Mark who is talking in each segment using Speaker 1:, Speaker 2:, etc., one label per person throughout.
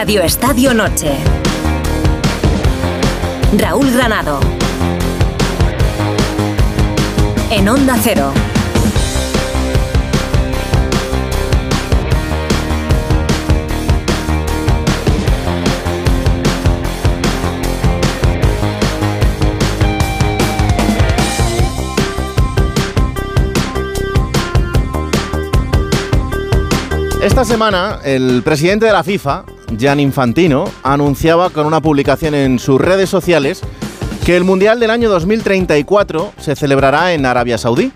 Speaker 1: Radio Estadio Noche. Raúl Granado. En Onda Cero.
Speaker 2: Esta semana, el presidente de la FIFA, Gian Infantino, anunciaba con una publicación en sus redes sociales que el Mundial del año 2034 se celebrará en Arabia Saudí.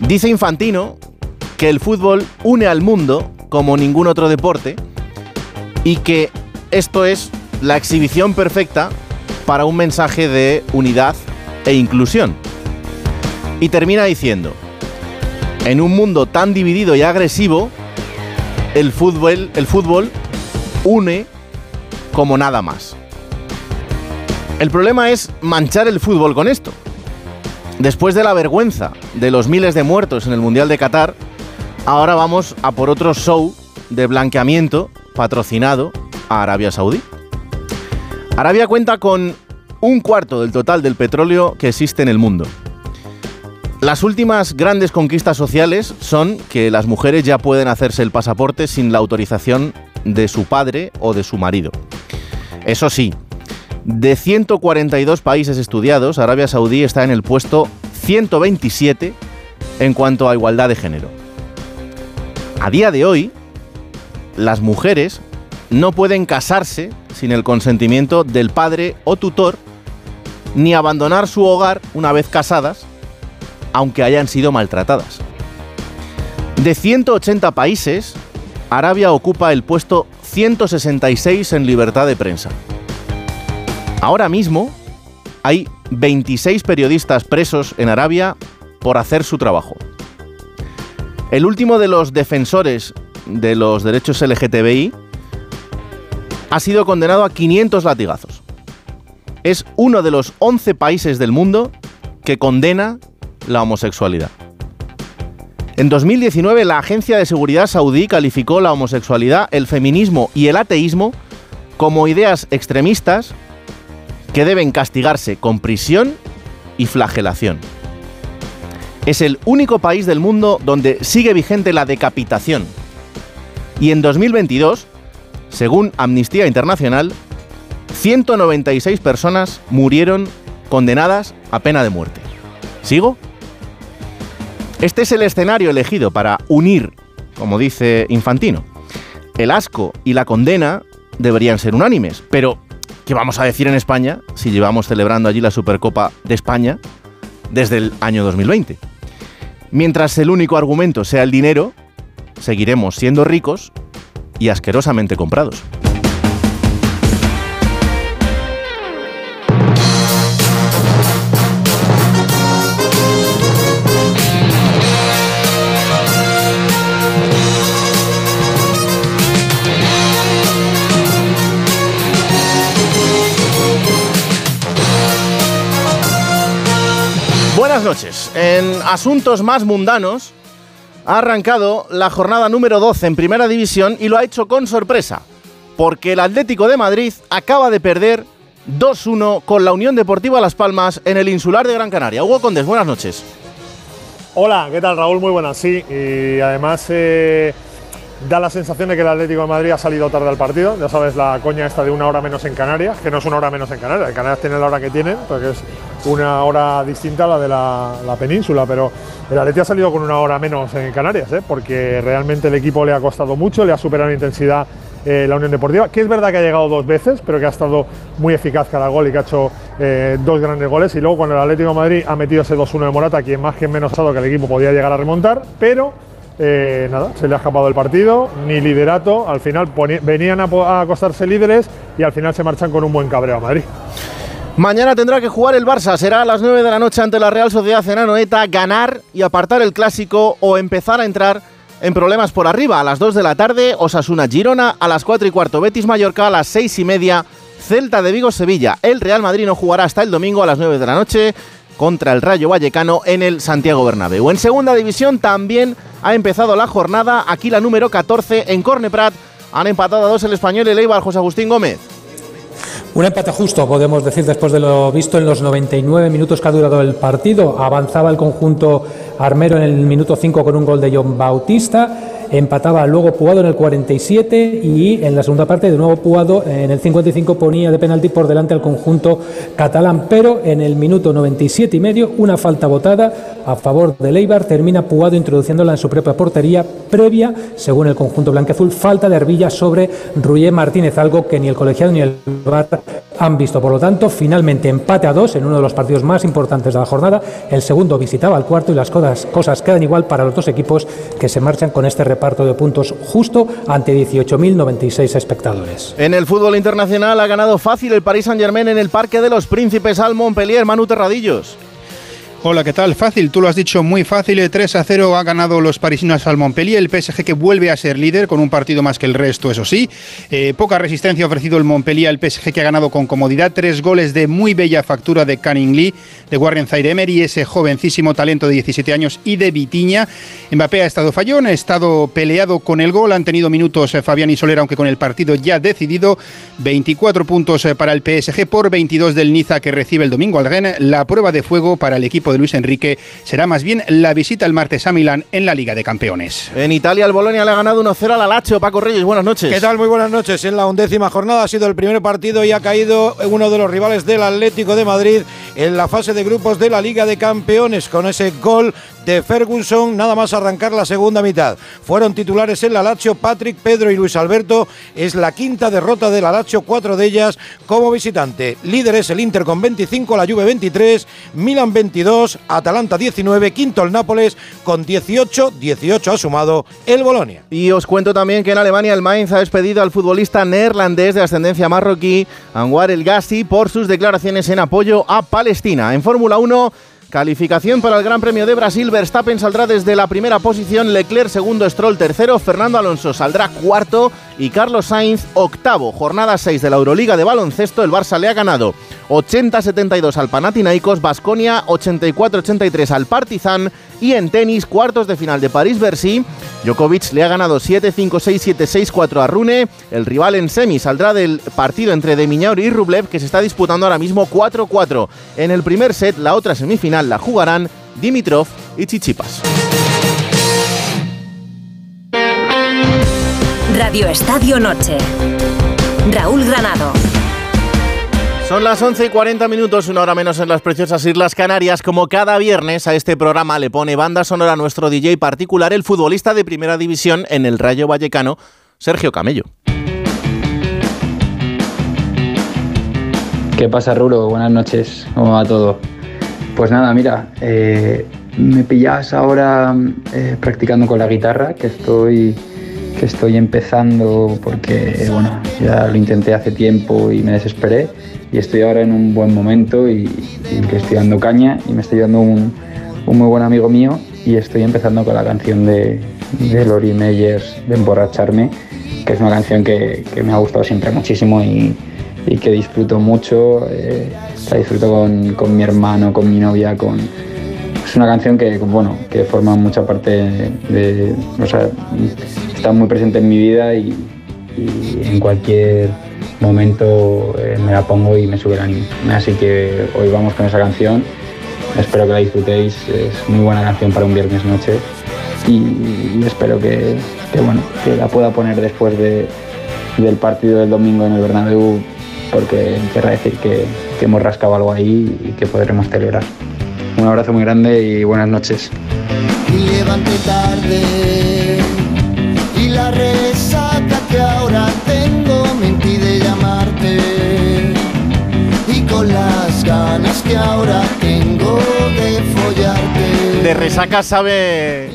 Speaker 2: Dice Infantino que el fútbol une al mundo como ningún otro deporte y que esto es la exhibición perfecta para un mensaje de unidad e inclusión. Y termina diciendo, en un mundo tan dividido y agresivo, el fútbol, el fútbol une como nada más. El problema es manchar el fútbol con esto. Después de la vergüenza de los miles de muertos en el Mundial de Qatar, ahora vamos a por otro show de blanqueamiento patrocinado a Arabia Saudí. Arabia cuenta con un cuarto del total del petróleo que existe en el mundo. Las últimas grandes conquistas sociales son que las mujeres ya pueden hacerse el pasaporte sin la autorización de su padre o de su marido. Eso sí, de 142 países estudiados, Arabia Saudí está en el puesto 127 en cuanto a igualdad de género. A día de hoy, las mujeres no pueden casarse sin el consentimiento del padre o tutor, ni abandonar su hogar una vez casadas, aunque hayan sido maltratadas. De 180 países, Arabia ocupa el puesto 166 en libertad de prensa. Ahora mismo hay 26 periodistas presos en Arabia por hacer su trabajo. El último de los defensores de los derechos LGTBI ha sido condenado a 500 latigazos. Es uno de los 11 países del mundo que condena la homosexualidad. En 2019 la Agencia de Seguridad Saudí calificó la homosexualidad, el feminismo y el ateísmo como ideas extremistas que deben castigarse con prisión y flagelación. Es el único país del mundo donde sigue vigente la decapitación. Y en 2022, según Amnistía Internacional, 196 personas murieron condenadas a pena de muerte. ¿Sigo? Este es el escenario elegido para unir, como dice Infantino. El asco y la condena deberían ser unánimes, pero ¿qué vamos a decir en España si llevamos celebrando allí la Supercopa de España desde el año 2020? Mientras el único argumento sea el dinero, seguiremos siendo ricos y asquerosamente comprados. Buenas noches. En asuntos más mundanos, ha arrancado la jornada número 12 en Primera División y lo ha hecho con sorpresa, porque el Atlético de Madrid acaba de perder 2-1 con la Unión Deportiva Las Palmas en el Insular de Gran Canaria. Hugo Condes, buenas noches.
Speaker 3: Hola, ¿qué tal Raúl? Muy buenas, sí. Y además eh, da la sensación de que el Atlético de Madrid ha salido tarde al partido. Ya sabes, la coña esta de una hora menos en Canarias, que no es una hora menos en Canarias. Canarias tienen la hora que tienen, porque es una hora distinta a la de la, la península, pero el Atlético ha salido con una hora menos en Canarias, ¿eh? porque realmente el equipo le ha costado mucho, le ha superado en intensidad eh, la Unión Deportiva, que es verdad que ha llegado dos veces, pero que ha estado muy eficaz cada gol y que ha hecho eh, dos grandes goles. Y luego cuando el Atlético de Madrid ha metido ese 2-1 de Morata, quien más que menos ha dado que el equipo podía llegar a remontar, pero eh, nada, se le ha escapado el partido, ni liderato, al final venían a acostarse líderes y al final se marchan con un buen cabreo a Madrid.
Speaker 2: Mañana tendrá que jugar el Barça. Será a las 9 de la noche ante la Real Sociedad en Anoeta. Ganar y apartar el clásico o empezar a entrar en problemas por arriba. A las 2 de la tarde, Osasuna Girona. A las 4 y cuarto, Betis Mallorca. A las 6 y media, Celta de Vigo Sevilla. El Real Madrid no jugará hasta el domingo a las 9 de la noche contra el Rayo Vallecano en el Santiago Bernabéu. En segunda división también ha empezado la jornada. Aquí la número 14 en Corneprat. Han empatado a dos el español y el Eibar, José Agustín Gómez.
Speaker 4: Un empate justo, podemos decir, después de lo visto en los 99 minutos que ha durado el partido. Avanzaba el conjunto armero en el minuto 5 con un gol de John Bautista empataba luego Puado en el 47 y en la segunda parte de nuevo Puado en el 55 ponía de penalti por delante al conjunto catalán, pero en el minuto 97 y medio una falta votada a favor de Leibar termina Puado introduciéndola en su propia portería previa, según el conjunto blanqueazul, falta de Arbilla sobre Ruyé Martínez, algo que ni el colegiado ni el VAR han visto. Por lo tanto, finalmente empate a dos en uno de los partidos más importantes de la jornada. El segundo visitaba al cuarto y las cosas, cosas quedan igual para los dos equipos que se marchan con este reparto de puntos justo ante 18.096 espectadores.
Speaker 2: En el fútbol internacional ha ganado fácil el Paris Saint-Germain en el Parque de los Príncipes al Montpellier, Manu Terradillos.
Speaker 5: Hola, ¿qué tal? Fácil, tú lo has dicho muy fácil. 3 a 0 ha ganado los parisinos al Montpellier. El PSG que vuelve a ser líder con un partido más que el resto, eso sí. Eh, poca resistencia ha ofrecido el Montpellier al PSG que ha ganado con comodidad. Tres goles de muy bella factura de Canning Lee, de Warren Zaire Emery, ese jovencísimo talento de 17 años, y de Vitiña. Mbappé ha estado fallón, ha estado peleado con el gol. Han tenido minutos eh, Fabián y Soler, aunque con el partido ya decidido. 24 puntos eh, para el PSG por 22 del Niza que recibe el domingo al Rennes. La prueba de fuego para el equipo de Luis Enrique será más bien la visita el martes a Milán en la Liga de Campeones.
Speaker 2: En Italia el Bolonia le ha ganado 1-0 al Alacho. Paco Reyes, buenas noches.
Speaker 6: ¿Qué tal? Muy buenas noches. En la undécima jornada ha sido el primer partido y ha caído uno de los rivales del Atlético de Madrid en la fase de grupos de la Liga de Campeones con ese gol de Ferguson nada más arrancar la segunda mitad. Fueron titulares en la Lazio Patrick, Pedro y Luis Alberto. Es la quinta derrota de la Lazio, cuatro de ellas como visitante. Líder es el Inter con 25, la Juve 23, Milan 22, Atalanta 19, quinto el Nápoles con 18, 18 ha sumado el Bolonia.
Speaker 2: Y os cuento también que en Alemania el Mainz ha despedido al futbolista neerlandés de ascendencia marroquí, Anwar El Gassi, por sus declaraciones en apoyo a Palestina. En Fórmula 1 Calificación para el Gran Premio de Brasil. Verstappen saldrá desde la primera posición, Leclerc segundo, Stroll tercero, Fernando Alonso saldrá cuarto y Carlos Sainz octavo. Jornada 6 de la Euroliga de baloncesto. El Barça le ha ganado 80-72 al Panathinaikos, Basconia 84-83 al Partizan y en tenis cuartos de final de París-Bercy. Djokovic le ha ganado 7-5-6-7-6-4 a Rune. El rival en semi saldrá del partido entre Demiñaur y Rublev que se está disputando ahora mismo 4-4. En el primer set, la otra semifinal la jugarán Dimitrov y Chichipas.
Speaker 1: Radio Estadio Noche. Raúl Granado.
Speaker 2: Son las 11 y 40 minutos, una hora menos en las preciosas Islas Canarias. Como cada viernes a este programa le pone banda sonora a nuestro DJ particular, el futbolista de primera división en el Rayo Vallecano, Sergio Camello.
Speaker 7: ¿Qué pasa, Rulo? Buenas noches, ¿cómo va todo? Pues nada, mira, eh, me pillas ahora eh, practicando con la guitarra, que estoy que estoy empezando porque bueno, ya lo intenté hace tiempo y me desesperé y estoy ahora en un buen momento y, que estoy dando caña y me estoy dando un, un, muy buen amigo mío y estoy empezando con la canción de, de Lori Meyers de Emborracharme, que es una canción que, que me ha gustado siempre muchísimo y, y que disfruto mucho, eh, la disfruto con, con mi hermano, con mi novia, con, es una canción que, bueno, que forma mucha parte de, o sea, está muy presente en mi vida y, en cualquier momento eh, me la pongo y me sube el ánimo. Así que hoy vamos con esa canción, espero que la disfrutéis, es muy buena canción para un viernes noche y, espero que, bueno, que la pueda poner después de, del partido del domingo en el Bernabéu porque querrá decir que, hemos rascado algo ahí y que podremos celebrar. Un abrazo muy grande y buenas noches.
Speaker 8: Ganas que ahora tengo de follarte.
Speaker 2: De resaca sabe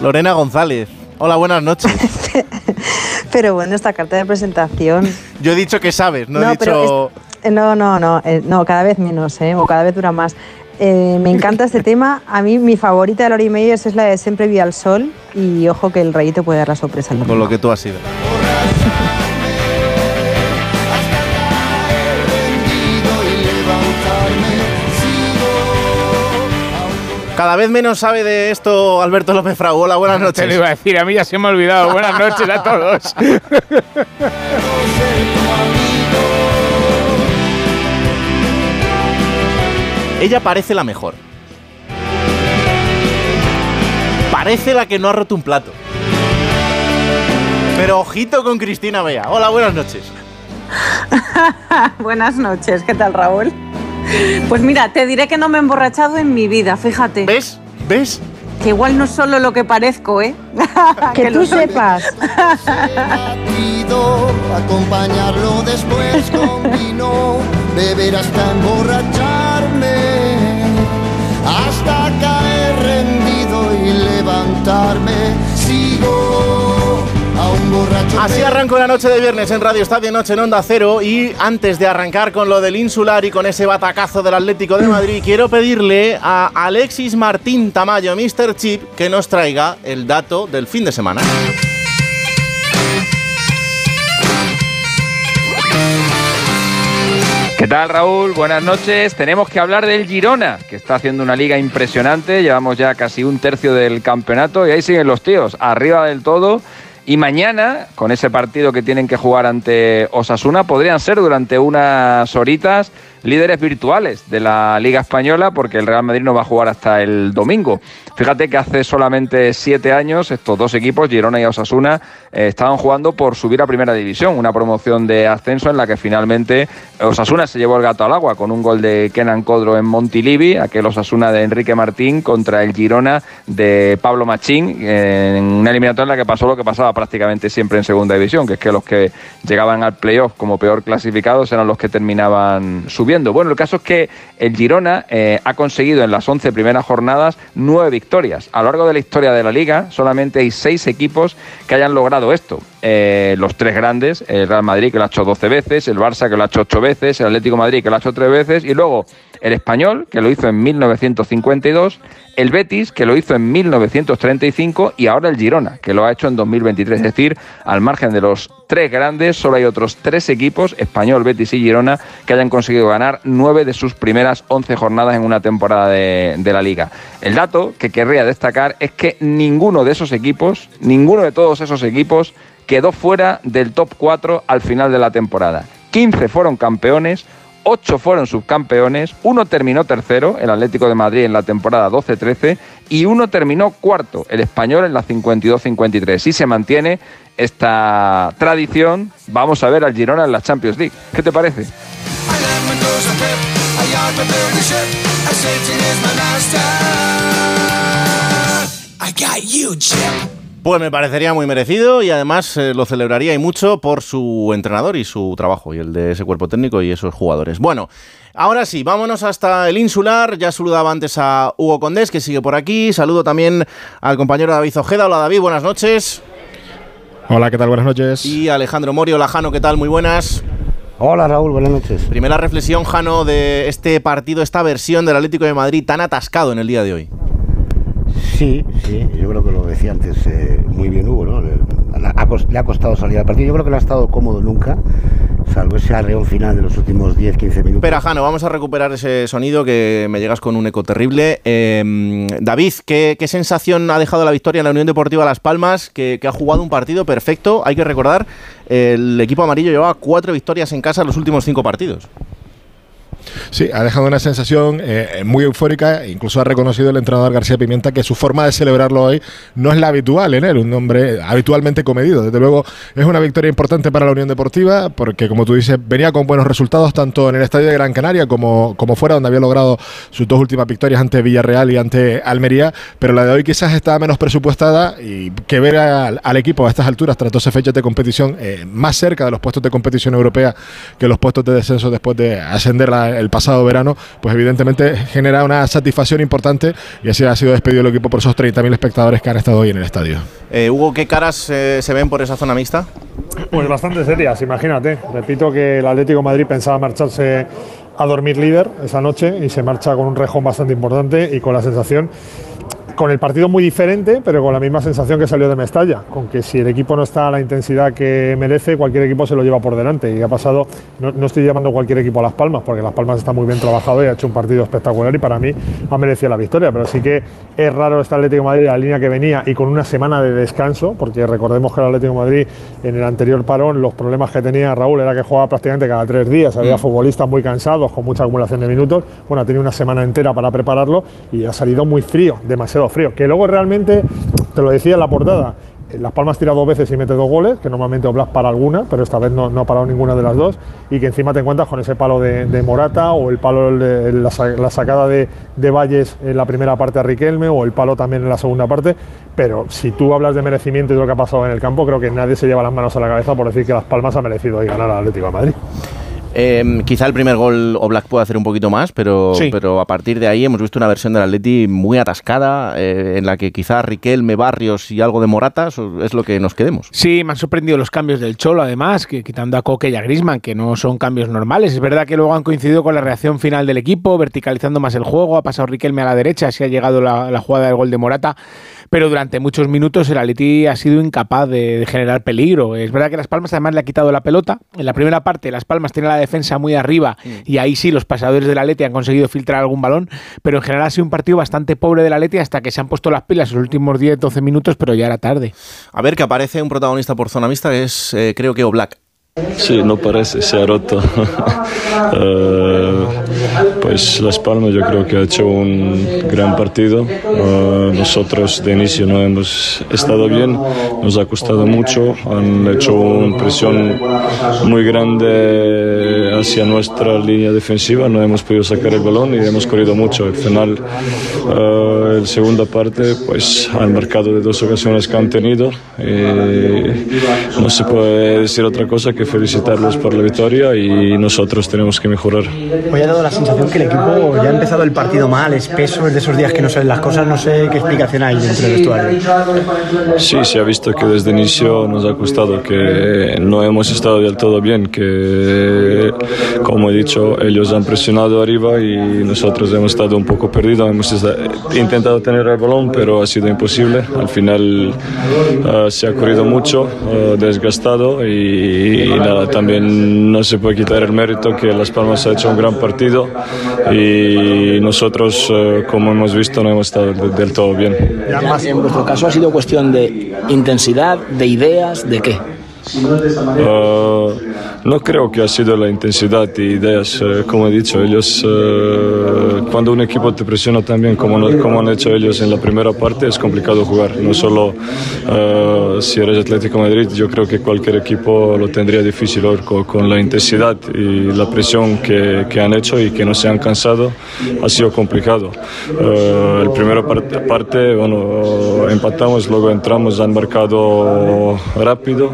Speaker 2: Lorena González. Hola, buenas noches.
Speaker 9: pero bueno, esta carta de presentación.
Speaker 2: Yo he dicho que sabes, no, he dicho.
Speaker 9: no, no, no, eh, no, cada vez menos, ¿eh? o cada vez dura más. Eh, me encanta este tema. A mí mi favorita de Lori Meyers es la de Siempre vi al sol y ojo que el reyito puede dar la sorpresa.
Speaker 2: Con lo que tú has sido. Cada vez menos sabe de esto Alberto López Frau. Hola, buenas noches.
Speaker 10: Te lo iba a decir, a mí ya se me ha olvidado. Buenas noches a todos.
Speaker 2: Ella parece la mejor. Parece la que no ha roto un plato. Pero ojito con Cristina Bea. Hola, buenas noches.
Speaker 11: Buenas noches, ¿qué tal Raúl? Pues mira, te diré que no me he emborrachado en mi vida, fíjate.
Speaker 2: ¿Ves? ¿Ves?
Speaker 11: Que igual no es solo lo que parezco, ¿eh?
Speaker 9: Que tú
Speaker 11: lo soy.
Speaker 9: sepas.
Speaker 8: Pido acompañarlo después con vino, beber hasta emborracharme, hasta caer rendido y levantarme. Sigo.
Speaker 2: Así arrancó la noche de viernes en Radio Estadio Noche en Onda Cero y antes de arrancar con lo del insular y con ese batacazo del Atlético de Madrid, quiero pedirle a Alexis Martín Tamayo, Mr. Chip, que nos traiga el dato del fin de semana.
Speaker 10: ¿Qué tal, Raúl? Buenas noches. Tenemos que hablar del Girona, que está haciendo una liga impresionante. Llevamos ya casi un tercio del campeonato y ahí siguen los tíos, arriba del todo. Y mañana, con ese partido que tienen que jugar ante Osasuna, podrían ser durante unas horitas líderes virtuales de la Liga Española, porque el Real Madrid no va a jugar hasta el domingo. Fíjate que hace solamente siete años estos dos equipos, Girona y Osasuna, eh, estaban jugando por subir a Primera División, una promoción de ascenso en la que finalmente Osasuna se llevó el gato al agua con un gol de Kenan Codro en Montilivi, aquel Osasuna de Enrique Martín contra el Girona de Pablo Machín, en una eliminatoria en la que pasó lo que pasaba prácticamente siempre en Segunda División, que es que los que llegaban al playoff como peor clasificados eran los que terminaban subiendo. Bueno, el caso es que el Girona eh, ha conseguido en las 11 primeras jornadas nueve victorias. A lo largo de la historia de la liga solamente hay seis equipos que hayan logrado esto. Eh, los tres grandes, el Real Madrid que lo ha hecho 12 veces, el Barça que lo ha hecho 8 veces, el Atlético Madrid que lo ha hecho 3 veces y luego el Español que lo hizo en 1952, el Betis que lo hizo en 1935 y ahora el Girona que lo ha hecho en 2023. Es decir, al margen de los tres grandes, solo hay otros tres equipos, Español, Betis y Girona, que hayan conseguido ganar nueve de sus primeras 11 jornadas en una temporada de, de la liga. El dato que querría destacar es que ninguno de esos equipos, ninguno de todos esos equipos, quedó fuera del top 4 al final de la temporada. 15 fueron campeones, 8 fueron subcampeones, uno terminó tercero, el Atlético de Madrid en la temporada 12-13, y uno terminó cuarto, el español en la 52-53. Si se mantiene esta tradición, vamos a ver al Girona en la Champions League. ¿Qué te parece?
Speaker 2: Pues me parecería muy merecido y además eh, lo celebraría y mucho por su entrenador y su trabajo y el de ese cuerpo técnico y esos jugadores. Bueno, ahora sí, vámonos hasta el insular. Ya saludaba antes a Hugo Condés que sigue por aquí. Saludo también al compañero David Ojeda. Hola David, buenas noches.
Speaker 12: Hola, ¿qué tal? Buenas noches.
Speaker 2: Y Alejandro Morio, hola Jano, ¿qué tal? Muy buenas.
Speaker 13: Hola Raúl, buenas noches.
Speaker 2: Primera reflexión, Jano, de este partido, esta versión del Atlético de Madrid tan atascado en el día de hoy.
Speaker 13: Sí, sí, yo creo que lo decía antes eh, muy bien Hugo, ¿no? Le ha, costado salir al partido. Yo creo que no ha estado cómodo nunca, salvo ese arreón final de los últimos 10-15 minutos.
Speaker 2: Espera, Jano, vamos a recuperar ese sonido que me llegas con un eco terrible. Eh, David, ¿qué, qué sensación ha dejado la victoria en la Unión Deportiva Las Palmas? Que, que ha jugado un partido perfecto. Hay que recordar, el equipo amarillo llevaba cuatro victorias en casa en los últimos cinco partidos.
Speaker 12: Sí, ha dejado una sensación eh, muy eufórica. Incluso ha reconocido el entrenador García Pimienta que su forma de celebrarlo hoy no es la habitual en él, un hombre habitualmente comedido. Desde luego es una victoria importante para la Unión Deportiva porque, como tú dices, venía con buenos resultados tanto en el estadio de Gran Canaria como, como fuera, donde había logrado sus dos últimas victorias ante Villarreal y ante Almería. Pero la de hoy quizás estaba menos presupuestada y que ver al, al equipo a estas alturas, tras 12 fechas de competición, eh, más cerca de los puestos de competición europea que los puestos de descenso después de ascender la- el pasado verano, pues evidentemente genera una satisfacción importante y así ha sido despedido el equipo por esos 30.000 espectadores que han estado hoy en el estadio.
Speaker 2: Eh, Hugo, ¿qué caras eh, se ven por esa zona mixta?
Speaker 3: Pues bastante serias, imagínate. Repito que el Atlético de Madrid pensaba marcharse a dormir líder esa noche y se marcha con un rejón bastante importante y con la sensación con el partido muy diferente, pero con la misma sensación que salió de Mestalla, con que si el equipo no está a la intensidad que merece, cualquier equipo se lo lleva por delante. Y ha pasado, no, no estoy llamando cualquier equipo a Las Palmas, porque Las Palmas está muy bien trabajado y ha hecho un partido espectacular y para mí ha merecido la victoria, pero sí que es raro este Atlético de Madrid, la línea que venía y con una semana de descanso, porque recordemos que el Atlético de Madrid en el anterior parón, los problemas que tenía Raúl era que jugaba prácticamente cada tres días, había
Speaker 2: Mm.
Speaker 3: futbolistas muy cansados, con mucha acumulación de minutos, bueno, ha tenido una semana entera para prepararlo y ha salido muy frío, demasiado frío, que luego realmente, te lo decía en la portada, Las Palmas tira dos veces y mete dos goles, que normalmente Oblak para alguna, pero esta vez no, no ha parado ninguna de las dos, y que encima te encuentras con ese palo de, Morata o el palo, de- la, sa- la sacada de, de Valles en la primera parte a Riquelme o el palo también en la segunda parte, pero si tú hablas de merecimiento y de lo que ha pasado en el campo, creo que nadie se lleva las manos a la cabeza por decir que Las Palmas ha merecido hoy ganar al Atlético de Madrid.
Speaker 2: Eh, quizá el primer gol Oblak puede hacer un poquito más, pero,
Speaker 14: Sí.
Speaker 2: pero a partir de ahí hemos visto una versión del Atleti muy atascada, eh, en la que quizá Riquelme, Barrios y algo de Morata es lo que nos quedemos.
Speaker 14: Sí, me han sorprendido los cambios del Cholo, además, que quitando a Coque y a Grisman, que no son cambios normales. Es verdad que luego han coincidido con la reacción final del equipo, verticalizando más el juego. Ha pasado Riquelme a la derecha, así ha llegado la, la jugada del gol de Morata. Pero durante muchos minutos el Atleti ha sido incapaz de, de generar peligro. Es verdad que Las Palmas además le ha quitado la pelota. En la primera parte Las Palmas tiene la defensa muy arriba y ahí sí los pasadores del Atleti han conseguido filtrar algún balón, pero en general ha sido un partido bastante pobre del Atleti hasta que se han puesto las pilas los últimos 10-12 minutos, pero ya era tarde.
Speaker 2: A ver, que aparece un protagonista por zona mixta, que es eh, creo que Oblak.
Speaker 15: Sí, no parece, se ha roto. Eh, pues Las Palmas yo creo que ha hecho un gran partido. Eh, nosotros de inicio no hemos estado bien, nos ha costado mucho, han hecho una presión muy grande hacia nuestra línea defensiva, no hemos podido sacar el balón y hemos corrido mucho. Al final, en segunda parte, pues han marcado de dos ocasiones que han tenido. no se puede decir otra cosa que felicitarlos por la victoria y nosotros tenemos que mejorar.
Speaker 16: Hoy ha dado la sensación que el equipo ya ha empezado el partido mal, espeso, es de esos días que no salen las cosas, no sé qué explicación hay dentro del vestuario.
Speaker 15: Sí, se ha visto que desde el inicio nos ha costado, que no hemos estado del todo bien, que como he dicho, ellos han presionado arriba y nosotros hemos estado un poco perdidos, hemos intentado tener el balón, pero ha sido imposible. Al final eh, se ha corrido mucho, eh, desgastado y, y nada, también no se puede quitar el mérito que Las Palmas ha hecho un gran partido y nosotros, eh, como hemos visto, no hemos estado de- del todo bien.
Speaker 17: En vuestro caso ha sido cuestión de intensidad, de ideas, ¿de qué?
Speaker 15: Uh, no creo que ha sido la intensidad y ideas, eh, como he dicho, ellos, eh, cuando un equipo te presiona también como, han hecho ellos en la primera parte, es complicado jugar. No solo eh, si eres Atlético de Madrid, yo creo que cualquier equipo lo tendría difícil con, con la intensidad y la presión que, han hecho y que no se han cansado, ha sido complicado. El primera parte, parte, bueno, empatamos, luego entramos, han marcado rápido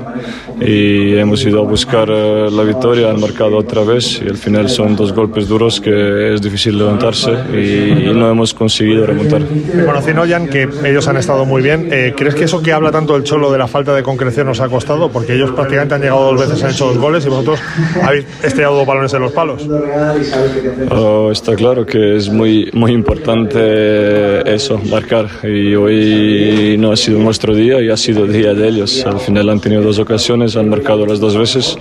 Speaker 15: y hemos ido a buscar la victoria, han marcado otra vez y al final son dos golpes duros que es difícil levantarse y, no hemos conseguido remontar.
Speaker 3: Reconociendo, Jan, que ellos han estado muy bien, eh, ¿crees que eso que habla tanto el Cholo de la falta de concreción os ha costado? Porque ellos prácticamente han llegado dos veces, han hecho dos goles y vosotros habéis estrellado dos balones en los palos.
Speaker 15: Oh, está claro que es muy, muy importante eso, marcar. Y hoy no ha sido nuestro día y ha sido día de ellos. Al final han tenido dos ocasiones, han marcado las dos veces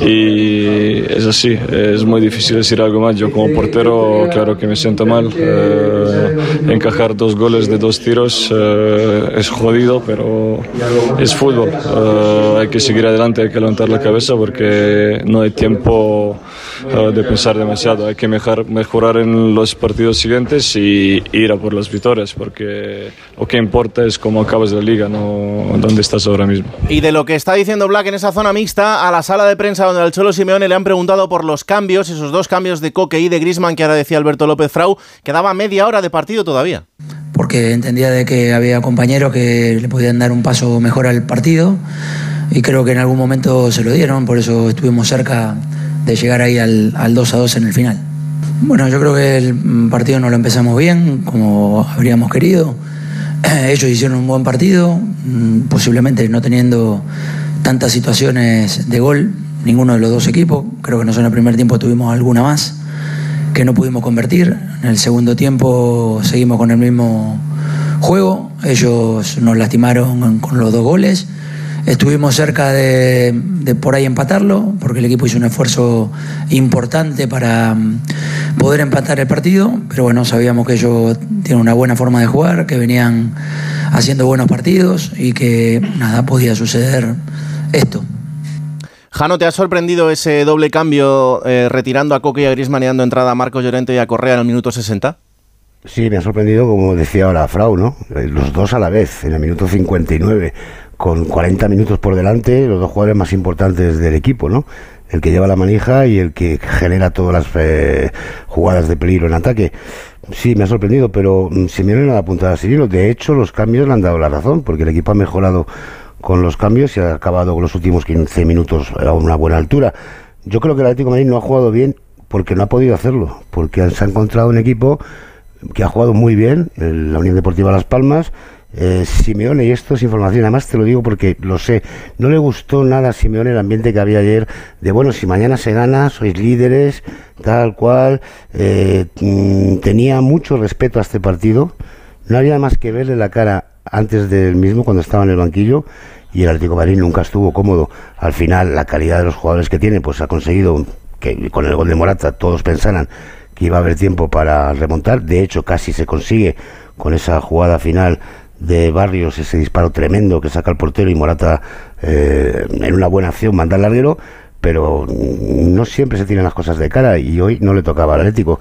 Speaker 15: y es así. Es muy difícil decir algo más. Yo como portero, claro que me siento mal. Eh, encajar dos goles de dos tiros eh, es jodido, pero es fútbol. Eh, hay que seguir adelante, hay que levantar la cabeza porque no hay tiempo de pensar demasiado. Hay que mejar- mejorar en los partidos siguientes y ir a por las victorias, porque lo que importa es cómo acabas la liga, no dónde estás ahora mismo.
Speaker 2: Y de lo que está diciendo Black en esa zona mixta, a la sala de prensa donde al Cholo Simeone le han preguntado por los cambios, esos dos cambios de Coque y de Grisman que ahora decía Alberto López Frau, quedaba media hora de partido todavía.
Speaker 18: porque entendía de que había compañeros que le podían dar un paso mejor al partido y creo que en algún momento se lo dieron, por eso estuvimos cerca de llegar ahí al, al 2 a 2 en el final. Bueno, yo creo que el partido no lo empezamos bien, como habríamos querido. Ellos hicieron un buen partido, mm, posiblemente no teniendo tantas situaciones de gol, ninguno de los dos equipos. Creo que nosotros en el primer tiempo tuvimos alguna más que no pudimos convertir. En el segundo tiempo seguimos con el mismo, juego. Ellos nos lastimaron con los dos goles. Estuvimos cerca de, de por ahí empatarlo, porque el equipo hizo un esfuerzo importante para mm, poder empatar el partido, pero bueno, sabíamos que ellos tienen una buena forma de jugar, que venían haciendo buenos partidos y que nada, podía suceder esto.
Speaker 2: Jano, ¿te ha sorprendido ese doble cambio eh, retirando a Coque y a Griezmann y dando entrada a Marcos Llorente y a Correa en el minuto 60?
Speaker 13: Sí, me ha sorprendido, como decía ahora Frau, ¿no? Eh, Los dos a la vez, en el minuto 59 con 40 minutos por delante, los dos jugadores más importantes del equipo, ¿no? El que lleva la manija y el que genera todas las eh, jugadas de peligro en ataque. Sí, me ha sorprendido, pero mm, Simeone no da puntada a Cirilo. De hecho, los cambios le han dado la razón, porque el equipo ha mejorado con los cambios y ha acabado con los últimos 15 minutos a una buena altura. Yo creo que el Atlético de Madrid no ha jugado bien porque no ha podido hacerlo, porque se ha encontrado un equipo que ha jugado muy bien, la Unión Deportiva Las Palmas, eh, Simeone, y esto es información, además te lo digo porque lo sé, no le gustó nada a Simeone el ambiente que había ayer de, bueno, si mañana se gana, sois líderes, tal cual, eh, mm, tenía mucho respeto a este partido, no había más que verle la cara antes del mismo cuando estaba en el banquillo y el Atlético de nunca estuvo cómodo. Al final, la calidad de los jugadores que tiene, pues ha conseguido que con el gol de Morata todos pensaran que iba a haber tiempo para remontar. De hecho, casi se consigue con esa jugada final de Barrios, ese disparo tremendo que saca el portero y Morata eh, en una buena acción manda al larguero, pero no siempre se tiran las cosas de cara y hoy no le tocaba al Atlético.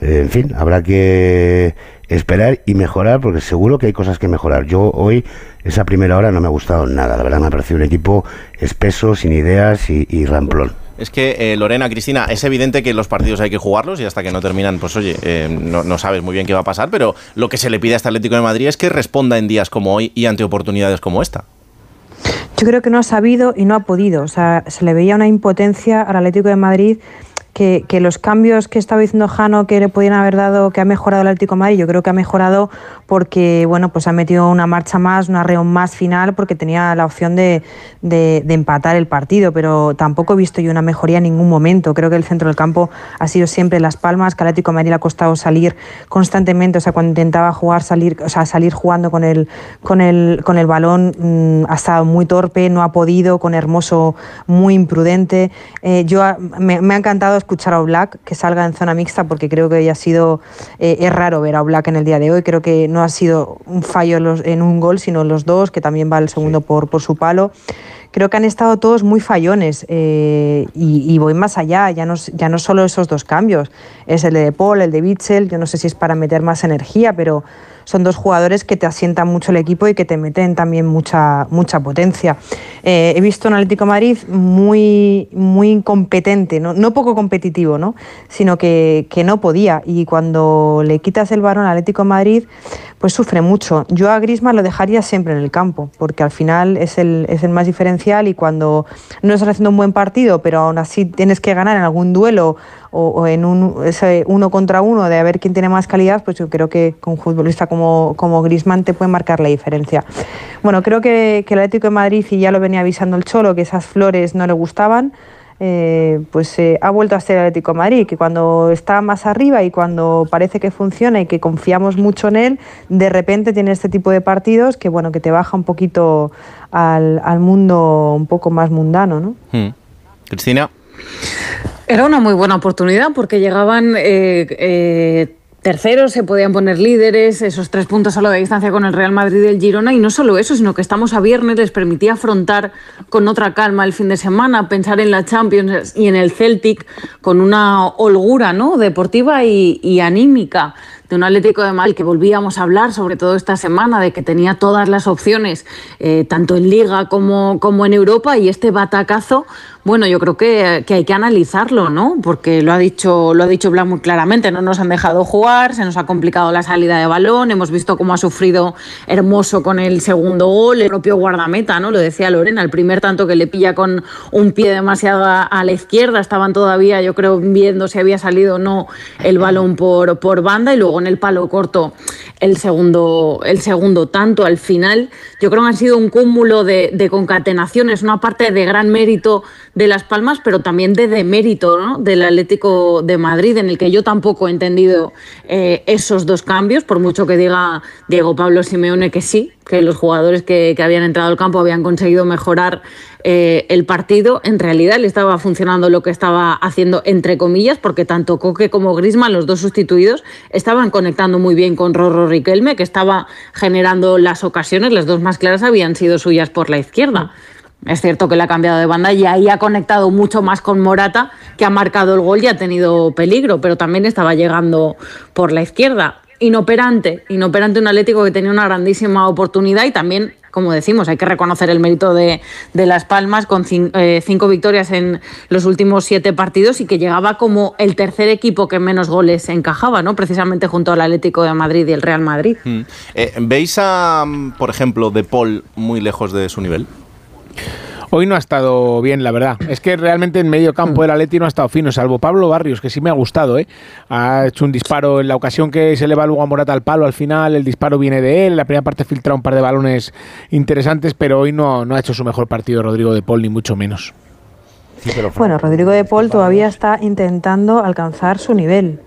Speaker 13: Eh, en fin, habrá que esperar y mejorar porque seguro que hay cosas que mejorar. Yo hoy, esa primera hora no me ha gustado nada, la verdad me ha parecido un equipo espeso, sin ideas y ramplón.
Speaker 2: Es que, eh, Lorena, Cristina, es evidente que los partidos hay que jugarlos y hasta que no terminan, pues oye, eh, no, sabes muy bien qué va a pasar, pero lo que se le pide a este Atlético de Madrid es que responda en días como hoy y ante oportunidades como esta.
Speaker 9: Yo creo que no ha sabido y no ha podido. O sea, se le veía una impotencia al Atlético de Madrid que, que los cambios que estaba diciendo Jano que le podían haber dado, que ha mejorado el Atlético de Madrid, yo creo que ha mejorado porque, bueno, pues ha metido una marcha más, una reón más final, porque tenía la opción de, de- de empatar el partido, pero tampoco he visto yo una mejoría en ningún momento. Creo que el centro del campo ha sido siempre Las Palmas, que al Atlético Madrid le ha costado salir constantemente, o sea, cuando intentaba jugar, salir, o sea, salir jugando con el, con el, con el balón, mm, ha estado muy torpe, no ha podido, con Hermoso muy imprudente. Eh, yo a- me, me ha encantado escuchar a Oblak que salga en zona mixta porque creo que ha sido eh, es raro ver a Oblak en el día de hoy. Creo que no ha sido un fallo en, un gol, sino los dos, que también va el segundo por, por su palo. Creo que han estado todos muy fallones eh, y, y voy más allá, ya no, ya no solo esos dos cambios, es el de Paul, el de Bitzel, yo no sé si es para meter más energía, pero son dos jugadores que te asientan mucho el equipo y que te meten también mucha, mucha potencia. Eh, he visto un Atlético Madrid muy, muy incompetente, ¿no? no poco competitivo, ¿no? sino que, que no podía. Y cuando le quitas el balón al Atlético Madrid, pues sufre mucho. Yo a Griezmann lo dejaría siempre en el campo, porque al final es el, es el más diferencial y cuando no estás haciendo un buen partido, pero aún así tienes que ganar en algún duelo o, o en un ese uno contra uno de a ver quién tiene más calidad, pues yo creo que con un futbolista como, como Griezmann te puede marcar la diferencia. Bueno, creo que, que el Atlético de Madrid, y ya lo venía avisando el Cholo, que esas flores no le gustaban, eh, pues eh, ha vuelto a ser el Atlético de Madrid, que cuando está más arriba y cuando parece que funciona y que confiamos mucho en él, de repente tiene este tipo de partidos que bueno que te baja un poquito al, al mundo un poco más mundano, ¿no?
Speaker 2: Hmm. Cristina.
Speaker 11: Era una muy buena oportunidad porque llegaban eh, eh, terceros, se podían poner líderes, esos tres puntos solo de distancia con el Real Madrid y el Girona. Y no solo eso, sino que estamos a viernes, les permitía afrontar con otra calma el fin de semana, pensar en la Champions y en el Celtic con una holgura ¿no? deportiva y, anímica de un Atlético de Madrid que volvíamos a hablar, sobre todo esta semana, de que tenía todas las opciones, eh, tanto en Liga como, como en Europa, y este batacazo, bueno, yo creo que, que hay que analizarlo, ¿no? Porque lo ha dicho, lo ha dicho Blanc muy claramente, no nos han dejado jugar, se nos ha complicado la salida de balón, hemos visto cómo ha sufrido Hermoso con el segundo gol, el propio guardameta, ¿no? Lo decía Lorena, el primer tanto que le pilla con un pie demasiado a, la izquierda, estaban todavía, yo creo, viendo si había salido o no el balón por, por banda y luego en el palo corto el segundo, el segundo tanto al final. Yo creo que han sido un cúmulo de concatenaciones, una parte de gran mérito de Las Palmas, pero también de demérito ¿no? del Atlético de Madrid, en el que yo tampoco he entendido eh, esos dos cambios, por mucho que diga Diego Pablo Simeone que sí, que los jugadores que, que habían entrado al campo habían conseguido mejorar eh, el partido. En realidad le estaba funcionando lo que estaba haciendo, entre comillas, porque tanto Coque como Grisman, los dos sustituidos, estaban conectando muy bien con Rorro Riquelme, que estaba generando las ocasiones, las dos más claras habían sido suyas por la izquierda. Es cierto que le ha cambiado de banda y ahí ha conectado mucho más con Morata, que ha marcado el gol y ha tenido peligro, pero también estaba llegando por la izquierda. Inoperante, inoperante un Atlético que tenía una grandísima oportunidad y también, como decimos, hay que reconocer el mérito de, Las Palmas con eh, cinco victorias en los últimos siete partidos y que llegaba como el tercer equipo que menos goles encajaba, ¿no? Precisamente junto al Atlético de Madrid y el Real Madrid.
Speaker 2: Mm. Eh, ¿Veis a, por ejemplo, De Paul muy lejos de su nivel?
Speaker 14: Hoy no ha estado bien, la verdad. Es que realmente en medio campo el Atleti no ha estado fino, salvo Pablo Barrios, que sí me ha gustado. ¿eh? Ha hecho un disparo en la ocasión que se le va luego a Morata al palo al final. El disparo viene de él. En la primera parte filtra un par de balones interesantes, pero hoy no, no ha hecho su mejor partido Rodrigo de Paul, ni mucho menos.
Speaker 9: Bueno, Rodrigo de Paul todavía está intentando alcanzar su nivel.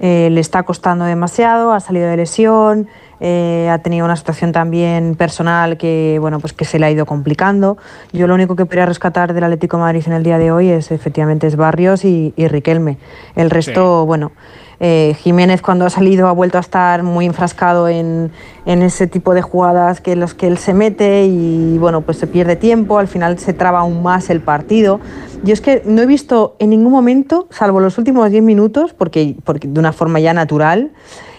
Speaker 9: Eh, le está costando demasiado, ha salido de lesión, eh, ha tenido una situación también personal que, bueno, pues que se le ha ido complicando. Yo lo único que podría rescatar del Atlético de Madrid en el día de hoy es efectivamente es Barrios y, y Riquelme. El resto, bueno, eh, Jiménez cuando ha salido ha vuelto a estar muy enfrascado en, en ese tipo de jugadas que en los que él se mete y bueno, pues se pierde tiempo, al final se traba aún más el partido. Yo es que no he visto en ningún momento, salvo los últimos 10 minutos, porque, porque de una forma ya natural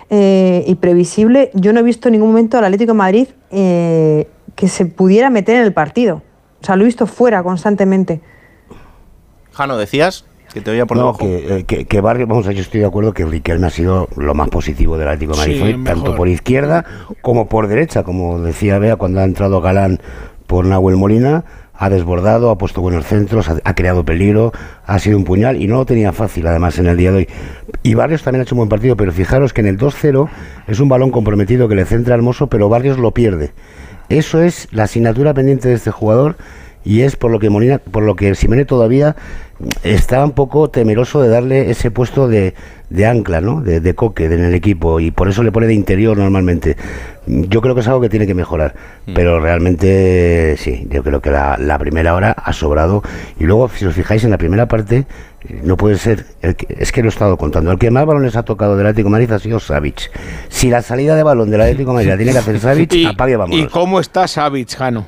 Speaker 9: eh, y previsible, yo no he visto en ningún momento al Atlético de Madrid eh, que se pudiera meter en el partido. O sea, lo he visto fuera constantemente.
Speaker 2: Jano, decías que te oía por
Speaker 13: no,
Speaker 2: debajo.
Speaker 13: que, eh, que, que Barrio, vamos, yo estoy de acuerdo que Riquelme ha sido lo más positivo del Atlético de Madrid,
Speaker 2: Sí,
Speaker 13: hoy, tanto por izquierda como por derecha, como decía Bea cuando ha entrado Galán por Nahuel Molina, ha desbordado, ha puesto buenos centros, ha, creado peligro, ha sido un puñal y no lo tenía fácil además en el día de hoy. Y Barrios también ha hecho un buen partido, pero fijaros que en el 2-0 es un balón comprometido que le centra Hermoso, pero Barrios lo pierde. Eso es la asignatura pendiente de este jugador y es por lo que Molina, por lo que Simene todavía está un poco temeroso de darle ese puesto de, de ancla, ¿no? De, de coque en el equipo y por eso le pone de interior normalmente. Yo creo que es algo que tiene que mejorar, pero realmente sí, yo creo que la, la primera hora ha sobrado y luego si os fijáis en la primera parte no puede ser, el que- es que lo he estado contando, el que más balones ha tocado del Atlético de Madrid ha sido Savic. Si la salida de balón del Atlético de Madrid la tiene que hacer Savic, apague y vámonos.
Speaker 14: ¿Y cómo está Savic, Jano?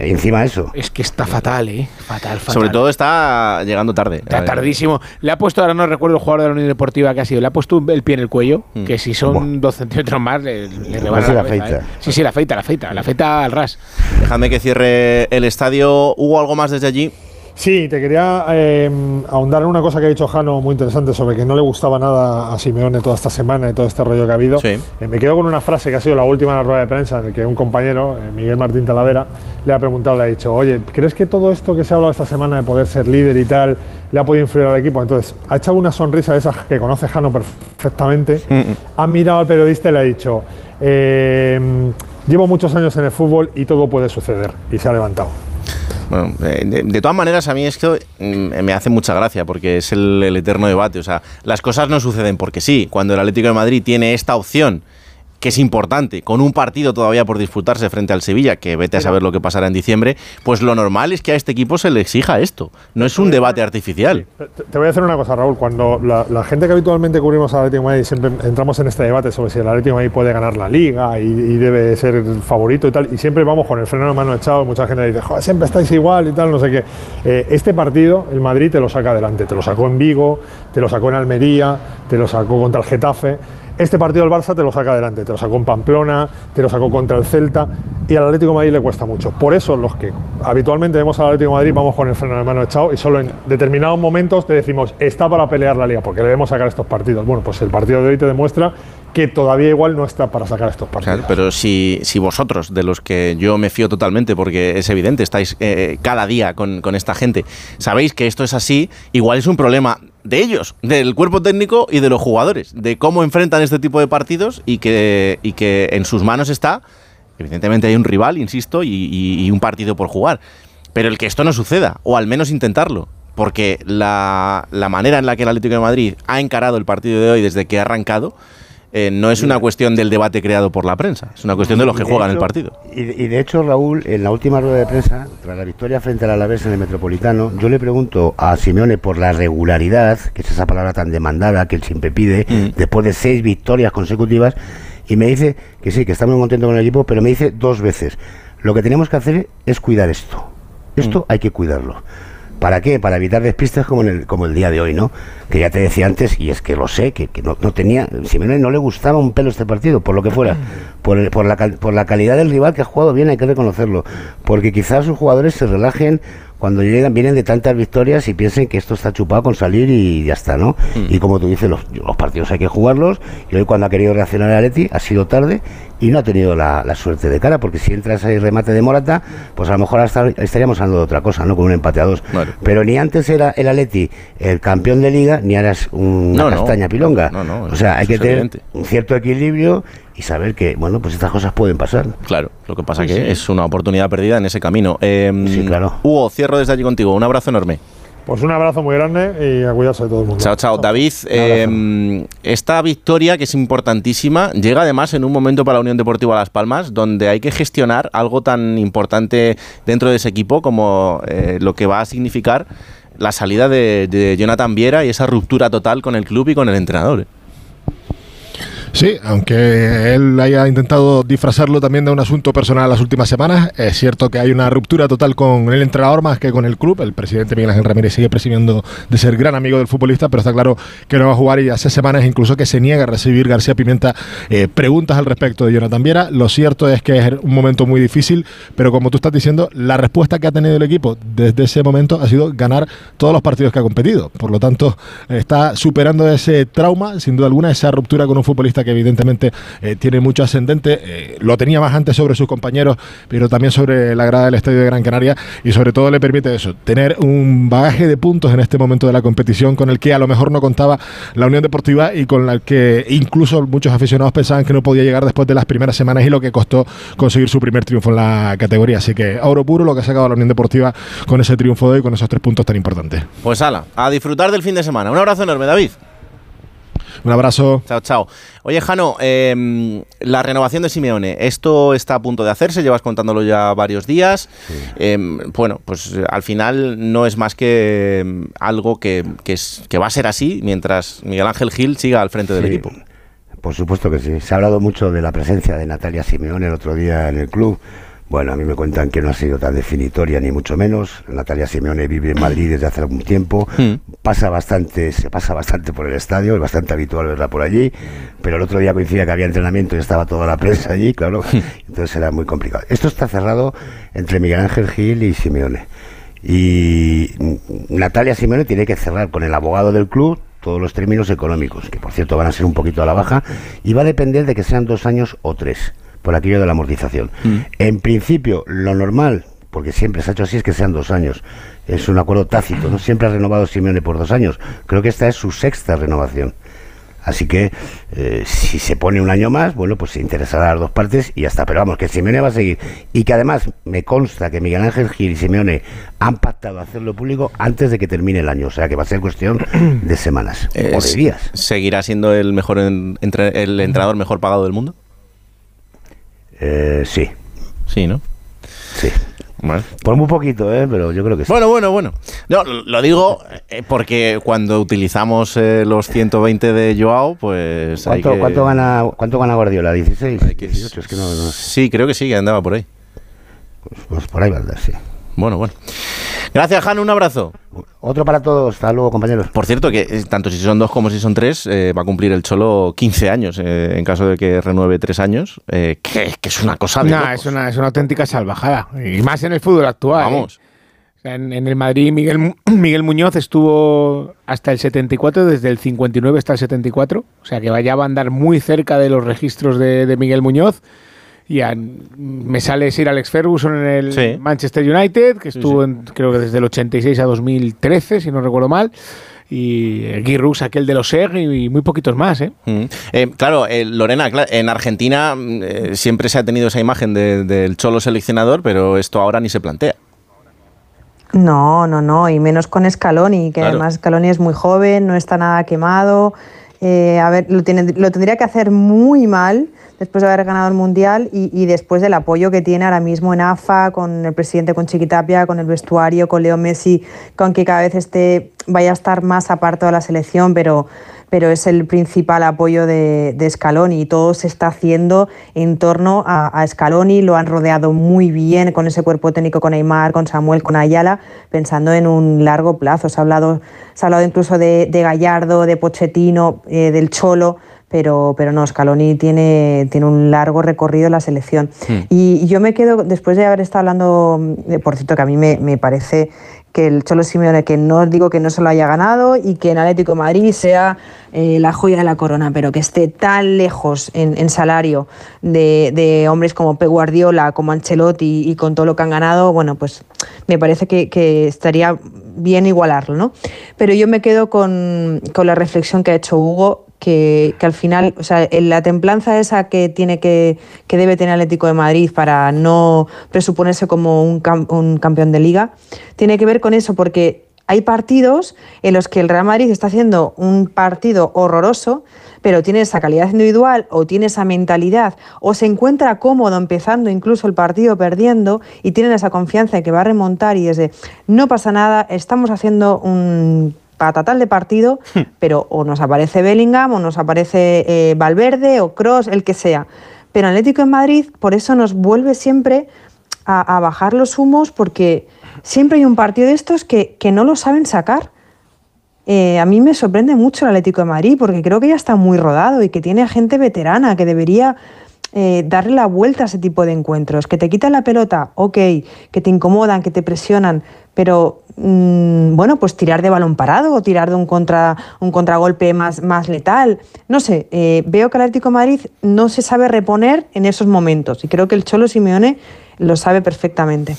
Speaker 13: Y encima eso.
Speaker 14: Es que está fatal, ¿eh? Fatal, fatal.
Speaker 2: Sobre todo está llegando tarde.
Speaker 14: Está tardísimo. Le ha puesto, ahora no recuerdo el jugador de la Unión Deportiva que ha sido, le ha puesto el pie en el cuello, que si son dos centímetros más le, le rebana la
Speaker 2: la
Speaker 14: cabeza,
Speaker 2: afeita.
Speaker 14: ¿eh? Sí, sí, la afeita, la afeita, la afeita al ras.
Speaker 2: Déjame que cierre el estadio. ¿Hubo algo más desde allí?
Speaker 3: Sí, te quería eh, ahondar en una cosa que ha dicho Jano muy interesante sobre que no le gustaba nada a Simeone toda esta semana y todo este rollo que ha habido. Eh, me quedo con una frase que ha sido la última en la rueda de prensa, en la que un compañero, eh, Miguel Martín Talavera, le ha preguntado, le ha dicho, oye, ¿crees que todo esto que se ha hablado esta semana de poder ser líder y tal le ha podido influir al equipo? Entonces, ha echado una sonrisa de esas que conoce Jano perfectamente, ha mirado al periodista y le ha dicho, eh, llevo muchos años en el fútbol y todo puede suceder. Y se ha levantado.
Speaker 2: Bueno, eh, de, todas maneras, a mí esto mm, me hace mucha gracia porque es el, el eterno debate. O sea, las cosas no suceden porque sí. Cuando el Atlético de Madrid tiene esta opción, que es importante, con un partido todavía por disputarse frente al Sevilla, que vete a saber lo que pasará en diciembre, pues lo normal es que a este equipo se le exija esto. No es un debate artificial.
Speaker 3: Te, voy a decir una cosa, Raúl. Cuando la, la gente que habitualmente cubrimos al Atlético de Madrid siempre entramos en este debate sobre si el Atlético de Madrid puede ganar la Liga y, y debe ser el favorito y tal, y siempre vamos con el freno de mano echado. Mucha gente dice, Joder, siempre estáis igual y tal, no sé qué. Eh, este partido, el Madrid te lo saca adelante. Te lo sacó en Vigo, te lo sacó en Almería, te lo sacó contra el Getafe. Este partido el Barça te lo saca adelante, te lo sacó en Pamplona, te lo sacó contra el Celta y al Atlético Madrid le cuesta mucho. Por eso los que habitualmente vemos al Atlético Madrid vamos con el freno de mano echado y solo en determinados momentos te decimos está para pelear la liga porque le debemos sacar estos partidos. Bueno, pues el partido de hoy te demuestra que todavía igual no está para sacar estos partidos.
Speaker 2: Claro, pero si, si vosotros, de los que yo me fío totalmente, porque es evidente, estáis eh, cada día con, con esta gente, sabéis que esto es así, igual es un problema de ellos, del cuerpo técnico y de los jugadores, de cómo enfrentan este tipo de partidos y que, y que en sus manos está, evidentemente hay un rival, insisto, y, y- un partido por jugar. pero el que esto no suceda, o al menos intentarlo. Porque la, la manera en la que el Atlético de Madrid ha encarado el partido de hoy desde que ha arrancado eh, no es una cuestión del debate creado por la prensa, es una cuestión de los que
Speaker 13: de
Speaker 2: juegan el partido.
Speaker 13: Y, y de hecho, Raúl, en la última rueda de prensa, tras la victoria frente al Alavés en el Metropolitano, yo le pregunto a Simeone por la regularidad, que es esa palabra tan demandada que él siempre pide,
Speaker 2: Mm.
Speaker 13: después de seis victorias consecutivas, y me dice que sí, que está muy contento con el equipo, pero me dice dos veces, lo que tenemos que hacer es cuidar esto. Esto hay que cuidarlo. ¿Para qué? Para evitar despistes como, en el, como el día de hoy, ¿no? Que ya te decía antes, y es que lo sé, que, que no, no tenía. Simeone no le gustaba un pelo este partido, por lo que fuera. Por, el- por, la, por la calidad del rival que ha jugado bien, hay que reconocerlo. Porque quizás sus jugadores se relajen cuando llegan, vienen de tantas victorias y piensen que esto está chupado con salir y ya está, ¿no? Y como tú dices, los, los partidos hay que jugarlos. Y hoy, cuando ha querido reaccionar a Leti, ha sido tarde y no ha tenido la, la suerte de cara. Porque si entra ese remate de Morata, pues a lo mejor hasta estaríamos hablando de otra cosa, ¿no? Con un empate a dos. Pero ni antes era el Atleti el campeón de liga, ni ahora es una
Speaker 2: No, no.
Speaker 13: castaña pilonga.
Speaker 2: No, no,
Speaker 13: o sea, hay que tener
Speaker 2: evidente.
Speaker 13: un cierto equilibrio y saber que, bueno, pues estas cosas pueden pasar.
Speaker 2: Claro, lo que pasa
Speaker 13: Sí,
Speaker 2: que
Speaker 13: sí.
Speaker 2: es una oportunidad perdida en ese camino. sí, claro. Hugo, cierro desde allí contigo. Un abrazo enorme.
Speaker 3: Pues un abrazo muy grande y a cuidarse de todo el mundo.
Speaker 2: Chao, chao. David, eh, esta victoria que es importantísima llega además en un momento para la Unión Deportiva Las Palmas donde hay que gestionar algo tan importante dentro de ese equipo como eh, lo que va a significar la salida de, de Jonathan Viera y esa ruptura total con el club y con el entrenador.
Speaker 12: Sí, aunque él haya intentado disfrazarlo también de un asunto personal las últimas semanas, es cierto que hay una ruptura total con el entrenador más que con el club. El presidente Miguel Ángel Ramírez sigue presumiendo de ser gran amigo del futbolista, pero está claro que no va a jugar y hace semanas incluso que se niega a recibir García Pimienta eh, preguntas al respecto de Jonathan Viera. Lo cierto es que es un momento muy difícil, pero como tú estás diciendo, la respuesta que ha tenido el equipo desde ese momento ha sido ganar todos los partidos que ha competido. Por lo tanto, está superando ese trauma, sin duda alguna, esa ruptura con un futbolista que evidentemente eh, tiene mucho ascendente. eh, lo tenía más antes sobre sus compañeros, pero también sobre la grada del Estadio de Gran Canaria y sobre todo le permite eso, tener un bagaje de puntos en este momento de la competición con el que a lo mejor no contaba la Unión Deportiva y con la que incluso muchos aficionados pensaban que no podía llegar después de las primeras semanas y lo que costó conseguir su primer triunfo en la categoría. Así que oro puro lo que ha sacado la Unión Deportiva con ese triunfo de hoy, con esos tres puntos tan importantes.
Speaker 2: Pues ala, a disfrutar del fin de semana. Un abrazo enorme, David.
Speaker 12: Un abrazo.
Speaker 2: Chao, chao. Oye, Jano, eh, la renovación de Simeone, esto está a punto de hacerse, llevas contándolo ya varios días. Eh, bueno, pues al final no es más que eh, algo que, que es- que va a ser así mientras Miguel Ángel Gil siga al frente del equipo.
Speaker 13: Por supuesto que sí. Se ha hablado mucho de la presencia de Natalia Simeone el otro día en el club. Bueno, a mí me cuentan que no ha sido tan definitoria ni mucho menos. Natalia Simeone vive en Madrid desde hace algún tiempo. Pasa bastante, se pasa bastante por el estadio, es bastante habitual verla por allí. Pero el otro día coincidía que había entrenamiento y estaba toda la prensa allí, claro. Entonces era muy complicado. Esto está cerrado entre Miguel Ángel Gil y Simeone. Y Natalia Simeone tiene que cerrar con el abogado del club todos los términos económicos, que por cierto van a ser un poquito a la baja, y va a depender de que sean dos años o tres, por aquello de la amortización. En principio, lo normal, porque siempre se ha hecho así, es que sean dos años. Es un acuerdo tácito, ¿no? Siempre ha renovado Simeone por dos años. Creo que esta es su sexta renovación. Así que eh, si se pone un año más, bueno, pues se interesará a las dos partes y ya está. Pero vamos, que Simeone va a seguir. Y que además me consta que Miguel Ángel Gil y Simeone han pactado hacerlo público antes de que termine el año. O sea que va a ser cuestión de semanas o de días.
Speaker 2: ¿Seguirá siendo el mejor en- entre- el entrenador mejor pagado del mundo?
Speaker 13: Eh, sí.
Speaker 2: Sí, ¿no?
Speaker 13: Sí. Por muy poquito, ¿eh? pero yo creo que sí.
Speaker 2: Bueno, bueno, bueno. No, lo digo eh, porque cuando utilizamos eh, los 120 de Joao, pues hay
Speaker 13: ¿Cuánto,
Speaker 2: que-
Speaker 13: cuánto gana, ¿Cuánto gana Guardiola? ¿16? 18, es que no, no-
Speaker 2: Sí, creo que sí, que andaba por ahí.
Speaker 13: Pues por ahí va a andar, sí.
Speaker 2: Bueno, bueno. Gracias, Jano, un abrazo.
Speaker 13: Otro para todos, hasta luego, compañeros.
Speaker 2: Por cierto, que eh, tanto si son dos como si son tres, eh, va a cumplir el Cholo 15 años, eh, en caso de que renueve tres años, eh, que, que es una cosa de locos.
Speaker 14: es, una, es una auténtica salvajada. Y más en el fútbol actual.
Speaker 2: Vamos.
Speaker 14: ¿eh? O sea, en, en el Madrid, Miguel, Miguel Muñoz estuvo hasta el 74, desde el 59 hasta el 74. O sea, que vaya a andar muy cerca de los registros de, de Miguel Muñoz. Y a- me sale Sir Alex Ferguson en el
Speaker 2: Sí.
Speaker 14: Manchester United, que
Speaker 2: Sí,
Speaker 14: estuvo
Speaker 2: sí.
Speaker 14: en- creo que desde el 86 a 2013, si no recuerdo mal. Y eh, Guy Rux, aquel de los SEG, y, y muy poquitos más, ¿eh?
Speaker 2: Mm. Eh, claro, eh, Lorena, en Argentina mm, eh, siempre se ha tenido esa imagen de- del Cholo seleccionador, pero esto ahora ni se plantea.
Speaker 9: No, no, no, y menos con Scaloni, que
Speaker 2: Claro.
Speaker 9: además Scaloni es muy joven, no está nada quemado. Eh, a ver, lo, tiene- lo tendría que hacer muy mal después de haber ganado el Mundial y, y después del apoyo que tiene ahora mismo en AFA, con el presidente, con Chiquitapia, con el vestuario, con Leo Messi, con que cada vez esté, vaya a estar más apartado de la selección, pero, pero es el principal apoyo de, de Scaloni y todo se está haciendo en torno a, a Scaloni, lo han rodeado muy bien con ese cuerpo técnico, con Neymar, con Samuel, con Ayala, pensando en un largo plazo. Se ha hablado, se ha hablado incluso de, de Gallardo, de Pochettino, eh, del Cholo, pero, pero no, Scaloni tiene, tiene un largo recorrido en la selección. Y yo me quedo, después de haber estado hablando, eh, por cierto, que a mí me, me parece que el Cholo Simeone, que no digo que no se lo haya ganado y que en Atlético Madrid sea eh, la joya de la corona, pero que esté tan lejos en, en salario de, de hombres como Pep Guardiola, como Ancelotti y, con todo lo que han ganado, bueno, pues me parece que, que estaría bien igualarlo, ¿no? Pero yo me quedo con, con la reflexión que ha hecho Hugo que, que al final, o sea, la templanza esa que tiene que, que debe tener Atlético de Madrid para no presuponerse como un, cam- un campeón de liga, tiene que ver con eso, porque hay partidos en los que el Real Madrid está haciendo un partido horroroso, pero tiene esa calidad individual o tiene esa mentalidad o se encuentra cómodo empezando incluso el partido perdiendo y tienen esa confianza de que va a remontar y es de no pasa nada, estamos haciendo un patatal de partido, pero o nos aparece Bellingham o nos aparece eh, Valverde o Cross, el que sea. Pero Atlético en Madrid por eso nos vuelve siempre a, a bajar los humos porque siempre hay un partido de estos que, que no lo saben sacar. Eh, a mí me sorprende mucho el Atlético de Madrid porque creo que ya está muy rodado y que tiene gente veterana que debería eh, darle la vuelta a ese tipo de encuentros. Que te quitan la pelota, ok, que te incomodan, que te presionan, pero mm, bueno, pues tirar de balón parado o tirar de un, contra, un contragolpe más, más letal. No sé, eh, veo que el Atlético de Madrid no se sabe reponer en esos momentos y creo que el Cholo Simeone lo sabe perfectamente.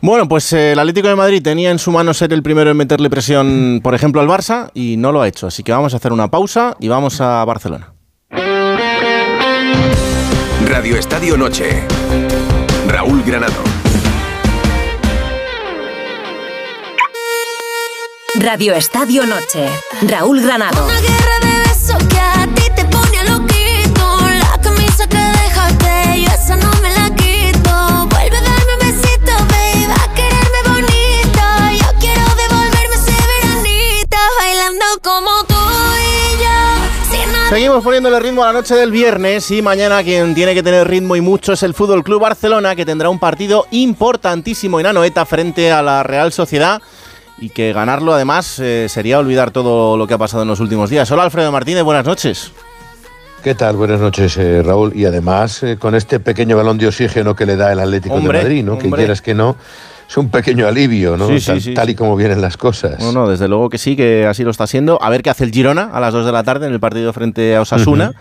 Speaker 2: Bueno, pues eh, el Atlético de Madrid tenía en su mano ser el primero en meterle presión, por ejemplo, al Barça y no lo ha hecho. Así que vamos a hacer una pausa y vamos a Barcelona.
Speaker 19: Radio Estadio Noche. Raúl Granado.
Speaker 1: Radio Estadio Noche. Raúl Granado.
Speaker 20: Una guerra de besos que a ti te pone loquito. La camisa que dejaste, yo esa no me la quito. Vuelve a darme un besito, baby, a quererme bonita. Yo quiero devolverme ese veranito, bailando como tú y yo. Sin nada
Speaker 2: Seguimos poniéndole ritmo a la noche del viernes y mañana quien tiene que tener ritmo y mucho es el Fútbol Club Barcelona que tendrá un partido importantísimo en Anoeta frente a la Real Sociedad y que ganarlo además eh, sería olvidar todo lo que ha pasado en los últimos días. Hola Alfredo Martínez, buenas noches.
Speaker 21: ¿Qué tal? Buenas noches, eh, Raúl. Y además, eh, con este pequeño balón de oxígeno que le da el Atlético
Speaker 2: Hombre,
Speaker 21: de Madrid, ¿no? Que
Speaker 2: hombre.
Speaker 21: quieras que no, es un pequeño alivio, ¿no?
Speaker 2: Sí, sí,
Speaker 21: tal,
Speaker 2: sí,
Speaker 21: tal y como vienen las cosas.
Speaker 2: No, no, desde luego que sí, que así lo está haciendo. A ver qué hace el Girona a las 2 de la tarde en el partido frente a Osasuna.
Speaker 21: Ujú.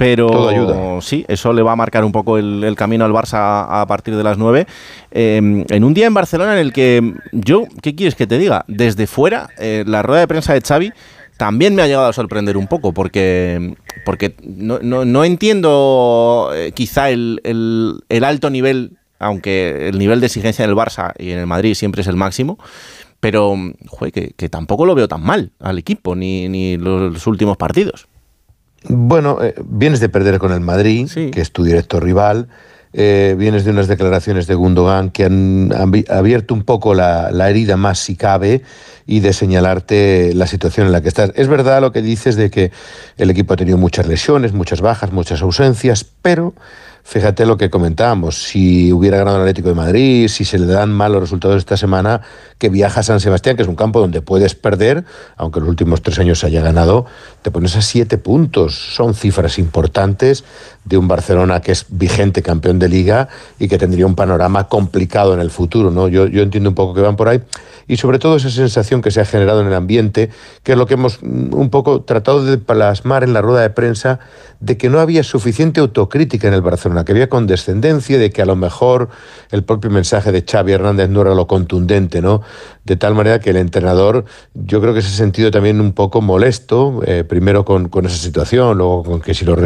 Speaker 2: Pero
Speaker 21: Todo ayuda.
Speaker 2: sí, eso le va a marcar un poco el, el camino al Barça a, partir de las 9. Eh, en un día en Barcelona en el que yo, ¿qué quieres que te diga? Desde fuera, eh, la rueda de prensa de Xavi también me ha llegado a sorprender un poco porque, porque no, no- no entiendo eh, quizá el, el- el alto nivel, aunque el nivel de exigencia en el Barça y en el Madrid siempre es el máximo, pero joder, que, que tampoco lo veo tan mal al equipo ni, ni los últimos partidos.
Speaker 21: Bueno, eh, vienes de perder con el Madrid, que es tu directo rival. eh, vienes de unas declaraciones de Gundogan que han abi- abierto un poco la, la herida más si cabe y de señalarte la situación en la que estás. Es verdad lo que dices de que el equipo ha tenido muchas lesiones, muchas bajas, muchas ausencias, pero fíjate lo que comentábamos, si hubiera ganado el Atlético de Madrid, si se le dan malos resultados esta semana, que viaja a San Sebastián, que es un campo donde puedes perder, aunque los últimos tres años se haya ganado, te pones a siete puntos. Son cifras importantes de un Barcelona que es vigente campeón de liga y que tendría un panorama complicado en el futuro. ¿no? Yo, yo entiendo un poco que van por ahí. Y sobre todo esa sensación que se ha generado en el ambiente, que es lo que hemos mm, un poco tratado de plasmar en la rueda de prensa, de que no había suficiente autocrítica en el Barcelona, que había condescendencia, de que a lo mejor el propio mensaje de Xavi Hernández no era lo contundente, ¿no? De tal manera que el entrenador, yo creo que se ha sentido también un poco molesto, eh, primero con, esa situación, luego con que si los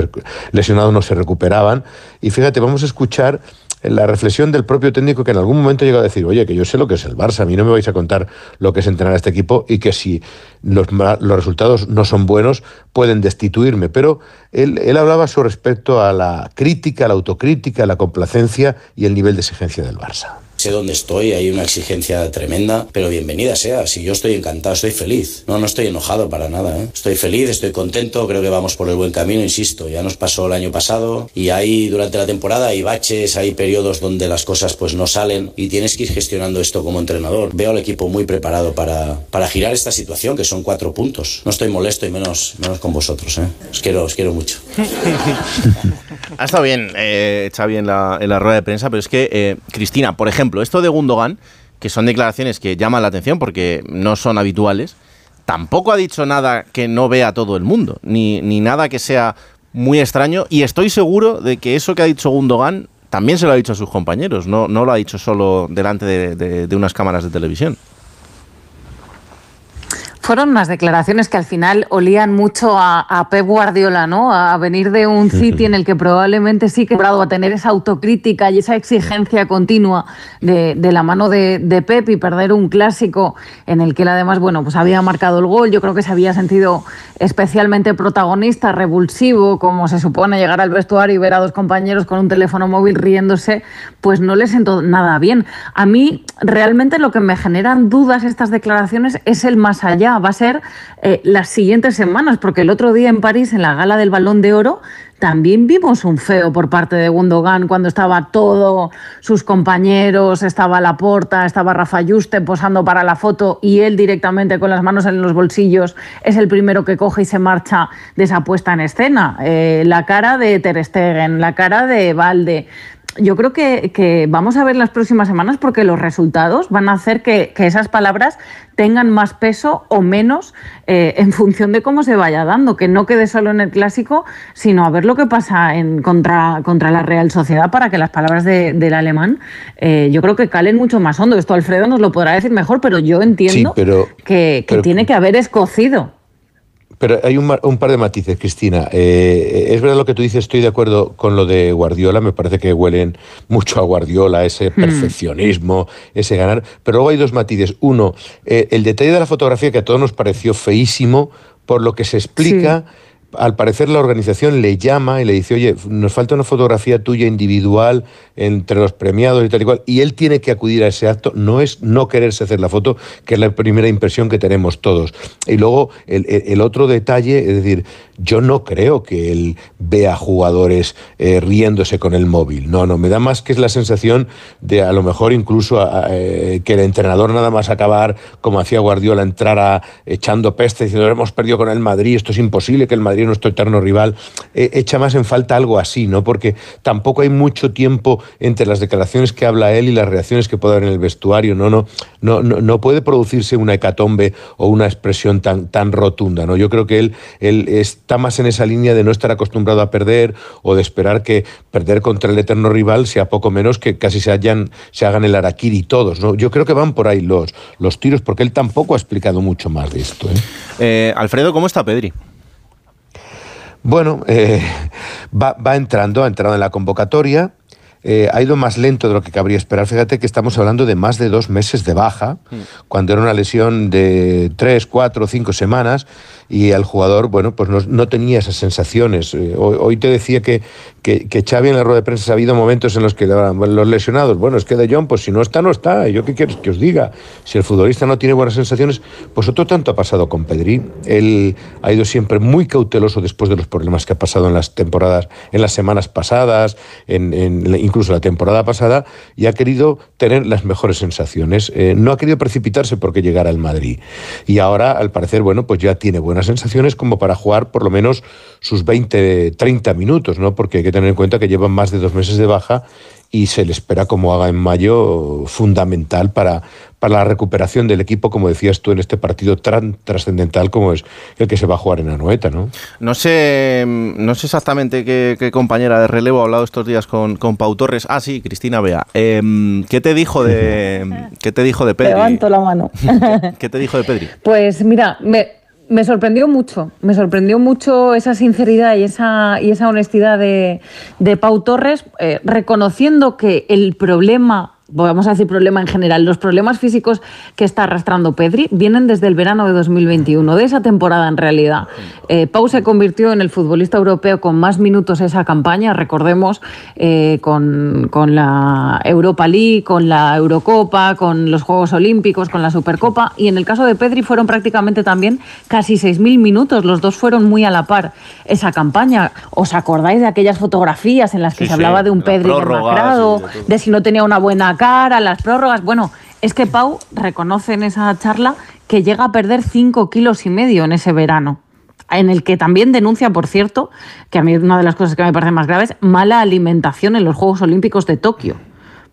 Speaker 21: lesionados no se recuperaban. Y fíjate, vamos a escuchar la reflexión del propio técnico que en algún momento llegó a decir, oye, que yo sé lo que es el Barça, a mí no me vais a contar lo que es entrenar a este equipo y que si los, resultados no son buenos pueden destituirme. Pero él, él hablaba sobre respecto a la crítica, la autocrítica, la complacencia y el nivel de exigencia del Barça.
Speaker 22: Sé dónde estoy, hay una exigencia tremenda, pero bienvenida sea. Si yo estoy encantado, estoy feliz. No, no estoy enojado para nada. ¿eh? Estoy feliz, estoy contento, creo que vamos por el buen camino, insisto. Ya nos pasó el año pasado y hay durante la temporada hay baches, hay periodos donde las cosas pues no salen y tienes que ir gestionando esto como entrenador. Veo al equipo muy preparado para, para girar esta situación, que son cuatro puntos. No estoy molesto y menos, menos con vosotros. ¿eh? Os quiero, os quiero mucho.
Speaker 2: Ha estado bien, eh, Xavi, en la, en la rueda de prensa, pero es que, eh, Cristina, por ejemplo, esto de Gundogan, que son declaraciones que llaman la atención porque no son habituales, tampoco ha dicho nada que no vea todo el mundo, ni, ni nada que sea muy extraño, y estoy seguro de que eso que ha dicho Gundogan también se lo ha dicho a sus compañeros, no, no lo ha dicho solo delante de, unas cámaras de televisión.
Speaker 11: Fueron unas declaraciones que al final olían mucho a, a Pep Guardiola, ¿no? A venir de un City en el que probablemente sí que ha a tener esa autocrítica y esa exigencia continua de, de la mano de, de Pep y perder un clásico en el que él además, bueno, pues había marcado el gol. Yo creo que se había sentido especialmente protagonista, revulsivo, como se supone llegar al vestuario y ver a dos compañeros con un teléfono móvil riéndose, pues no le sentó nada bien. A mí realmente lo que me generan dudas estas declaraciones es el más allá, va a ser eh, las siguientes semanas, porque el otro día en París, en la gala del Balón de Oro, también vimos un feo por parte de Gundogan cuando estaba todo sus compañeros, estaba Laporta, estaba Rafa Juste posando para la foto y él directamente con las manos en los bolsillos es el primero que coge y se marcha de esa puesta en escena. Eh, la cara de Ter Stegen, la cara de Valde. Yo creo que, que vamos a ver las próximas semanas porque los resultados van a hacer que, que esas palabras tengan más peso o menos eh, en función de cómo se vaya dando, que no quede solo en el clásico, sino a ver lo que pasa en, contra, contra la Real Sociedad para que las palabras de- del alemán eh, yo creo que calen mucho más hondo. Esto Alfredo nos lo podrá decir mejor, pero yo entiendo
Speaker 21: Sí, pero-
Speaker 11: que, que
Speaker 21: pero-
Speaker 11: tiene que haber escocido.
Speaker 21: Pero hay un, un par de matices, Cristina. Eh, es verdad lo que tú dices, estoy de acuerdo con lo de Guardiola, me parece que huelen mucho a Guardiola, ese perfeccionismo, ese ganar. Pero luego hay dos matices. Uno, eh, el detalle de la fotografía que a todos nos pareció feísimo, por lo que se explica. Al parecer la organización le llama y le dice, oye, nos falta una fotografía tuya individual entre los premiados y tal y cual, y él tiene que acudir a ese acto, no es no quererse hacer la foto, que es la primera impresión que tenemos todos. Y luego el, otro detalle, es decir, yo no creo que él vea jugadores eh, riéndose con el móvil, no, no, me da más que es la sensación de a lo mejor incluso eh, que el entrenador nada más acabar, como hacía Guardiola, entrara echando peste, diciendo, hemos perdido con el Madrid, esto es imposible, que el Madrid es nuestro eterno rival, eh, echa más en falta algo así, ¿no? Porque tampoco hay mucho tiempo entre las declaraciones que habla él y las reacciones que puede haber en el vestuario, no, no, no, no, no puede producirse una hecatombe o una expresión tan, tan rotunda, ¿no? Yo creo que él, él está más en esa línea de no estar acostumbrado a perder o de esperar que perder contra el eterno rival sea poco menos que casi se, se hagan el araquiri todos, ¿no? Yo creo que van por ahí los, los tiros porque él tampoco ha explicado mucho más de esto, ¿eh?
Speaker 2: Eh, Alfredo, ¿cómo está Pedri?
Speaker 21: Bueno, eh, va, va entrando, ha entrado en la convocatoria. Eh, ha ido más lento de lo que cabría esperar. Fíjate que estamos hablando de más de dos meses de baja, cuando era una lesión de tres, cuatro, cinco semanas, y el jugador, bueno, pues no, no tenía esas sensaciones. Eh, hoy, hoy te decía que, que, que Xavi en la rueda de prensa ha habido momentos en los que le hablan, "Bueno, los lesionados, bueno, es que De Jong, pues si no está, no está. ¿Yo qué quieres que os diga? Si el futbolista no tiene buenas sensaciones, pues otro tanto ha pasado con Pedri. Él ha ido siempre muy cauteloso después de los problemas que ha pasado en las temporadas, en las semanas pasadas, en, en incluso la temporada pasada, y ha querido tener las mejores sensaciones. Eh, no ha querido precipitarse porque llegara al Madrid. Y ahora, al parecer, bueno, pues ya tiene buenas sensaciones como para jugar por lo menos sus 20, 30 minutos, ¿no? Porque hay que tener en cuenta que llevan más de dos meses de baja y se le espera, como haga en mayo, fundamental para, para la recuperación del equipo, como decías tú, en este partido tan trascendental como es el que se va a jugar en Anoeta, ¿no?
Speaker 2: No sé, no sé exactamente qué, qué compañera de relevo ha hablado estos días con, con Pau Torres. Ah, sí, Cristina Bea. Em, ¿Qué te dijo de, qué te dijo de Pedri?
Speaker 11: Levanto la mano.
Speaker 2: ¿Qué te dijo de Pedri?
Speaker 11: Pues mira, me, Me sorprendió mucho, me sorprendió mucho esa sinceridad y esa, y esa honestidad de, de Pau Torres, eh, reconociendo que el problema vamos a decir problema en general, los problemas físicos que está arrastrando Pedri vienen desde el verano de 2021, de esa temporada en realidad. Eh, Pau se convirtió en el futbolista europeo con más minutos esa campaña, recordemos, eh, con, con la Europa League, con la Eurocopa, con los Juegos Olímpicos, con la Supercopa, y en el caso de Pedri fueron prácticamente también casi 6.000 minutos, los dos fueron muy a la par esa campaña. ¿Os acordáis de aquellas fotografías en las que
Speaker 2: Sí,
Speaker 11: se
Speaker 2: sí,
Speaker 11: hablaba de un Pedri demacrado,
Speaker 2: todo.
Speaker 11: de si no tenía una buena cara, las prórrogas. Bueno, es que Pau reconoce en esa charla que llega a perder 5 kilos y medio en ese verano. En el que también denuncia, por cierto, que a mí una de las cosas que me parece más graves, mala alimentación en los Juegos Olímpicos de Tokio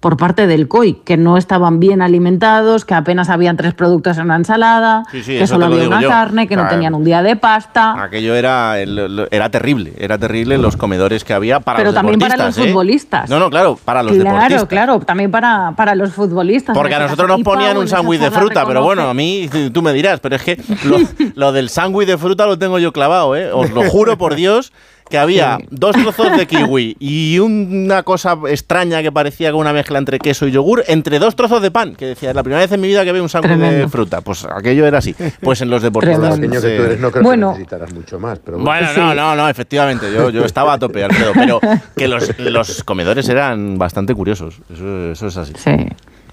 Speaker 11: por parte del COI, que no estaban bien alimentados, que apenas habían tres productos en una ensalada,
Speaker 2: Sí, sí,
Speaker 11: que solo había una
Speaker 2: yo.
Speaker 11: carne, que no
Speaker 2: Claro.
Speaker 11: tenían un día de pasta.
Speaker 2: Aquello era, era terrible, era terrible los comedores que había para
Speaker 11: Pero
Speaker 2: los
Speaker 11: también para los
Speaker 2: ¿eh?
Speaker 11: futbolistas.
Speaker 2: No, no, claro, para los
Speaker 11: claro,
Speaker 2: deportistas.
Speaker 11: claro, también para, para los futbolistas.
Speaker 2: Porque a nosotros nos ponían un sándwich de fruta, pero bueno, a mí tú me dirás, pero es que lo, lo del sándwich de fruta lo tengo yo clavado, ¿eh? Os lo juro por Dios que había dos trozos de kiwi y una cosa extraña que parecía como una mezcla entre queso y yogur, entre dos trozos de pan, que decía, es la primera vez en mi vida que veo un sándwich de fruta. Pues aquello era así. Pues en los deportistas.
Speaker 21: Pequeño que
Speaker 2: sí.
Speaker 21: tú eres, no creo
Speaker 11: Bueno.
Speaker 21: que necesitarás mucho más. Pero
Speaker 2: Bueno, no, no, no, efectivamente, yo, yo estaba a tope, Alfredo, pero que los, los comedores eran bastante curiosos, eso, eso es así.
Speaker 11: Sí.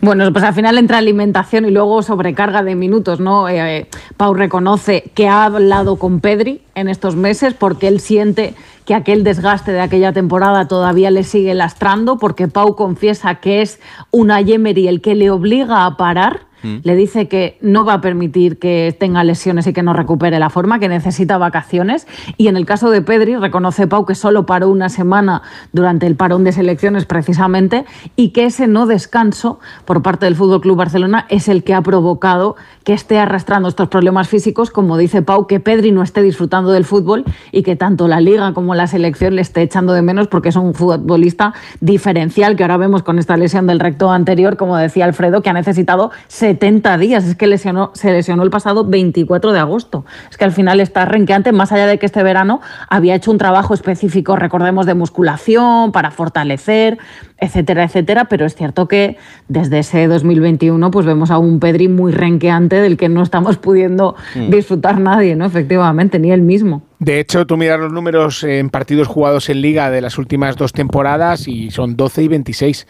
Speaker 11: Bueno, pues al final entra alimentación y luego sobrecarga de minutos, ¿no? Eh, eh, Pau reconoce que ha hablado con Pedri en estos meses porque él siente que aquel desgaste de aquella temporada todavía le sigue lastrando, porque Pau confiesa que es una Emery el que le obliga a parar. Le dice que no va a permitir que tenga lesiones y que no recupere la forma, que necesita vacaciones. Y en el caso de Pedri, reconoce Pau que solo paró una semana durante el parón de selecciones precisamente y que ese no descanso por parte del Fútbol Club Barcelona es el que ha provocado que esté arrastrando estos problemas físicos, como dice Pau, que Pedri no esté disfrutando del fútbol y que tanto la liga como la selección le esté echando de menos porque es un futbolista diferencial que ahora vemos con esta lesión del recto anterior, como decía Alfredo, que ha necesitado 70 días. Es que lesionó, se lesionó el pasado 24 de agosto. Es que al final está renqueante, más allá de que este verano había hecho un trabajo específico, recordemos, de musculación para fortalecer, etcétera, etcétera. Pero es cierto que desde ese 2021 pues vemos a un Pedri muy renqueante del que no estamos pudiendo
Speaker 14: Mm.
Speaker 11: disfrutar nadie, ¿no? Efectivamente, ni él mismo.
Speaker 14: De hecho, tú miras los números en partidos jugados en liga de las últimas dos temporadas y son 12 y 26.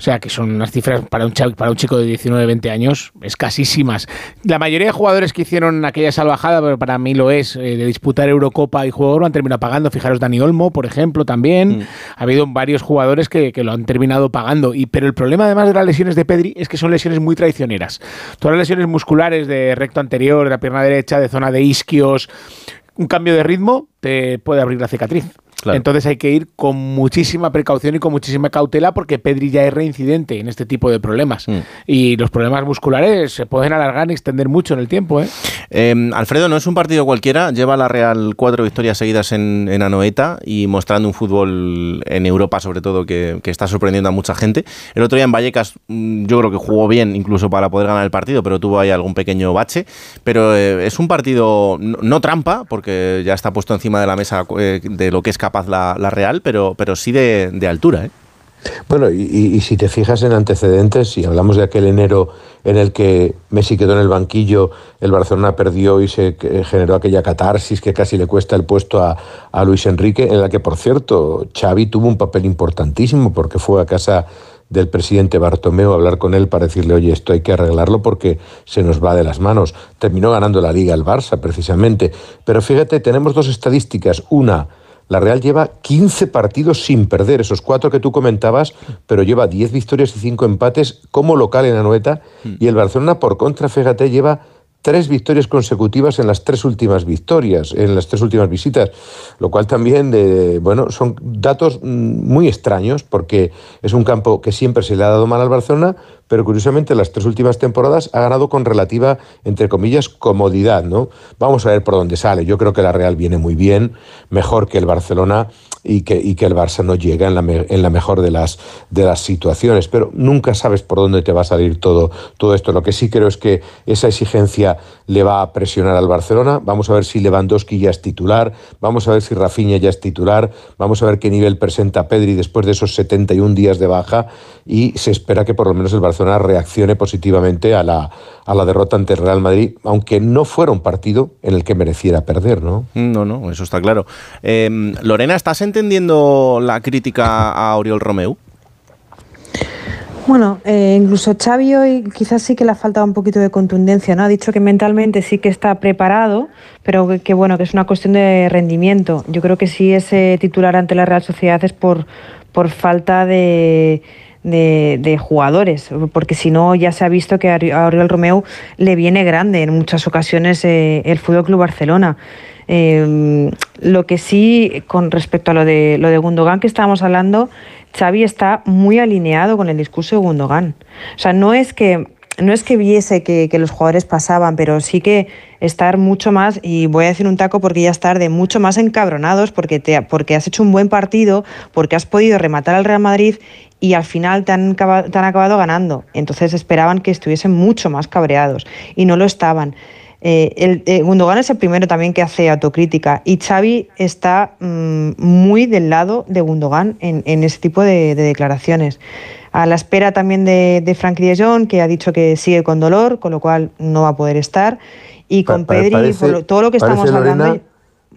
Speaker 14: O sea, que son unas cifras para un, chav- para un chico de 19, 20 años escasísimas. La mayoría de jugadores que hicieron aquella salvajada, pero para mí lo es, eh, de disputar Eurocopa y Juego Oro, han terminado pagando. Fijaros, Dani Olmo, por ejemplo, también. Ha habido varios jugadores que, que lo han terminado pagando. Y, pero el problema, además de las lesiones de Pedri, es que son lesiones muy traicioneras. Todas las lesiones musculares de recto anterior, de la pierna derecha, de zona de isquios, un cambio de ritmo te puede abrir la cicatriz. Entonces hay que ir con muchísima precaución y con muchísima cautela porque Pedri ya es reincidente en este tipo de problemas. Y los problemas musculares se pueden alargar y extender mucho en el tiempo. ¿eh?
Speaker 2: Eh, Alfredo, no es un partido cualquiera. Lleva la Real cuatro victorias seguidas en, en Anoeta y mostrando un fútbol en Europa, sobre todo, que, que está sorprendiendo a mucha gente. El otro día en Vallecas, mm, yo creo que jugó bien, incluso para poder ganar el partido, pero tuvo ahí algún pequeño bache. Pero eh, es un partido no, no trampa, porque ya está puesto encima de la mesa eh, de lo que es capaz la, la Real, pero, pero sí de, altura. ¿eh?
Speaker 21: Bueno, y, si te fijas en antecedentes, si hablamos de aquel enero en el que Messi quedó en el banquillo, el Barcelona perdió y se eh, generó aquella catarsis que casi le cuesta el puesto a, Luis Enrique, en la que, por cierto, Xavi tuvo un papel importantísimo porque fue a casa del presidente Bartomeu a hablar con él para decirle, oye, esto hay que arreglarlo porque se nos va de las manos. Terminó ganando la liga el Barça, precisamente. Pero fíjate, tenemos dos estadísticas. Una, la Real lleva 15 partidos sin perder, esos cuatro que tú comentabas, pero lleva 10 victorias y 5 empates como local en Anoeta. Y el Barcelona, por contra, fíjate, lleva tres victorias consecutivas en las tres últimas victorias, en las tres últimas visitas, lo cual también, de, bueno, son datos mm, muy extraños porque es un campo que siempre se le ha dado mal al Barcelona, pero curiosamente las tres últimas temporadas ha ganado con relativa, entre comillas, comodidad, ¿no? Vamos a ver por dónde sale. Yo creo que la Real viene muy bien, mejor que el Barcelona. Y que, y que el Barça no llega en la, en la mejor de las, de las situaciones. Pero nunca sabes por dónde te va a salir todo, todo esto. Lo que sí creo es que esa exigencia le va a presionar al Barcelona. Vamos a ver si Lewandowski ya es titular, vamos a ver si Rafinha ya es titular, vamos a ver qué nivel presenta Pedri después de esos 71 días de baja y se espera que por lo menos el Barcelona reaccione positivamente a la, a la derrota ante el Real Madrid, aunque no fuera un partido en el que mereciera perder, ¿no?
Speaker 2: No, no, eso está claro. Eh, Lorena, ¿estás entendiendo la crítica a Oriol Romeu?
Speaker 9: Bueno, eh, incluso Xavi hoy quizás sí que le ha faltado un poquito de contundencia, ¿no? Ha dicho que mentalmente sí que está preparado, pero que, que, bueno, que es una cuestión de rendimiento. Yo creo que si es eh, titular ante la Real Sociedad es por, por falta de, de, jugadores, porque si no ya se ha visto que a Ori- a Oriol Romeu le viene grande en muchas ocasiones eh, el Fútbol Club Barcelona. Eh, lo que sí, con respecto a lo de lo de Gundogan que estábamos hablando, Xavi está muy alineado con el discurso de Gundogan. O sea, no es que no es que viese que, los jugadores pasaban, pero sí que estar mucho más, y voy a decir un taco porque ya es tarde, mucho más encabronados porque, te, porque has hecho un buen partido, porque has podido rematar al Real Madrid y al final te han, acabado ganando. Entonces esperaban que estuviesen mucho más cabreados y no lo estaban. Eh, eh, Gundogan es el primero también que hace autocrítica y Xavi está mm, muy del lado de Gundogan en, en ese tipo de declaraciones. A la espera también de, de Frankie de Jong, que ha dicho que sigue con dolor, con lo cual no va a poder estar. Y con
Speaker 21: Pa-
Speaker 9: Pedri,
Speaker 21: parece-
Speaker 9: por lo- todo lo que estamos hablando.
Speaker 21: Lorena,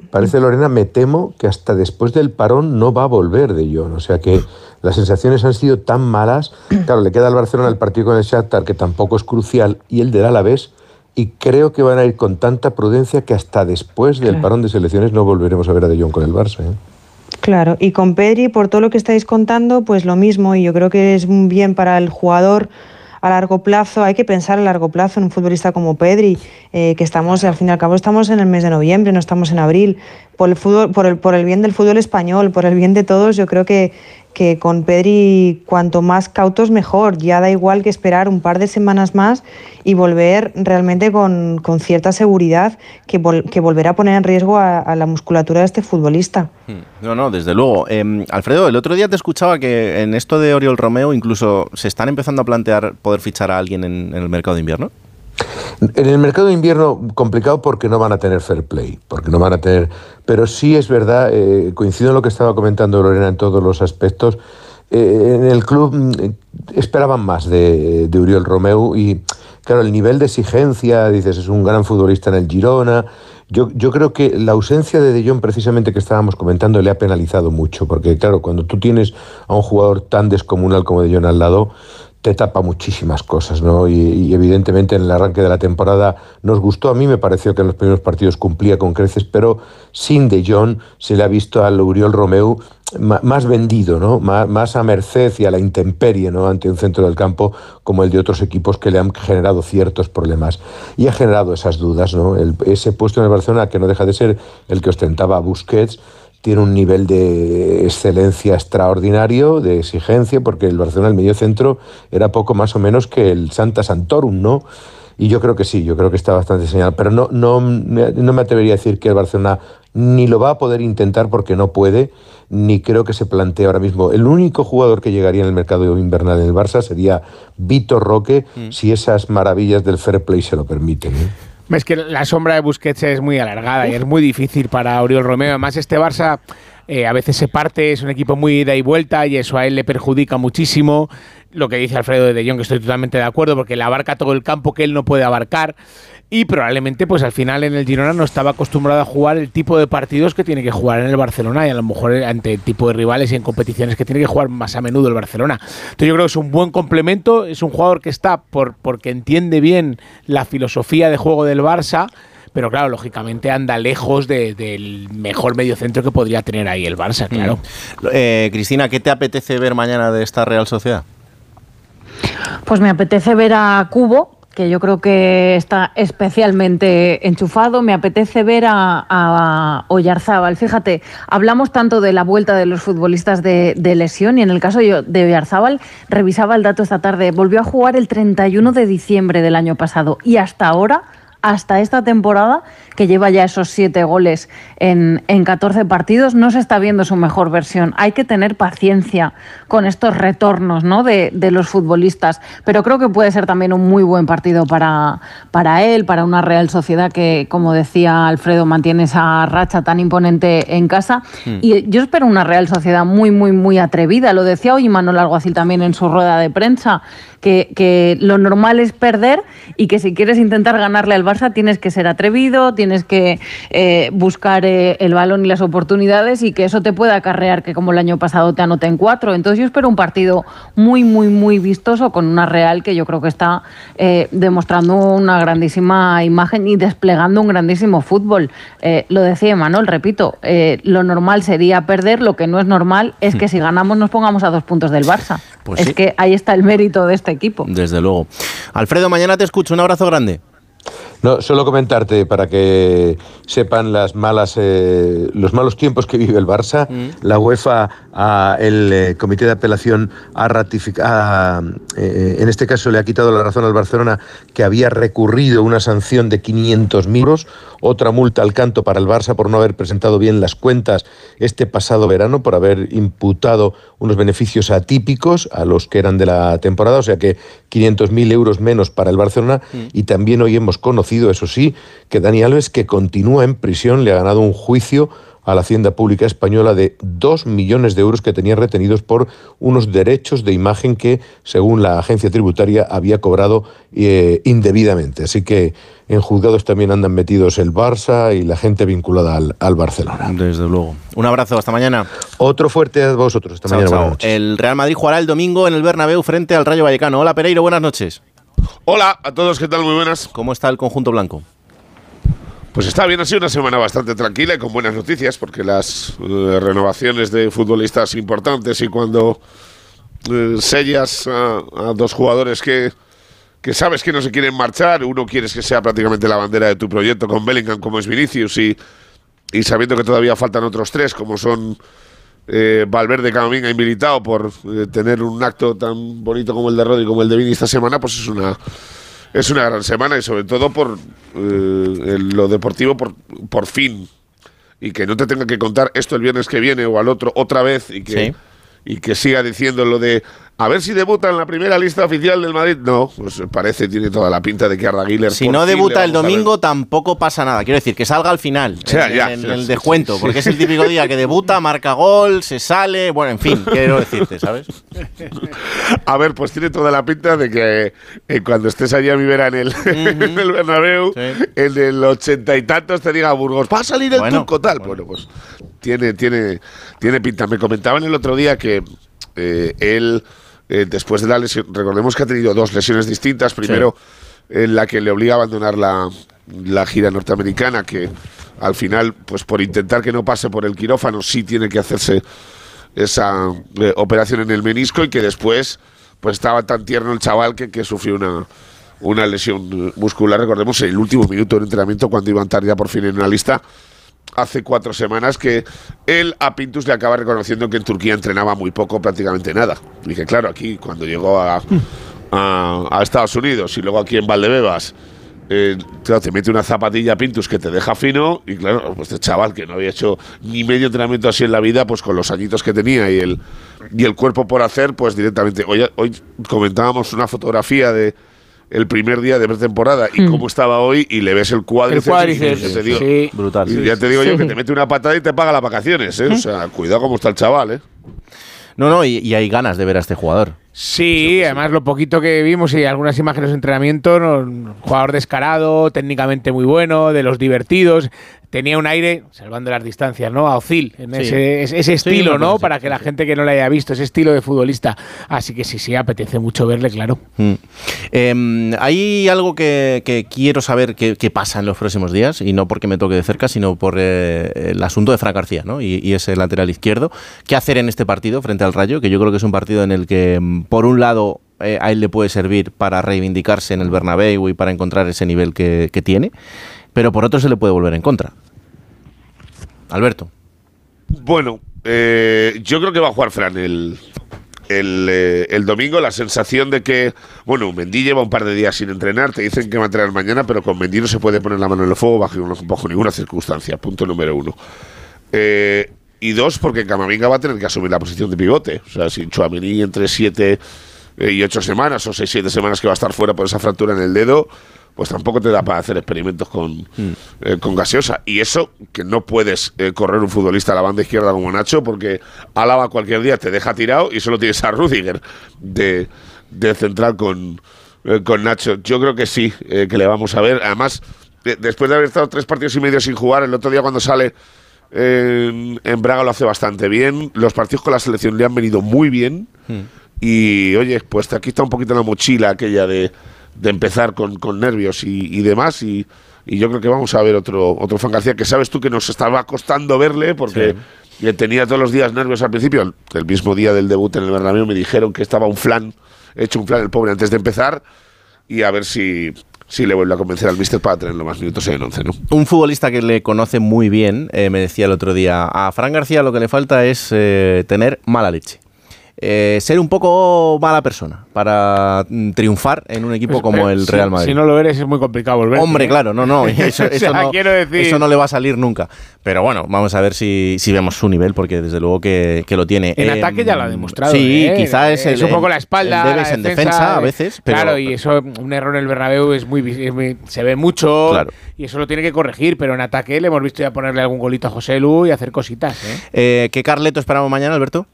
Speaker 21: Parece, Lorena, me temo que hasta después del parón no va a volver de John. O sea que las sensaciones han sido tan malas. Claro, le queda al Barcelona el partido con el Shakhtar, que tampoco es crucial, y el del Alavés. Y creo que van a ir con tanta prudencia que hasta después del
Speaker 9: Claro.
Speaker 21: parón de selecciones no volveremos a ver a De Jong con el Barça. ¿eh?
Speaker 9: Claro, y con Pedri, por todo lo que estáis contando, pues lo mismo, y yo creo que es un bien para el jugador a largo plazo, hay que pensar a largo plazo en un futbolista como Pedri, eh, que estamos, al fin y al cabo, estamos en el mes de noviembre, no estamos en abril, por el, fútbol, por el, por el bien del fútbol español, por el bien de todos, yo creo que, que con Pedri cuanto más cautos mejor, ya da igual que esperar un par de semanas más y volver realmente con, con cierta seguridad que, vol- que volverá a poner en riesgo a- la musculatura de este futbolista.
Speaker 2: No, no, desde luego. Eh, Alfredo, el otro día te escuchaba que en esto de Oriol Romeo incluso se están empezando a plantear poder fichar a alguien en, en el mercado de invierno.
Speaker 21: En el mercado de invierno complicado porque no van a tener fair play, porque no van a tener... Pero sí es verdad, eh, coincido en lo que estaba comentando Lorena en todos los aspectos, eh, en el club mm, esperaban más de, de Uriol Romeu y claro, el nivel de exigencia, dices, es un gran futbolista en el Girona. Yo, yo creo que la ausencia de De Jong, precisamente que estábamos comentando, le ha penalizado mucho, porque claro, cuando tú tienes a un jugador tan descomunal como De Jong al lado, te tapa muchísimas cosas, ¿no? Y, evidentemente en el arranque de la temporada nos gustó. A mí me pareció que en los primeros partidos cumplía con creces, pero sin De Jong se le ha visto al Uriol Romeu más vendido, ¿no? Má- Más, a merced y a la intemperie, ¿no? Ante un centro del campo como el de otros equipos que le han generado ciertos problemas. Y ha generado esas dudas, ¿no? Ese puesto en el Barcelona, que no deja de ser el que ostentaba Busquets, tiene un nivel de excelencia extraordinario, de exigencia, porque el Barcelona, el medio centro, era poco más o menos que el Santa Santorum, ¿no? Y yo creo que sí, yo creo que está bastante señalado. Pero no, no, me- no me atrevería a decir que el Barcelona ni lo va a poder intentar porque no puede, ni creo que se plantee ahora mismo. El único jugador que llegaría en el mercado invernal en el Barça sería Vitor Roque, si esas maravillas del fair play se lo permiten. ¿eh?
Speaker 14: Es que la sombra de Busquets es muy alargada y es muy difícil para Oriol Romeo. Además, este Barça eh, a veces se parte, es un equipo muy ida y vuelta y eso a él le perjudica muchísimo. Lo que dice Alfredo de De Jong, que estoy totalmente de acuerdo, porque le abarca todo el campo que él no puede abarcar. Y probablemente, pues al final en el Girona no estaba acostumbrado a jugar el tipo de partidos que tiene que jugar en el Barcelona y a lo mejor ante el tipo de rivales y en competiciones que tiene que jugar más a menudo el Barcelona. Entonces yo creo que es un buen complemento, es un jugador que está por, porque entiende bien la filosofía de juego del Barça, pero claro, lógicamente anda lejos de- del mejor mediocentro que podría tener ahí el Barça, claro.
Speaker 2: Eh, Cristina, ¿qué te apetece ver mañana de esta Real Sociedad?
Speaker 11: Pues me apetece ver a Cubo, que yo creo que está especialmente enchufado. Me apetece ver a, a Oyarzábal. Fíjate, hablamos tanto de la vuelta de los futbolistas de, de lesión y en el caso de Oyarzábal, revisaba el dato esta tarde, volvió a jugar el 31 de diciembre del año pasado y hasta ahora hasta esta temporada, que lleva ya esos siete goles en, en 14 partidos, no se está viendo su mejor versión. Hay que tener paciencia con estos retornos ¿no? de, de los futbolistas, pero creo que puede ser también un muy buen partido para, para él, para una Real Sociedad que, como decía Alfredo, mantiene esa racha tan imponente en casa.
Speaker 23: Hmm.
Speaker 11: Y yo espero una Real Sociedad muy, muy, muy atrevida. Lo decía hoy Manuel Alguacil también en su rueda de prensa, que, que lo normal es perder y que si quieres intentar ganarle al Barça tienes que ser atrevido, tienes que eh, buscar eh, el balón y las oportunidades y que eso te pueda acarrear que como el año pasado te anoten cuatro. Entonces yo espero un partido muy, muy, muy vistoso con una Real que yo creo que está eh, demostrando una grandísima imagen y desplegando un grandísimo fútbol. Eh, lo decía Manuel, repito, eh, lo normal sería perder, lo que no es normal es que si ganamos nos pongamos a dos puntos del Barça.
Speaker 2: Pues
Speaker 11: es
Speaker 2: sí.
Speaker 11: que ahí está el mérito de este equipo.
Speaker 2: Desde luego. Alfredo, mañana te escucho. Un abrazo grande.
Speaker 21: No, solo comentarte para que sepan las malas, eh, los malos tiempos que vive el Barça. La UEFA, ah, el eh, Comité de Apelación ha ratificado, en este caso le ha quitado la razón al Barcelona que había recurrido una sanción de 500.000 euros, otra multa al canto para el Barça por no haber presentado bien las cuentas este pasado verano, por haber imputado unos beneficios atípicos a los que eran de la temporada, o sea que 500.000 euros menos para el Barcelona. Y también hoy hemos conocido, eso sí, que Dani Alves, que continúa en prisión, le ha ganado un juicio a la Hacienda Pública Española de 2 millones de euros que tenía retenidos por unos derechos de imagen que, según la agencia tributaria, había cobrado eh, indebidamente. Así que en juzgados también andan metidos el Barça y la gente vinculada al, al Barcelona.
Speaker 2: Desde luego. Un abrazo, hasta mañana.
Speaker 21: Otro fuerte a vosotros. Hasta
Speaker 2: Chao,
Speaker 21: mañana.
Speaker 2: chao. El Real Madrid jugará el domingo en el Bernabéu frente al Rayo Vallecano. Hola Pereiro, buenas noches.
Speaker 23: Hola a todos, ¿qué tal? Muy buenas.
Speaker 2: ¿Cómo está el conjunto blanco?
Speaker 23: Pues está bien, ha sido una semana bastante tranquila y con buenas noticias, porque las eh, renovaciones de futbolistas importantes y cuando eh, sellas a, a dos jugadores que, que sabes que no se quieren marchar, uno quieres que sea prácticamente la bandera de tu proyecto con Bellingham como es Vinicius y, y sabiendo que todavía faltan otros tres como son eh, Valverde, Camavinga y Militao por eh, tener un acto tan bonito como el de Rodri como el de Vini esta semana, pues es una es una gran semana y sobre todo por eh, lo deportivo por, por fin y que no te tenga que contar esto el viernes que viene o al otro otra vez y que
Speaker 2: Sí.
Speaker 23: y que siga diciendo lo de a ver si debuta en la primera lista oficial del Madrid. No, pues parece, tiene toda la pinta de que Arda Güler
Speaker 2: Si no debuta el domingo, tampoco pasa nada. Quiero decir, que salga al final,
Speaker 23: Ya,
Speaker 2: en,
Speaker 23: ya,
Speaker 2: en
Speaker 23: sí,
Speaker 2: el
Speaker 23: sí,
Speaker 2: descuento,
Speaker 23: sí, sí.
Speaker 2: porque es el típico día que debuta, marca gol, se sale, bueno, en fin, quiero decirte, ¿sabes?
Speaker 23: A ver, pues tiene toda la pinta de que eh, cuando estés allí a mi vera en el, en el Bernabéu, en el ochenta y tantos te diga Burgos, va a salir el
Speaker 2: Bueno,
Speaker 23: turco tal. Bueno, pues tiene, tiene, tiene pinta. Me comentaban el otro día que eh, él, eh, después de la lesión, recordemos que ha tenido dos lesiones distintas. Primero, en la que le obliga a abandonar la, la gira norteamericana, que al final, pues por intentar que no pase por el quirófano, sí tiene que hacerse esa eh, operación en el menisco y que después pues estaba tan tierno el chaval que, que sufrió una, una lesión muscular. Recordemos el último minuto del entrenamiento cuando iba a entrar ya por fin en una lista hace cuatro semanas que él a Pintus le acaba reconociendo que en Turquía entrenaba muy poco, prácticamente nada. Y claro, aquí cuando llegó a, Estados Unidos y luego aquí en Valdebebas, eh, te mete una zapatilla Pintus que te deja fino y claro, pues este chaval que no había hecho ni medio entrenamiento así en la vida, pues con los añitos que tenía y el, y el cuerpo por hacer, pues directamente. Hoy, hoy comentábamos una fotografía de el primer día de pretemporada y cómo estaba hoy y le ves el cuádriceps.
Speaker 14: El cuádriceps,
Speaker 23: te digo,
Speaker 14: sí.
Speaker 2: Brutal.
Speaker 23: y ya te digo yo
Speaker 14: Sí.
Speaker 23: que te mete una patada y te paga las vacaciones, ¿eh? O sea, cuidado cómo está el chaval, ¿eh?
Speaker 2: No, no, y, y hay ganas de ver a este jugador.
Speaker 14: Sí, además lo poquito que vimos y algunas imágenes de entrenamiento, no, un jugador descarado, técnicamente muy bueno, de los divertidos, tenía un aire, salvando las distancias, ¿no? A Ozil, en
Speaker 2: Sí.
Speaker 14: ese, ese- ese
Speaker 2: Sí,
Speaker 14: estilo, ¿no?
Speaker 2: así,
Speaker 14: Para que la gente que no le haya visto, ese estilo de futbolista. Así que sí, sí, apetece mucho verle, claro.
Speaker 2: Mm. Eh, hay algo que, que quiero saber qué qué pasa en los próximos días, y no porque me toque de cerca, sino por eh, el asunto de Fran García, ¿no? Y, y ese lateral izquierdo. ¿Qué hacer en este partido frente al Rayo? Que yo creo que es un partido en el que, mm, por un lado, eh, a él le puede servir para reivindicarse en el Bernabéu y para encontrar ese nivel que, tiene, pero por otro se le puede volver en contra. Alberto.
Speaker 23: Bueno, eh, yo creo que va a jugar Fran el, el, eh, el domingo la sensación de que, bueno, Mendy lleva un par de días sin entrenar, te dicen que va a entrenar mañana, pero con Mendy no se puede poner la mano en el fuego bajo, bajo ninguna circunstancia, punto número uno. Eh, y dos, porque Camavinga va a tener que asumir la posición de pivote. O sea, si Chouameni entre siete eh, y ocho semanas o seis, siete semanas que va a estar fuera por esa fractura en el dedo, pues tampoco te da para hacer experimentos con, eh, con gaseosa. Y eso, que no puedes eh, correr un futbolista a la banda izquierda como Nacho, porque Álava cualquier día te deja tirado y solo tienes a Rudiger de, de central con, eh, con Nacho. Yo creo que sí, que le vamos a ver. Además, de- después de haber estado tres partidos y medio sin jugar, el otro día cuando sale en, en Braga lo hace bastante bien. Los partidos con la selección le han venido muy bien. Y oye, pues aquí está un poquito la mochila aquella de, de empezar con, con nervios y, y demás. Y, y yo creo que vamos a ver otro, otro Fran García que sabes tú que nos estaba costando verle porque le tenía todos los días nervios al principio. El, el mismo día del debut en el Bernabéu me dijeron que estaba un flan, hecho un flan el pobre antes de empezar. Y a ver si, si le vuelve a convencer al míster para tenerlo más minutos en el 11, ¿no?
Speaker 2: Un futbolista que le conoce muy bien, eh, me decía el otro día, a Fran García lo que le falta es eh, tener mala leche. Eh, ser un poco mala persona para mm, triunfar en un equipo
Speaker 14: Pues,
Speaker 2: como el Real Madrid.
Speaker 14: Si no lo eres, es muy complicado volver.
Speaker 2: Hombre, claro, no, no, eso,
Speaker 14: O
Speaker 2: eso
Speaker 14: sea,
Speaker 2: no,
Speaker 14: quiero decir-
Speaker 2: eso no le va a salir nunca. Pero bueno, vamos a ver si, si vemos su nivel, porque desde luego que, que lo tiene.
Speaker 14: En
Speaker 2: Eh,
Speaker 14: ataque ya lo ha demostrado.
Speaker 2: Sí,
Speaker 14: ¿eh?
Speaker 2: quizá es, el,
Speaker 14: un poco la espalda.
Speaker 2: debes en defensa a veces, pero
Speaker 14: claro, y eso, un error en el Bernabéu es muy, vis- es muy- se ve mucho.
Speaker 2: Claro.
Speaker 14: Y eso lo tiene que corregir. Pero en ataque le hemos visto ya ponerle algún golito a José Lu y hacer cositas. ¿eh?
Speaker 2: eh, ¿qué Carleto esperamos mañana, Alberto?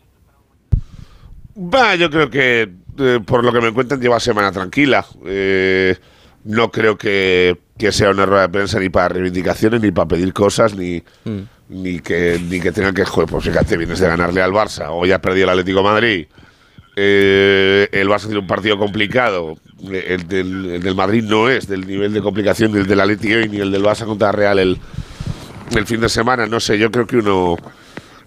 Speaker 23: Va, yo creo que eh, por lo que me cuentan lleva semana tranquila. Eh, no creo que, que sea una rueda de prensa ni para reivindicaciones, ni para pedir cosas, ni, ni que ni que tengan que joder, pues fíjate, vienes de ganarle al Barça, o ya has perdido el Atlético de Madrid. Eh, el Barça tiene un partido complicado. El del, el del Madrid no es del nivel de complicación del del Atleti hoy, ni el del Barça contra Real el, el fin de semana. No sé, yo creo que uno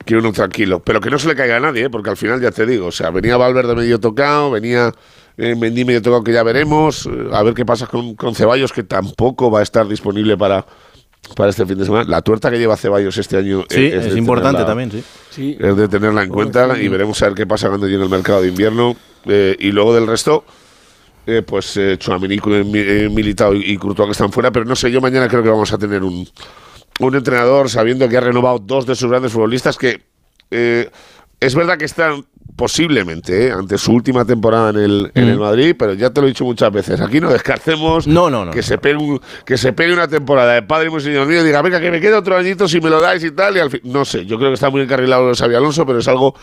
Speaker 23: que uno tranquilo. Pero que no se le caiga a nadie, ¿eh? porque al final ya te digo, o sea, venía Valverde medio tocado, venía eh, Mendy medio tocado que ya veremos, eh, a ver qué pasa con, con Ceballos, que tampoco va a estar disponible para, para este fin de semana. La tuerta que lleva Ceballos este año
Speaker 2: Sí,
Speaker 23: eh,
Speaker 2: es
Speaker 23: de
Speaker 2: importante
Speaker 23: tenerla-
Speaker 2: también, sí.
Speaker 23: Es de tenerla en cuenta y veremos a ver qué pasa cuando llegue el mercado de invierno. Eh, y luego del resto, eh, pues eh, Tchouaméni, eh, Militao y, y Courtois que están fuera, pero no sé, yo mañana creo que vamos a tener un, un entrenador sabiendo que ha renovado dos de sus grandes futbolistas que eh, es verdad que están posiblemente eh, ante su última temporada en el, en el Madrid, pero ya te lo he dicho muchas veces, aquí no descarcemos que se pegue un- que se pegue una temporada de padre y señor mío y diga, venga, que me quede otro añito si me lo dais y tal, y al fin, no sé, yo creo que está muy encarrilado lo de Xabi Alonso, pero es algo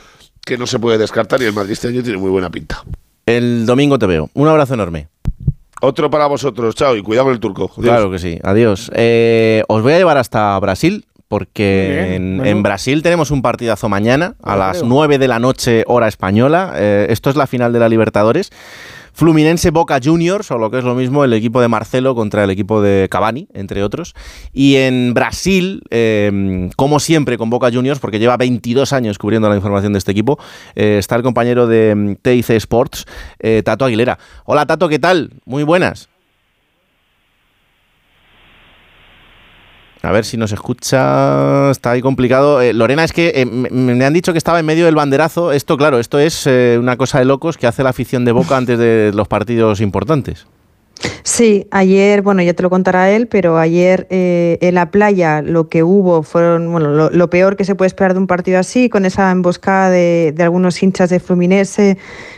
Speaker 23: que no se puede descartar y el Madrid este año tiene muy buena pinta.
Speaker 2: El domingo te veo. Un abrazo enorme.
Speaker 23: Otro para vosotros, chao, y cuidado con el turco. Adiós.
Speaker 2: Claro que sí. Adiós. Eh, os voy a llevar hasta Brasil. Porque
Speaker 23: bien,
Speaker 2: en,
Speaker 23: bueno.
Speaker 2: en Brasil tenemos un partidazo mañana a las
Speaker 23: creo.
Speaker 2: 9 de la noche, hora española. Eh, esto es la final de la Libertadores. Fluminense Boca Juniors, o lo que es lo mismo, el equipo de Marcelo contra el equipo de Cavani, entre otros. Y en Brasil, eh, como siempre con Boca Juniors, porque lleva 22 años cubriendo la información de este equipo, eh, está el compañero de mm, TIC Sports, eh, Tato Aguilera. Hola Tato, ¿qué tal? Muy buenas. A ver si nos escucha. Está ahí complicado. Eh, Lorena, es que eh, me, han dicho que estaba en medio del banderazo. Esto, claro, esto es eh, una cosa de locos que hace la afición de Boca antes de los partidos importantes.
Speaker 9: Sí, ayer, bueno, ya te lo contará él, pero ayer eh, en la playa lo que hubo fueron, bueno, lo, peor que se puede esperar de un partido así, con esa emboscada de, de algunos hinchas de Fluminense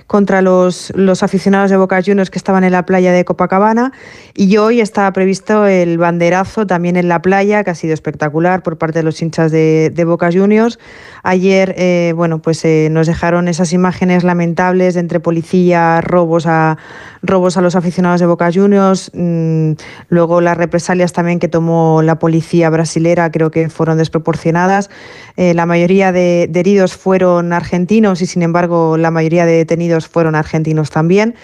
Speaker 9: contra los, los aficionados de Boca Juniors que estaban en la playa de Copacabana. Y hoy estaba previsto el banderazo también en la playa, que ha sido espectacular por parte de los hinchas de, de Boca Juniors. Ayer, eh, bueno, pues eh, nos dejaron esas imágenes lamentables entre policía, robos a, robos a los aficionados de Boca Juniors, mm, luego las represalias también que tomó la policía brasilera creo que fueron desproporcionadas. Eh, la mayoría de, heridos fueron argentinos y sin embargo la mayoría de detenidos fueron argentinos también.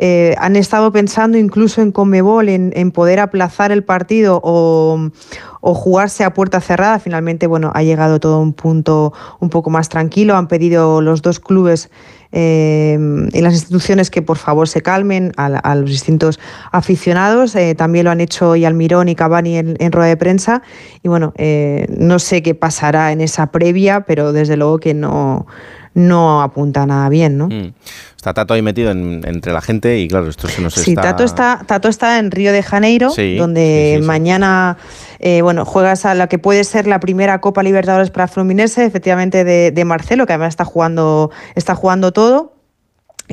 Speaker 9: Eh, han estado pensando incluso en Conmebol, en, en poder aplazar el partido o, o jugarse a puerta cerrada. Finalmente, bueno, ha llegado todo a un punto un poco más tranquilo. Han pedido los dos clubes eh, y las instituciones que por favor se calmen a, los distintos aficionados. Eh, también lo han hecho y Almirón y Cavani en, en rueda de prensa. Y bueno, eh, no sé qué pasará en esa previa, pero desde luego que no, no apunta nada bien, ¿no?
Speaker 2: Mm. Está Tato ahí metido en- entre la gente y claro, esto se nos
Speaker 9: Sí,
Speaker 2: está...
Speaker 9: Tato está, Tato está en Río de Janeiro,
Speaker 2: Sí,
Speaker 9: donde
Speaker 2: sí, sí, sí.
Speaker 9: mañana eh, bueno, juegas a la que puede ser la primera Copa Libertadores para Fluminense, efectivamente de, de Marcelo, que además está jugando, está jugando todo,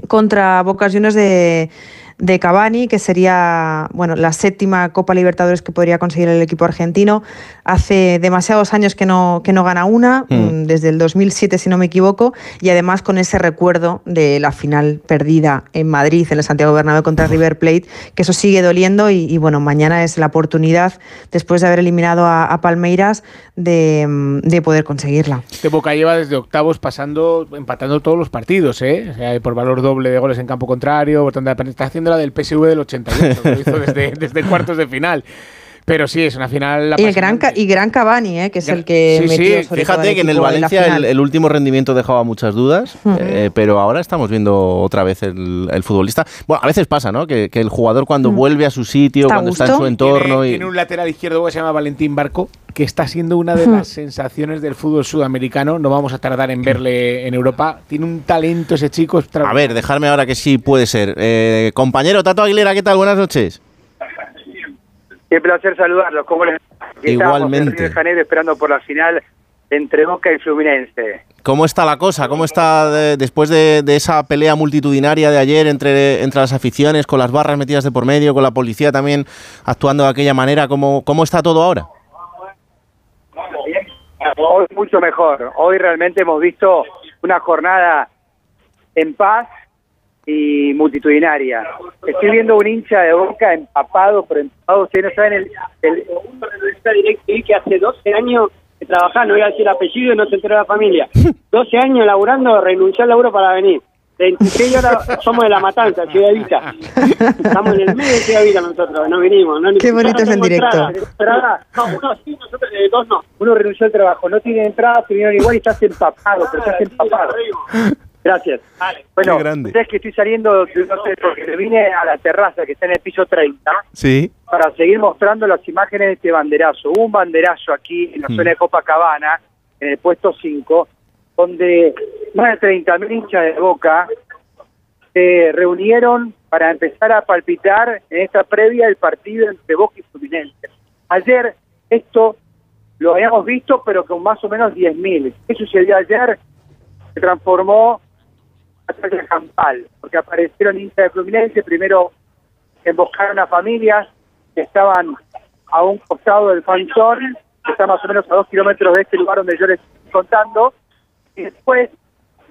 Speaker 9: contra Boca Juniors de, de Cavani, que sería bueno, la séptima Copa Libertadores que podría conseguir el equipo argentino. Hace demasiados años que no, que no gana una,
Speaker 2: Mm.
Speaker 9: mm, desde el 2007 si no me equivoco, y además con ese recuerdo de la final perdida en Madrid, en el Santiago Bernabéu contra River Plate, que eso sigue doliendo y, y, bueno, mañana es la oportunidad, después de haber eliminado a, a Palmeiras, de, mm, de poder conseguirla.
Speaker 14: Este Boca lleva desde octavos pasando, empatando todos los partidos, ¿eh? O sea, por valor doble de goles en campo contrario, botón de apenas- la del PSV del 88, que lo hizo desde, desde cuartos de final. Pero sí, es una final
Speaker 9: Y el gran, Ca- y gran Cavani, eh, que es el que
Speaker 2: Sí,
Speaker 9: metió
Speaker 2: sí,
Speaker 9: sobre todo
Speaker 2: fíjate que en el Valencia el, el último rendimiento dejaba muchas dudas, eh, pero ahora estamos viendo otra vez el, el futbolista. Bueno, a veces pasa, ¿no? Que, que el jugador cuando vuelve a su sitio,
Speaker 14: Está
Speaker 2: cuando está en su entorno
Speaker 14: Tiene,
Speaker 2: y...
Speaker 14: tiene un lateral izquierdo que se llama Valentín Barco, que está siendo una de las sensaciones del fútbol sudamericano. No vamos a tardar en verle en Europa. Tiene un talento ese chico.
Speaker 2: A ver, dejarme ahora que sí puede ser. Eh, compañero Tato Aguilera, ¿qué tal? Buenas noches.
Speaker 24: Qué placer saludarlos. ¿Cómo les estábamos en
Speaker 2: Igualmente.
Speaker 24: Río de Janeiro esperando por la final entre Boca y Fluminense.
Speaker 2: ¿Cómo está la cosa? ¿Cómo está de- después de, de esa pelea multitudinaria de ayer entre, entre las aficiones, con las barras metidas de por medio, con la policía también actuando de aquella manera? ¿Cómo, cómo está todo ahora?
Speaker 24: Hoy mucho mejor. Hoy realmente hemos visto una jornada en paz y multitudinaria. Estoy viendo un hincha de Boca empapado, pero empapado. Ustedes no saben el... el
Speaker 25: que hace 12 años que trabajaba, no voy a decir apellido y no se enteró la familia. 12 años laburando, renunció al laburo para venir. 26 y ahora somos de La Matanza, Ciudad Evita. Estamos en el medio de Ciudad Evita nosotros, no vinimos. No,
Speaker 9: Qué bonito es en directo.
Speaker 24: entrada. Entrada. No, uno sí, nosotros eh, dos no. Uno renunció al trabajo, no tiene entrada, se vinieron igual y estás empapado, pero estás empapado. Gracias. Bueno,
Speaker 2: Qué grande.
Speaker 24: es que estoy saliendo, de- no sé, porque me vine a la terraza que está en el piso 30
Speaker 2: Sí.
Speaker 24: para seguir mostrando las imágenes de este banderazo. Hubo un banderazo aquí en la
Speaker 2: Mm.
Speaker 24: zona de Copacabana, en el puesto 5, donde más de 30.000 hinchas de Boca se reunieron para empezar a palpitar en esta previa del partido entre Boca y Fluminense. Ayer esto lo habíamos visto, pero con más o menos 10.000. ¿Qué sucedió ayer? Se transformó batalla campal, porque aparecieron hinchas de Fluminense, primero emboscaron a familias que estaban a un costado del fanzón, que está más o menos a dos kilómetros de este lugar donde yo les estoy contando, y después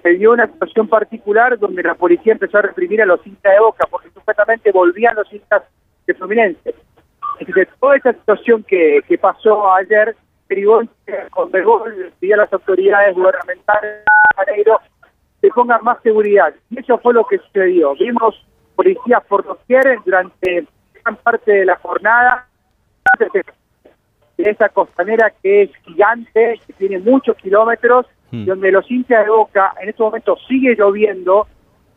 Speaker 24: se dio una situación particular donde la policía empezó a reprimir a los hinchas de Boca, porque supuestamente volvían los hinchas de Fluminense. Entonces, toda esta situación que, que pasó ayer que Conmebol pidió a las autoridades gubernamentales Que pongan más seguridad. Y eso fue lo que sucedió. Vimos policías por doquier durante gran parte de la jornada de esa costanera que es gigante, que tiene muchos kilómetros, y donde los hinchas de Boca, en estos momentos sigue lloviendo,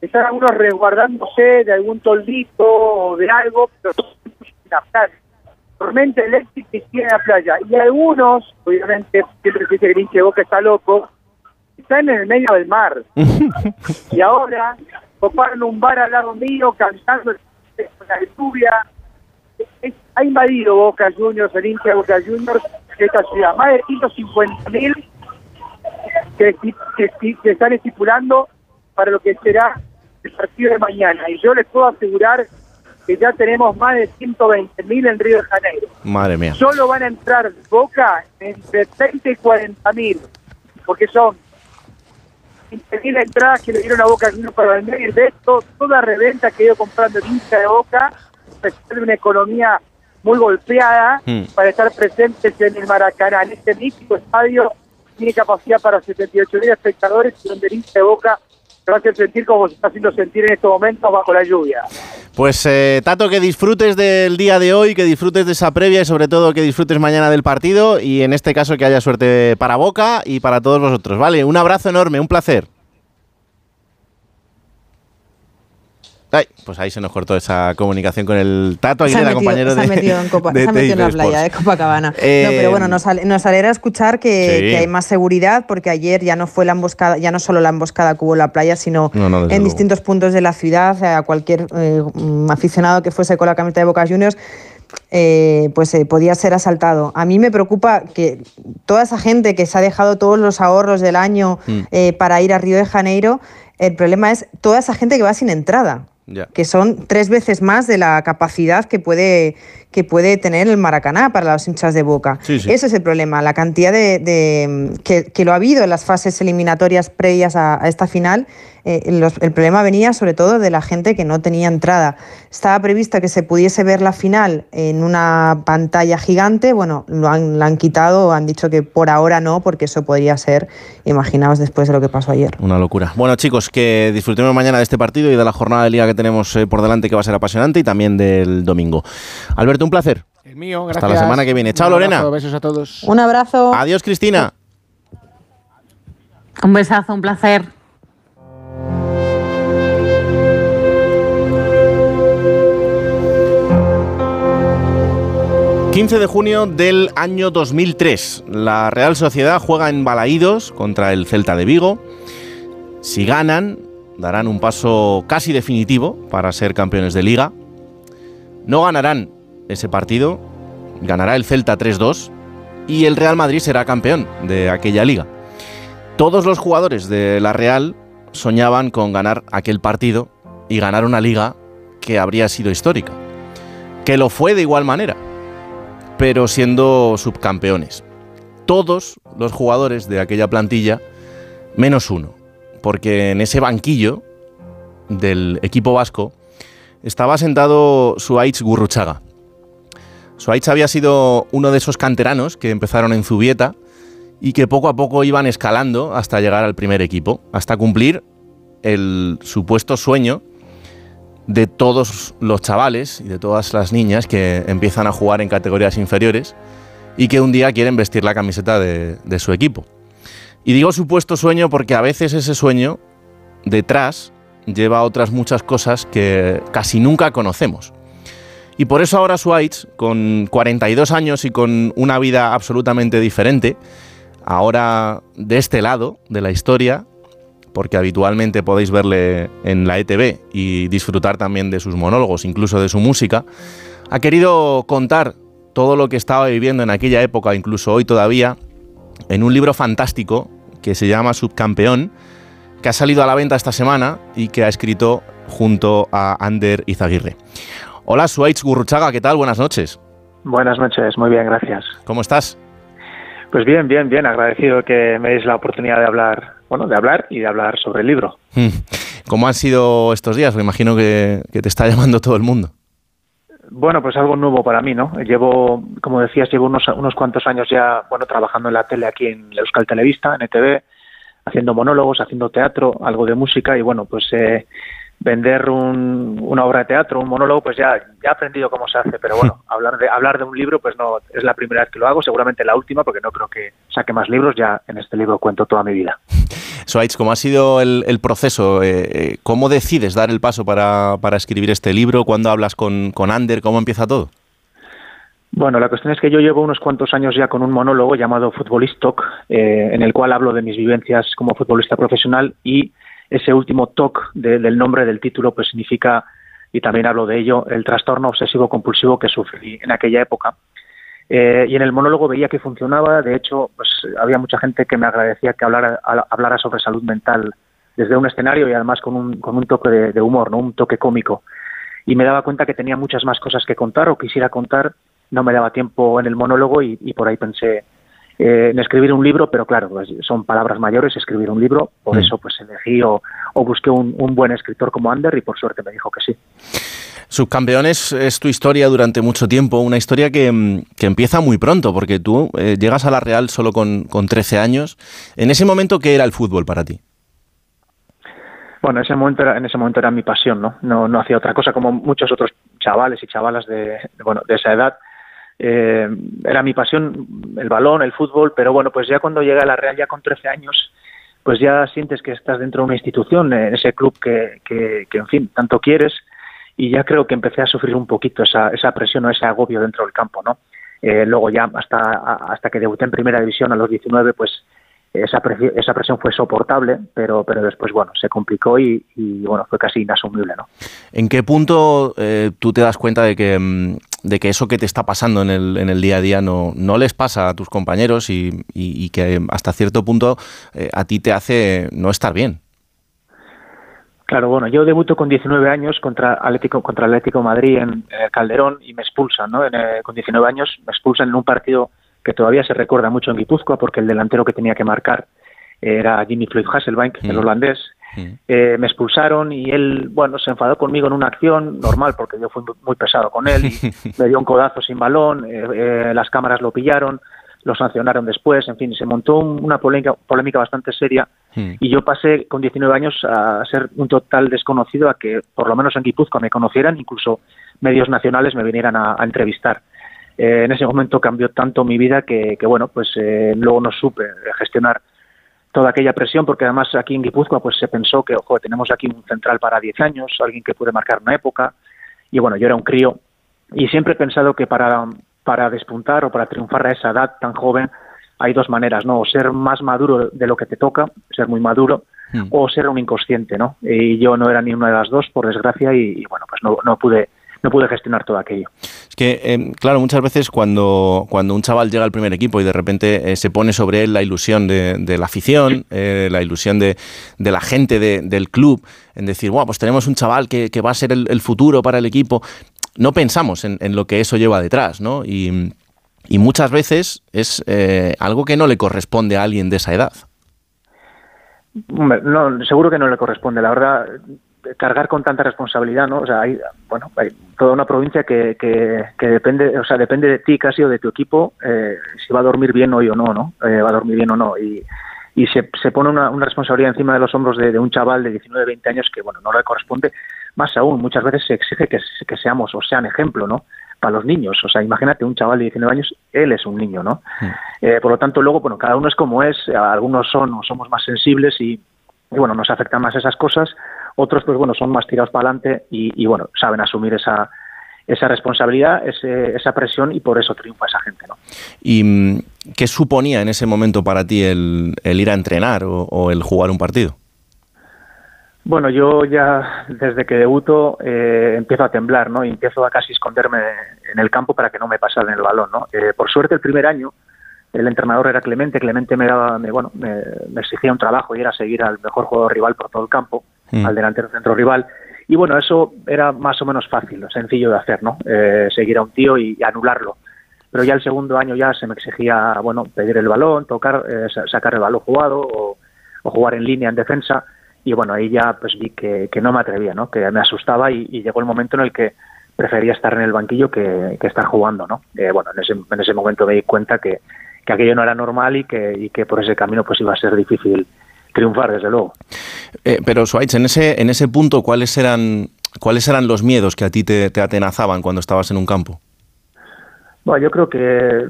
Speaker 24: están algunos resguardándose de algún toldito o de algo, pero la playa. Tormenta eléctrica y en la playa. Y algunos, obviamente, siempre se dice que el hincha de Boca está loco, están en el medio del mar. y ahora coparon un bar al lado mío cantando la lluvia. Es- ha invadido Boca Juniors, el hincha de Boca Juniors, esta ciudad. Más de 150 mil que, que están estipulando para lo que será el partido de mañana. Y yo les puedo asegurar que ya tenemos más de 120 mil en Río de Janeiro.
Speaker 2: Madre mía.
Speaker 24: Solo van a entrar Boca entre 30 y 40 mil, porque son 20 mil entradas que le dieron a Boca Juniors para vender y de esto, toda reventa que ha ido comprando el hincha de Boca, de una economía muy golpeada
Speaker 2: Hmm.
Speaker 24: para estar presentes en el Maracaná, en este mítico estadio tiene capacidad para 78 mil espectadores y donde el hincha de Boca a hacer sentir como se está haciendo sentir en estos momentos bajo la lluvia.
Speaker 2: Pues eh, Tato, que disfrutes del día de hoy, que disfrutes de esa previa y sobre todo que disfrutes mañana del partido y en este caso que haya suerte para Boca y para todos vosotros. Vale, un abrazo enorme, un placer. Ay, pues ahí se nos cortó esa comunicación con el Tato
Speaker 9: Se ha
Speaker 2: Aguilera, compañero
Speaker 9: se ha
Speaker 2: de,
Speaker 9: metido en, Copa-
Speaker 2: de
Speaker 9: se ha metido en la playa de. Copacabana.
Speaker 2: Eh,
Speaker 9: no, pero bueno, nos, nos alegra escuchar que,
Speaker 2: Sí.
Speaker 9: que hay más seguridad porque ayer ya no fue la emboscada, ya no solo la emboscada que hubo en la playa, sino
Speaker 2: No, no, desde
Speaker 9: en
Speaker 2: luego.
Speaker 9: distintos puntos de la ciudad, a cualquier eh, mm, aficionado que fuese con la camiseta de Boca Juniors. eh, pues eh, podía ser asaltado. A mí me preocupa que toda esa gente que se ha dejado todos los ahorros del año
Speaker 2: Mm.
Speaker 9: eh, para ir a Río de Janeiro, el problema es toda esa gente que va sin entrada Que son tres veces más de la capacidad que puede, que puede tener el Maracaná para los hinchas de Boca.
Speaker 2: Sí, sí.
Speaker 9: Ese es el problema, la cantidad de, de- que, que lo ha habido en las fases eliminatorias previas a, a esta final. Eh, los- el problema venía sobre todo de la gente que no tenía entrada. Estaba prevista que se pudiese ver la final en una pantalla gigante. Bueno, lo han, la han quitado, han dicho que por ahora no, porque eso podría ser, imaginaos después de lo que pasó ayer.
Speaker 2: Una locura. Bueno, chicos, que disfrutemos mañana de este partido y de la jornada de liga que tenemos eh, por delante, que va a ser apasionante, y también del domingo. Alberto, un placer.
Speaker 14: El mío,
Speaker 2: Hasta
Speaker 14: gracias.
Speaker 2: la semana que viene. Chao, Lorena.
Speaker 14: Besos a todos.
Speaker 9: Un abrazo.
Speaker 2: Adiós, Cristina.
Speaker 11: Un besazo, un placer.
Speaker 2: 15 de junio del año 2003. La Real Sociedad juega en Balaídos contra el Celta de Vigo. Si ganan, darán un paso casi definitivo para ser campeones de liga. No ganarán ese partido, ganará el Celta 3-2 y el Real Madrid será campeón de aquella liga. Todos los jugadores de la Real soñaban con ganar aquel partido y ganar una liga que habría sido histórica. Que lo fue de igual manera pero siendo subcampeones. Todos los jugadores de aquella plantilla, menos uno, porque en ese banquillo del equipo vasco estaba sentado Suárez Gurruchaga. Suárez había sido uno de esos canteranos que empezaron en Zubieta y que poco a poco iban escalando hasta llegar al primer equipo, hasta cumplir el supuesto sueño de todos los chavales y de todas las niñas que empiezan a jugar en categorías inferiores y que un día quieren vestir la camiseta de, su equipo. Y digo supuesto sueño porque a veces ese sueño detrás lleva otras muchas cosas que casi nunca conocemos. Y por eso ahora Suárez, con 42 años y con una vida absolutamente diferente, ahora de este lado de la historia, porque habitualmente podéis verle en la ETV y disfrutar también de sus monólogos, incluso de su música, ha querido contar todo lo que estaba viviendo en aquella época, incluso hoy todavía, en un libro fantástico que se llama Subcampeón, que ha salido a la venta esta semana y que ha escrito junto a Ander Izaguirre. Hola, Suárez Gurruchaga, ¿qué tal? Buenas noches.
Speaker 26: Buenas noches, muy bien, gracias.
Speaker 2: ¿Cómo estás?
Speaker 26: Pues bien, bien, bien, agradecido que me deis la oportunidad de hablar, bueno, de hablar y de hablar sobre el libro.
Speaker 2: Hmm. ¿Cómo han sido estos días? Me imagino que, que te está llamando todo el mundo.
Speaker 26: Bueno, pues algo nuevo para mí, ¿no? Llevo, como decías, llevo unos, unos cuantos años ya, bueno, trabajando en la tele aquí en Euskal Televista, en ETV, haciendo monólogos, haciendo teatro, algo de música y bueno, pues eh, vender un- una obra de teatro, un monólogo, pues ya, ya he aprendido cómo se hace, pero bueno, hablar de, hablar de un libro, pues no, es la primera vez que lo hago, seguramente la última, porque no creo que saque más libros, ya en este libro cuento toda mi vida.
Speaker 2: Suárez, ¿cómo ha sido el, el proceso? Eh, eh, ¿Cómo decides dar el paso para, para escribir este libro? ¿Cuándo hablas con, con Ander? ¿Cómo empieza todo?
Speaker 26: Bueno, la cuestión es que yo llevo unos cuantos años ya con un monólogo llamado Futbolistok, eh, en el cual hablo de mis vivencias como futbolista profesional y ese último TOC de- del nombre del título pues significa, y también hablo de ello, el trastorno obsesivo compulsivo que sufrí en aquella época. Eh, y en el monólogo veía que funcionaba, de hecho, pues había mucha gente que me agradecía que hablara, hablara sobre salud mental desde un escenario y además con un, con un toque de, de humor, ¿no? un toque cómico. Y me daba cuenta que tenía muchas más cosas que contar o quisiera contar, no me daba tiempo en el monólogo y, y por ahí pensé eh, en escribir un libro, pero claro, pues, son palabras mayores escribir un libro, por
Speaker 2: Mm.
Speaker 26: eso pues elegí o, o busqué un, un buen escritor como Ander y por suerte me dijo que sí.
Speaker 2: Subcampeones es tu historia durante mucho tiempo, una historia que, mm, que empieza muy pronto, porque tú eh, llegas a la Real solo con, con 13 años. En ese momento, ¿qué era el fútbol para ti?
Speaker 26: Bueno, en ese momento era, en ese momento era mi pasión, ¿no? No, no hacía otra cosa como muchos otros chavales y chavalas de, de, bueno, de esa edad. Eh, era mi pasión el balón, el fútbol, pero bueno, pues ya cuando llegué a la Real ya con 13 años, pues ya sientes que estás dentro de una institución, en ese club que, que, en fin, tanto quieres, y ya creo que empecé a sufrir un poquito esa, esa presión o ese agobio dentro del campo, ¿no? Eh, luego ya hasta, hasta que debuté en primera división a los 19, pues esa, presión, esa presión fue soportable, pero, pero después, bueno, se complicó y, bueno, fue casi inasumible, ¿no?
Speaker 2: ¿En qué punto eh, tú te das cuenta de que, mm, de que eso que te está pasando en el, en el día a día no, no les pasa a tus compañeros y, y, y que hasta cierto punto eh, a ti te hace no estar bien?
Speaker 26: Claro, bueno, yo debuto con 19 años contra Atlético contra Atlético Madrid en, en Calderón y me expulsan, ¿no? En, eh, con 19 años me expulsan en un partido que todavía se recuerda mucho en Guipúzcoa porque el delantero que tenía que marcar era Jimmy Floyd Hasselbank, el holandés. Eh, me expulsaron y él, bueno, se enfadó conmigo en una acción normal porque yo fui muy pesado con él y me dio un codazo sin balón, eh, eh, las cámaras lo pillaron, lo sancionaron después, en fin, se montó un- una polémica, polémica bastante seria y yo pasé con 19 años a ser un total desconocido a que por lo menos en Guipúzcoa me conocieran, incluso medios nacionales me vinieran a, a entrevistar. Eh, en ese momento cambió tanto mi vida que, que bueno, pues eh, luego no supe gestionar toda aquella presión, porque además aquí en Guipúzcoa pues se pensó que, ojo, tenemos aquí un central para 10 años, alguien que puede marcar una época, y bueno, yo era un crío, y siempre he pensado que para, para despuntar o para triunfar a esa edad tan joven hay dos maneras, ¿no? O ser más maduro de lo que te toca, ser muy maduro, o ser un inconsciente, ¿no? Y yo no era ni una de las dos, por desgracia, y, y bueno, pues no, no pude no pude gestionar todo aquello.
Speaker 2: Es que, eh, claro, muchas veces cuando, cuando un chaval llega al primer equipo y de repente eh, se pone sobre él la ilusión de, de la afición, eh, la ilusión de, de la gente de- del club, en decir, wow, pues tenemos un chaval que, que va a ser el, el futuro para el equipo, no pensamos en, en lo que eso lleva detrás, ¿no? Y, y muchas veces es algo que no le corresponde a alguien de esa edad.
Speaker 26: Hombre, no, seguro que no le corresponde. La verdad, cargar con tanta responsabilidad, ¿no? O sea, hay, bueno, hay toda una provincia que, que, que depende, o sea, depende de ti casi o de tu equipo eh, si va a dormir bien hoy o no, ¿no? Eh, va a dormir bien o no. Y, y se, se pone una, una responsabilidad encima de los hombros de, de un chaval de 19, 20 años que, bueno, no le corresponde. Más aún, muchas veces se exige que, que seamos o sean ejemplo, ¿no? Para los niños. O sea, imagínate un chaval de 19 años, él es un niño, ¿no? Eh, por lo tanto, luego, bueno, cada uno es como es, algunos son o somos más sensibles y, y, bueno, nos afectan más esas cosas, otros, pues bueno, son más tirados para adelante y, y, bueno, saben asumir esa, esa responsabilidad, ese, esa presión y por eso triunfa esa gente, ¿no?
Speaker 2: ¿Y mm, qué suponía en ese momento para ti el, el ir a entrenar o, o el jugar un partido?
Speaker 26: Bueno, yo ya desde que debuto eh, empiezo a temblar, ¿no? Y empiezo a casi esconderme en el campo para que no me pasaran el balón, ¿no? Eh, por suerte el primer año el entrenador era Clemente, Clemente me daba, me, bueno, me, me, exigía un trabajo y era seguir al mejor jugador rival por todo el campo, mm. al delantero centro rival. Y bueno, eso era más o menos fácil, sencillo de hacer, ¿no? Eh, seguir a un tío y, anularlo. Pero ya el segundo año ya se me exigía, bueno, pedir el balón, tocar, eh, sacar el balón jugado o, jugar en línea en defensa. Y bueno, ahí ya pues vi que, que no me atrevía, ¿no? Que me asustaba y, y, llegó el momento en el que prefería estar en el banquillo que, que estar jugando, ¿no? Eh, bueno, en ese, en ese momento me di cuenta que, que aquello no era normal y que, y que por ese camino pues iba a ser difícil triunfar, desde luego.
Speaker 2: Eh, pero, Schweitz, en ese, en ese punto, ¿cuáles eran, ¿cuáles eran los miedos que a ti te, te atenazaban cuando estabas en un campo?
Speaker 26: Bueno, yo creo que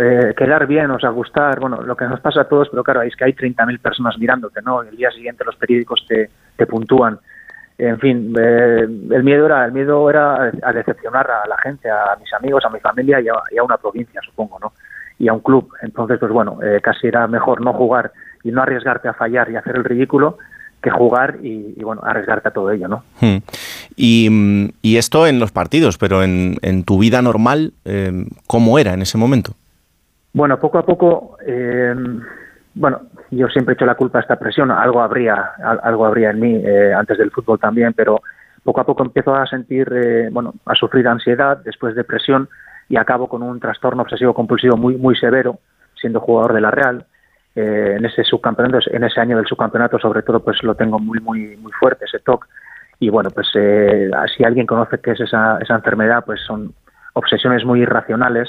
Speaker 26: eh, quedar bien, o sea, gustar, bueno, lo que nos pasa a todos, pero claro, es que hay 30.000 personas mirándote, ¿no? El día siguiente los periódicos te, te puntúan. En fin, eh, el miedo era el miedo era a decepcionar a la gente, a mis amigos, a mi familia y a, y a una provincia, supongo, ¿no? y a un club. Entonces, pues bueno, eh, casi era mejor no jugar y no arriesgarte a fallar y hacer el ridículo que jugar y, y bueno, arriesgarte a todo ello, ¿no?
Speaker 2: Hmm. Y, y, esto en los partidos, pero en, en tu vida normal, eh, ¿cómo era en ese momento?
Speaker 26: Bueno, poco a poco, eh, bueno, yo siempre he hecho la culpa a esta presión, algo habría, algo habría en mí eh, antes del fútbol también, pero poco a poco empiezo a sentir, eh, bueno, a sufrir ansiedad, después depresión, y acabo con un trastorno obsesivo compulsivo muy muy severo siendo jugador de la Real eh, en ese subcampeonato en ese año del subcampeonato sobre todo pues lo tengo muy muy muy fuerte ese TOC y bueno pues eh, si alguien conoce qué es esa, esa enfermedad pues son obsesiones muy irracionales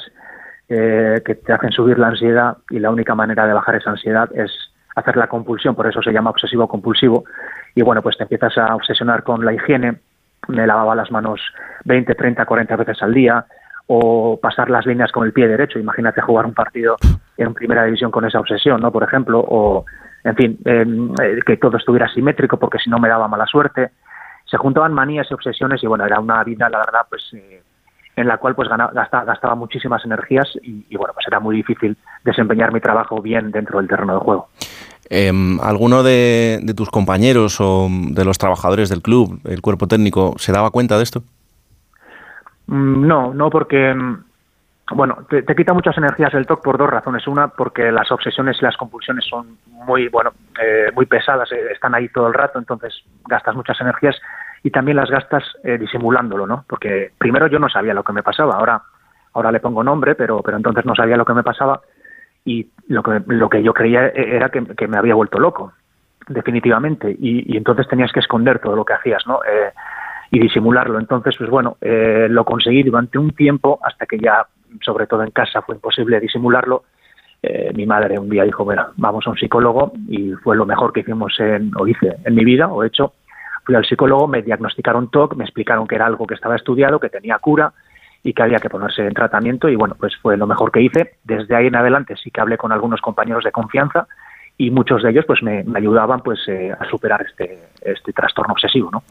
Speaker 26: eh, que te hacen subir la ansiedad y la única manera de bajar esa ansiedad es hacer la compulsión por eso se llama obsesivo compulsivo. Y bueno pues te empiezas a obsesionar con la higiene me lavaba las manos 20, 30, 40 veces al día o pasar las líneas con el pie derecho. Imagínate jugar un partido en primera división con esa obsesión, ¿no? Por ejemplo, o en fin, eh, eh, que todo estuviera simétrico porque si no me daba mala suerte. Se juntaban manías y obsesiones y bueno, era una vida, la verdad, pues eh, en la cual pues gana- gasta- gastaba muchísimas energías y, bueno, pues era muy difícil desempeñar mi trabajo bien dentro del terreno de juego.
Speaker 2: Em, ¿Alguno de tus compañeros o de los trabajadores del club, el cuerpo técnico, se daba cuenta de esto?
Speaker 26: Mm, No, no porque, mm, bueno, te, quita muchas energías el TOC por dos razones. Una, porque las obsesiones y las compulsiones son muy, bueno, eh, muy pesadas, eh, están ahí todo el rato, entonces gastas muchas energías y también las gastas eh, disimulándolo, ¿no? Porque primero yo no sabía lo que me pasaba, ahora, ahora le pongo nombre, pero, pero entonces no sabía lo que me pasaba y lo que, lo que yo creía era que, que me había vuelto loco, definitivamente, y, y entonces tenías que esconder todo lo que hacías, ¿no? Y disimularlo. Entonces, pues bueno, eh, lo conseguí durante un tiempo hasta que ya, sobre todo en casa, fue imposible disimularlo. Eh, mi madre un día dijo, bueno, vamos a un psicólogo y fue lo mejor que hicimos en, o hice en mi vida, o he hecho. Fui al psicólogo, me diagnosticaron TOC, me explicaron que era algo que estaba estudiado, que tenía cura y que había que ponerse en tratamiento y bueno, pues fue lo mejor que hice. Desde ahí en adelante sí que hablé con algunos compañeros de confianza y muchos de ellos pues me, me ayudaban pues eh, a superar este, este trastorno obsesivo, ¿no?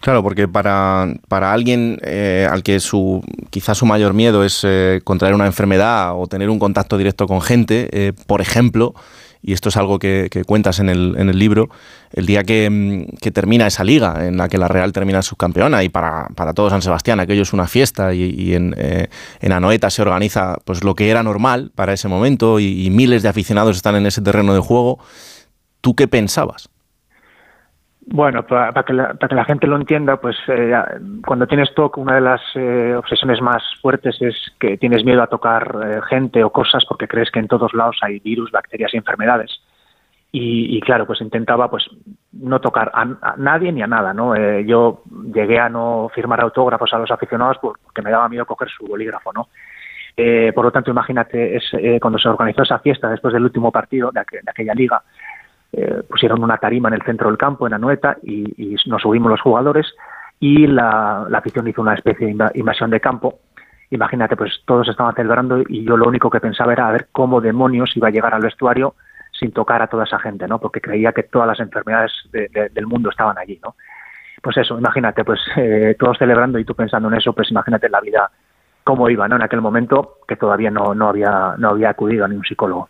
Speaker 2: Claro, porque para, para alguien eh, al que su quizás su mayor miedo es eh, contraer una enfermedad o tener un contacto directo con gente, eh, por ejemplo, y esto es algo que, que cuentas en el, en el libro, el día que, mm, que termina esa liga en la que la Real termina subcampeona y para, para todo San Sebastián aquello es una fiesta y, en, eh, en Anoeta se organiza pues lo que era normal para ese momento y miles de aficionados están en ese terreno de juego, ¿tú qué pensabas?
Speaker 26: Bueno, para, que la, para que la gente lo entienda, pues eh, cuando tienes TOC, una de las eh, obsesiones más fuertes es que tienes miedo a tocar eh, gente o cosas porque crees que en todos lados hay virus, bacterias y enfermedades. Y, y claro, pues intentaba pues no tocar a, nadie ni a nada, ¿no? Eh, yo llegué a no firmar autógrafos a los aficionados por- porque me daba miedo coger su bolígrafo, ¿no? Eh, por lo tanto, imagínate, es, cuando se organizó esa fiesta después del último partido de, aqu- de aquella liga, eh, pusieron una tarima en el centro del campo, en Anoeta, y, y nos subimos los jugadores y la, afición hizo una especie de inva- invasión de campo. Imagínate, pues todos estaban celebrando y yo lo único que pensaba era a ver cómo demonios iba a llegar al vestuario sin tocar a toda esa gente, ¿no? Porque creía que todas las enfermedades de- de- del mundo estaban allí, ¿no? Pues eso, imagínate, pues eh, todos celebrando y tú pensando en eso, pues imagínate la vida cómo iba, ¿no? En aquel momento que todavía no, no había no había acudido a ningún psicólogo.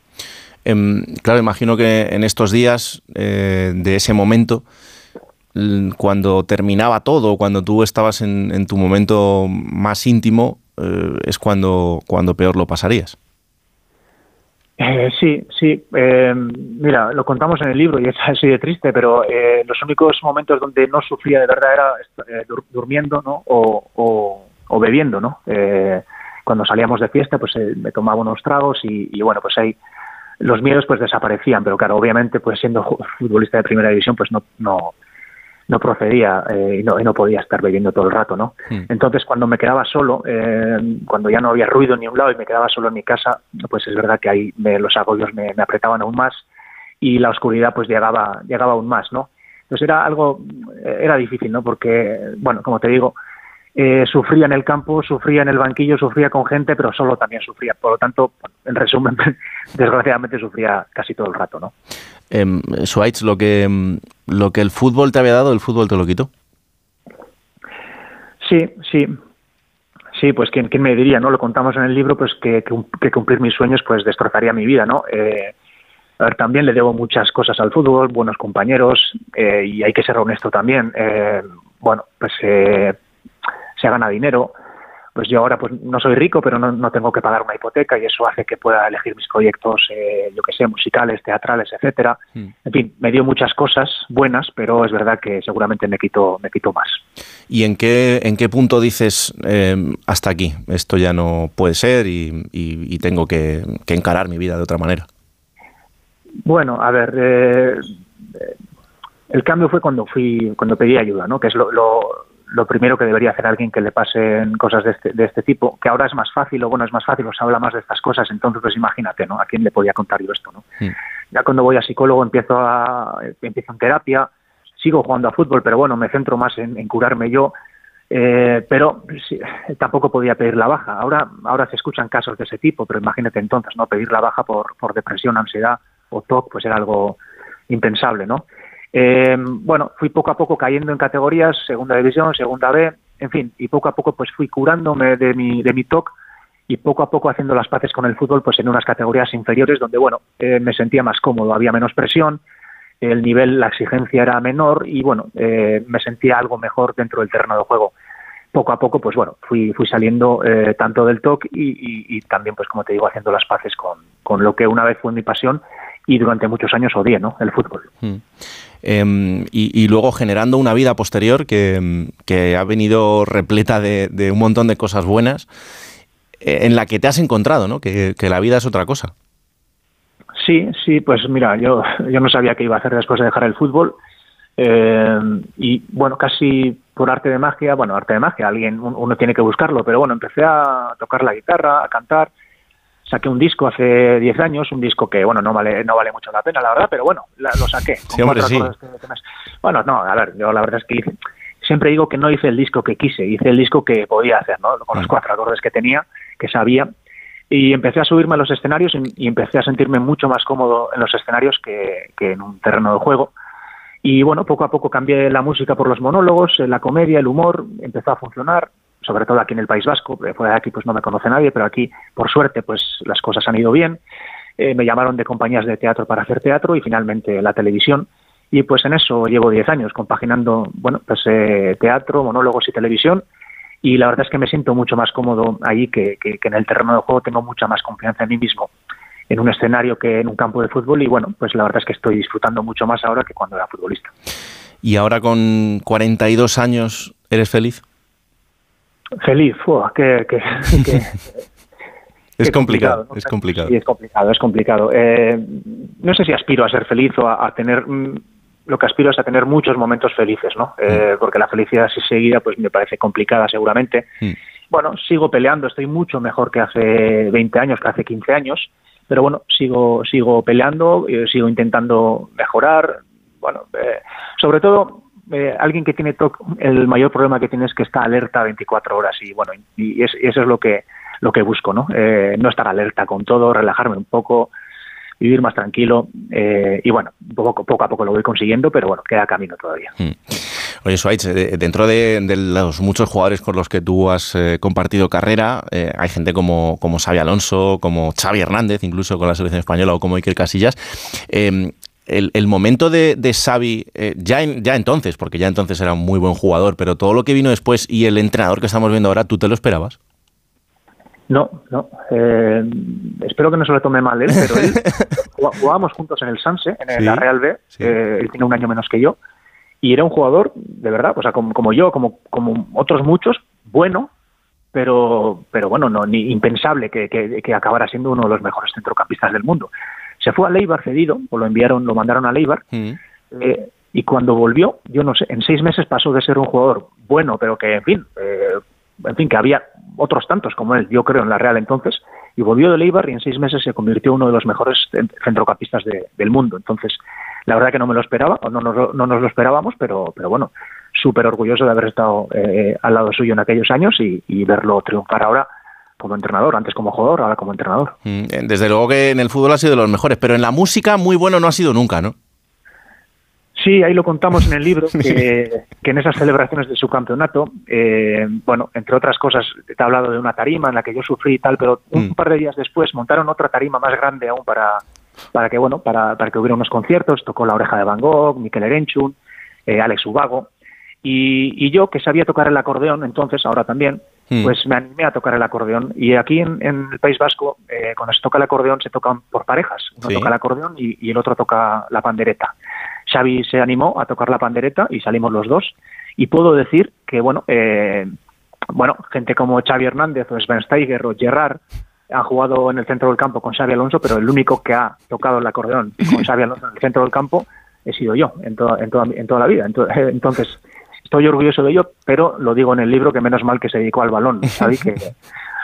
Speaker 2: Em, claro, imagino que en estos días eh, de ese momento, cuando terminaba todo, cuando tú estabas en, en tu momento más íntimo, eh, es cuando, cuando peor lo pasarías.
Speaker 26: Eh, sí, sí. Eh, mira, lo contamos en el libro y es así de triste, pero eh, los únicos momentos donde no sufría de verdad era dur- durmiendo, ¿no? O, bebiendo, ¿no? Cuando salíamos de fiesta, pues me tomaba unos tragos y, bueno, pues ahí los miedos pues desaparecían, pero claro, obviamente pues siendo futbolista de primera división pues no no no procedía eh, y, no, y no podía estar bebiendo todo el rato, ¿no? Entonces, cuando me quedaba solo, eh, cuando ya no había ruido ni un lado y me quedaba solo en mi casa, pues es verdad que ahí me- los agobios me, me apretaban aún más y la oscuridad pues llegaba, llegaba aún más, ¿no? Entonces era algo, eh, era difícil, ¿no? Porque, bueno, como te digo, eh, sufría en el campo, sufría en el banquillo, sufría con gente, pero solo también sufría. Por lo tanto, en resumen, desgraciadamente sufría casi todo el rato, ¿no?
Speaker 2: Eh, Schweitz, lo que, em, lo que el fútbol te había dado, el fútbol te lo quitó.
Speaker 26: Sí, sí. Sí, pues ¿quién, quién me diría, ¿no? Lo contamos en el libro, pues que, que, cum- que cumplir mis sueños pues destrozaría mi vida, ¿no? Eh, a ver, también le debo muchas cosas al fútbol, buenos compañeros, eh, y hay que ser honesto también. Eh, bueno, pues eh, se gana dinero, pues yo ahora pues no soy rico, pero no, no tengo que pagar una hipoteca y eso hace que pueda elegir mis proyectos, eh, yo que sé, musicales, teatrales, etcétera. En fin, me dio muchas cosas buenas, pero es verdad que seguramente me quitó, me quitó más.
Speaker 2: ¿Y en qué, en qué punto dices em, hasta aquí? Esto ya no puede ser y, y- y tengo que, que encarar mi vida de otra manera.
Speaker 26: Bueno, a ver, eh, eh, el cambio fue cuando fui, cuando pedí ayuda, ¿no? Que es lo, lo, lo primero que debería hacer alguien que le pasen cosas de este, de este tipo, que ahora es más fácil, o bueno, es más fácil, o se habla más de estas cosas, entonces pues imagínate, ¿no? ¿A quién le podía contar yo esto, no? Ya cuando voy a psicólogo empiezo a empiezo en terapia, sigo jugando a fútbol, pero bueno, me centro más en, en curarme yo. Eh, pero sí, tampoco podía pedir la baja. Ahora, ahora se escuchan casos de ese tipo, pero imagínate entonces, ¿no? Pedir la baja por, por depresión, ansiedad o TOC, pues era algo impensable, ¿no? Eh, bueno, fui poco a poco cayendo en categorías, segunda división, segunda B, en fin, y poco a poco pues fui curándome de mi, de mi TOC y poco a poco haciendo las paces con el fútbol pues en unas categorías inferiores donde, bueno, eh, me sentía más cómodo, había menos presión, el nivel, la exigencia era menor y, bueno, eh, me sentía algo mejor dentro del terreno de juego. Poco a poco, pues bueno, fui, fui saliendo eh, tanto del TOC y, también, pues como te digo, haciendo las paces con, con lo que una vez fue mi pasión y durante muchos años odié, ¿no? El fútbol.
Speaker 2: Mm. Em, y, luego generando una vida posterior que, em, que ha venido repleta de, un montón de cosas buenas, eh, en la que te has encontrado, ¿no? Que, que la vida es otra cosa.
Speaker 26: Sí, sí, pues mira, yo, yo no sabía qué iba a hacer después de dejar el fútbol. eh, y bueno, casi por arte de magia, bueno, arte de magia, alguien, un- uno tiene que buscarlo, pero bueno, empecé a tocar la guitarra, a cantar. Saqué un disco hace 10 años, un disco que, bueno, no vale, no vale mucho la pena, la verdad, pero bueno, la- lo saqué.
Speaker 2: Sí, hombre, sí.
Speaker 26: que- que me- Bueno, no, a ver, yo la verdad es que hice- siempre digo que no hice el disco que quise, hice el disco que podía hacer, ¿no? Con los cuatro acordes que tenía, que sabía, y empecé a subirme a los escenarios y, y empecé a sentirme mucho más cómodo en los escenarios que, que en un terreno de juego. Y bueno, poco a poco cambié la música por los monólogos, eh, la comedia, el humor, empezó a funcionar, sobre todo aquí en el País Vasco, porque fuera de aquí pues no me conoce nadie, pero aquí, por suerte, pues las cosas han ido bien. Eh, me llamaron de compañías de teatro para hacer teatro y finalmente la televisión. Y pues en eso llevo 10 años, compaginando, bueno, pues eh, teatro, monólogos y televisión. Y la verdad es que me siento mucho más cómodo ahí que, que- que en el terreno de juego. Tengo mucha más confianza en mí mismo en un escenario que en un campo de fútbol. Y bueno, pues la verdad es que estoy disfrutando mucho más ahora que cuando era futbolista.
Speaker 2: Y ahora con 42 años, ¿eres feliz?
Speaker 26: Feliz, ¡fua! que, que- que-
Speaker 2: Es complicado,
Speaker 26: ¿no?
Speaker 2: es complicado.
Speaker 26: Sí, es complicado, es complicado. Eh, no sé si aspiro a ser feliz o a, a tener. mm, Lo que aspiro es a tener muchos momentos felices, ¿no? Eh, porque la felicidad así seguida, pues me parece complicada seguramente. Bueno, sigo peleando, estoy mucho mejor que hace 20 años, que hace 15 años, pero bueno, sigo, sigo peleando, eh, sigo intentando mejorar. Bueno, eh, sobre todo, eh, alguien que tiene TOC, el mayor problema que tiene es que está alerta 24 horas y bueno, y, es- y eso es lo que lo que busco, ¿no? Eh, no estar alerta con todo, relajarme un poco, vivir más tranquilo eh, y bueno, poco, a poco lo voy consiguiendo, pero bueno, queda camino todavía.
Speaker 2: Oye, Suárez, eh, dentro de, los muchos jugadores con los que tú has eh, compartido carrera, hay gente como, como Xavi Alonso, como Xavi Hernández, incluso con la selección española, o como Iker Casillas. Eh, el, el momento de, de Xavi, eh, ya, en- ya entonces, porque ya entonces era un muy buen jugador, pero todo lo que vino después y el entrenador que estamos viendo ahora, ¿tú te lo esperabas?
Speaker 26: No, no. eh, espero que no se lo tome mal él, pero él jugá- jugábamos juntos en el Sanse, en el-
Speaker 2: Sí,
Speaker 26: la Real B. eh, él tiene un año menos que yo. Y era un jugador, de verdad, o sea, como, como yo, como, como otros muchos, bueno, pero, pero bueno, no, ni impensable que, que, que acabara siendo uno de los mejores centrocampistas del mundo. Se fue a Leibar cedido, o lo enviaron, lo mandaron a Leibar, eh, y cuando volvió, yo no sé, en seis meses pasó de ser un jugador bueno, pero que, en fin, eh, en fin, que había otros tantos como él, yo creo, en la Real entonces, y volvió de Leibar y en seis meses se convirtió en uno de los mejores cent- centrocampistas de- del mundo. Entonces, la verdad que no me lo esperaba, o no nos, lo- no nos lo esperábamos, pero, pero bueno, súper orgulloso de haber estado eh, al lado suyo en aquellos años y, y verlo triunfar ahora como entrenador, antes como jugador, ahora como entrenador.
Speaker 2: Mm, eh, Desde luego que en el fútbol ha sido de los mejores, pero en la música muy bueno no ha sido nunca, ¿no?
Speaker 26: Sí, ahí lo contamos en el libro, que, que en esas celebraciones de su campeonato, eh, bueno, entre otras cosas, te he hablado de una tarima en la que yo sufrí y tal, pero un par de días después montaron otra tarima más grande aún para, para que, bueno, para, para que hubiera unos conciertos, tocó La Oreja de Van Gogh, Miquel Erenchun, eh, Alex Ubago, y, y yo, que sabía tocar el acordeón entonces, ahora también,
Speaker 2: Mm.
Speaker 26: pues me animé a tocar el acordeón. Y aquí en, en el País Vasco, eh, cuando se toca el acordeón, se tocan por parejas. Uno
Speaker 2: Sí.
Speaker 26: toca el acordeón y, y el otro toca la pandereta. Xavi se animó a tocar la pandereta y salimos los dos. Y puedo decir que, bueno, eh, bueno, gente como Xavi Hernández o Sven Steiger o Gerard han jugado en el centro del campo con Xavi Alonso, pero el único que ha tocado el acordeón con Xavi Alonso en el centro del campo he sido yo en toda, en toda, en toda la vida. Ento- Entonces, estoy orgulloso de ello, pero lo digo en el libro que menos mal que se dedicó al balón, Xavi, que,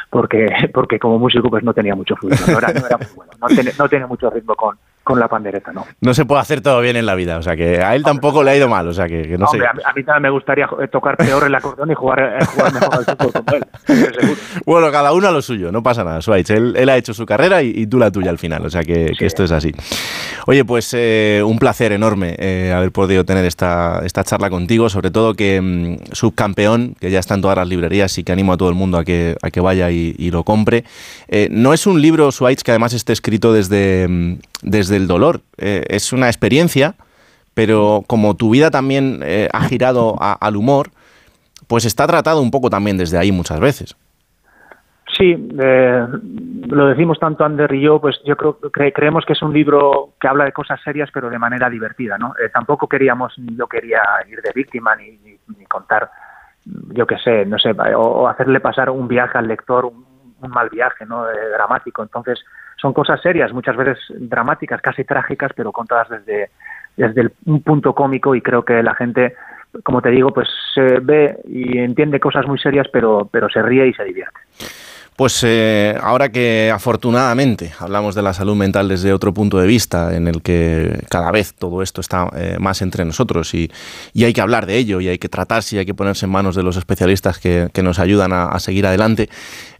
Speaker 26: porque, porque como músico pues no tenía mucho fútbol, no era, no era muy bueno, no, no tiene mucho ritmo con, con la pandereta, ¿no?
Speaker 2: No se puede hacer todo bien en la vida, o sea que a él tampoco le ha ido mal, o sea que, que no
Speaker 26: Hombre,
Speaker 2: sé.
Speaker 26: a, mí, a mí también me gustaría jo- tocar peor el acordeón y jugar, eh, jugar mejor al fútbol como él. seguro.
Speaker 2: Bueno, cada uno a lo suyo, no pasa nada, Swaich. Él, él ha hecho su carrera y, y tú la tuya al final, o sea que, que esto es así. Oye, pues eh, un placer enorme eh, haber podido tener esta, esta charla contigo, sobre todo que mm, Subcampeón, que ya está en todas las librerías y que animo a todo el mundo a que, a que vaya y, y lo compre. Eh, no es un libro, Swaich, que además esté escrito desde, mm, desde dolor, Eh, es una experiencia, pero como tu vida también eh, ha girado a- al humor, pues está tratado un poco también desde ahí muchas veces.
Speaker 26: Sí, eh, lo decimos tanto Ander y yo, pues yo creo cre- creemos que es un libro que habla de cosas serias pero de manera divertida, ¿no? Tampoco queríamos, ni yo quería ir de víctima ni, ni, ni contar, yo qué sé, no sé, o, o hacerle pasar un viaje al lector, un, un mal viaje, ¿no? Eh, dramático. Entonces, son cosas serias, muchas veces dramáticas, casi trágicas, pero contadas desde, desde el- un punto cómico y creo que la gente, como te digo, pues se ve y entiende cosas muy serias, pero, pero se ríe y se divierte.
Speaker 2: Pues eh, ahora que afortunadamente hablamos de la salud mental desde otro punto de vista, en el que cada vez todo esto está eh, más entre nosotros y, y hay que hablar de ello y hay que tratarse y hay que ponerse en manos de los especialistas que, que nos ayudan a, seguir adelante,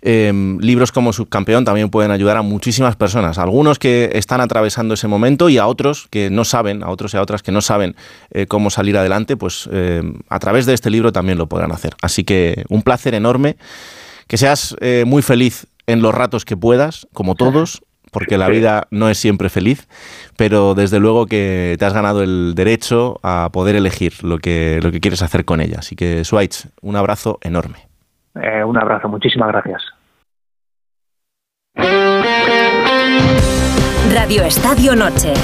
Speaker 2: eh, libros como Subcampeón también pueden ayudar a muchísimas personas, algunos que están atravesando ese momento y a otros que no saben, a otros y a otras que no saben eh, cómo salir adelante, pues a través de este libro también lo podrán hacer. Así que un placer enorme. Que seas eh, muy feliz en los ratos que puedas, como todos, porque la vida no es siempre feliz, pero desde luego que te has ganado el derecho a poder elegir lo que, lo que quieres hacer con ella. Así que, Swaich, un abrazo enorme.
Speaker 26: Eh, un abrazo, muchísimas gracias.
Speaker 1: Radio Estadio Noche.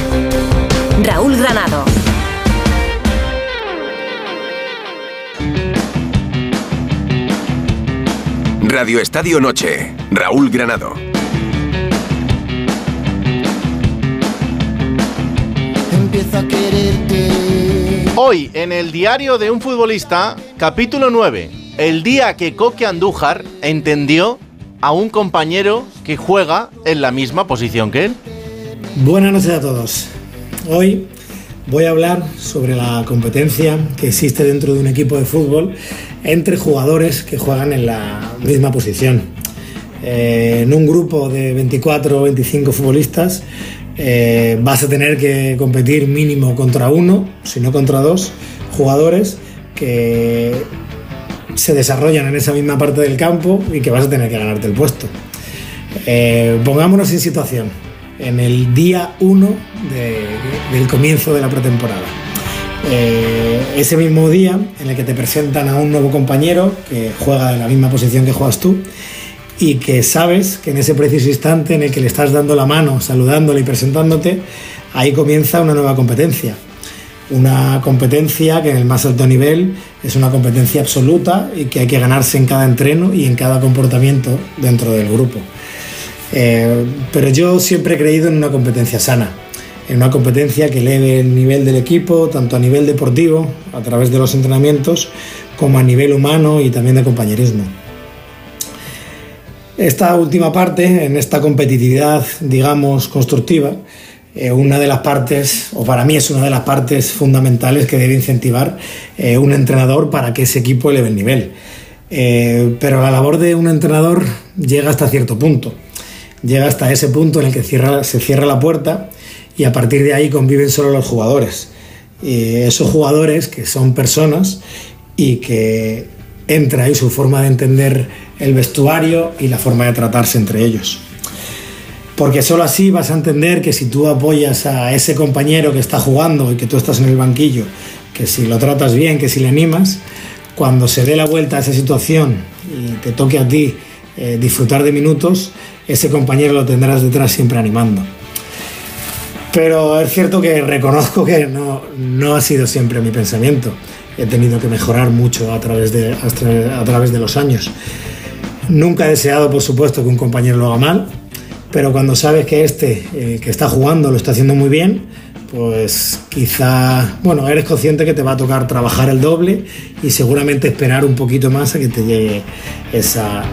Speaker 1: Raúl Granado.
Speaker 19: Radio Estadio Noche. Raúl Granado.
Speaker 27: Empiezo a quererte.
Speaker 2: Hoy, en el diario de un futbolista, capítulo 9, el día que Coque Andújar entendió a un compañero que juega en la misma posición que él.
Speaker 28: Buenas noches a todos. Hoy voy a hablar sobre la competencia que existe dentro de un equipo de fútbol entre jugadores que juegan en la misma posición. Eh, en un grupo de 24 o 25 futbolistas eh, vas a tener que competir mínimo contra uno, si no contra dos, jugadores que se desarrollan en esa misma parte del campo y que vas a tener que ganarte el puesto. Eh, pongámonos en situación, en el día 1 del comienzo de la pretemporada. Eh, ese mismo día en el que te presentan a un nuevo compañero que juega en la misma posición que juegas tú y que sabes que en ese preciso instante en el que le estás dando la mano, saludándole y presentándote, ahí comienza una nueva competencia. Una competencia que en el más alto nivel es una competencia absoluta y que hay que ganarse en cada entreno y en cada comportamiento dentro del grupo. Eh, pero yo siempre he creído en una competencia sana, en una competencia que eleve el nivel del equipo, tanto a nivel deportivo, a través de los entrenamientos, como a nivel humano y también de compañerismo. Esta última parte, en esta competitividad, digamos, constructiva, eh, una de las partes, o para mí es una de las partes fundamentales que debe incentivar eh, un entrenador para que ese equipo eleve el nivel. Eh, pero la labor de un entrenador llega hasta cierto punto. Llega hasta ese punto en el que se cierra la puerta y a partir de ahí conviven solo los jugadores. Y esos jugadores que son personas y que entra ahí su forma de entender el vestuario y la forma de tratarse entre ellos. Porque solo así vas a entender que si tú apoyas a ese compañero que está jugando y que tú estás en el banquillo, que si lo tratas bien, que si le animas, cuando se dé la vuelta a esa situación y te toque a ti eh, disfrutar de minutos, ese compañero lo tendrás detrás siempre animando. Pero es cierto que reconozco que no, no ha sido siempre mi pensamiento. He tenido que mejorar mucho a través de, a tra- a través de los años. Nunca he deseado, por supuesto, que un compañero lo haga mal, pero cuando sabes que este eh, que está jugando lo está haciendo muy bien, pues quizá, bueno, eres consciente que te va a tocar trabajar el doble y seguramente esperar un poquito más a que te llegue esa,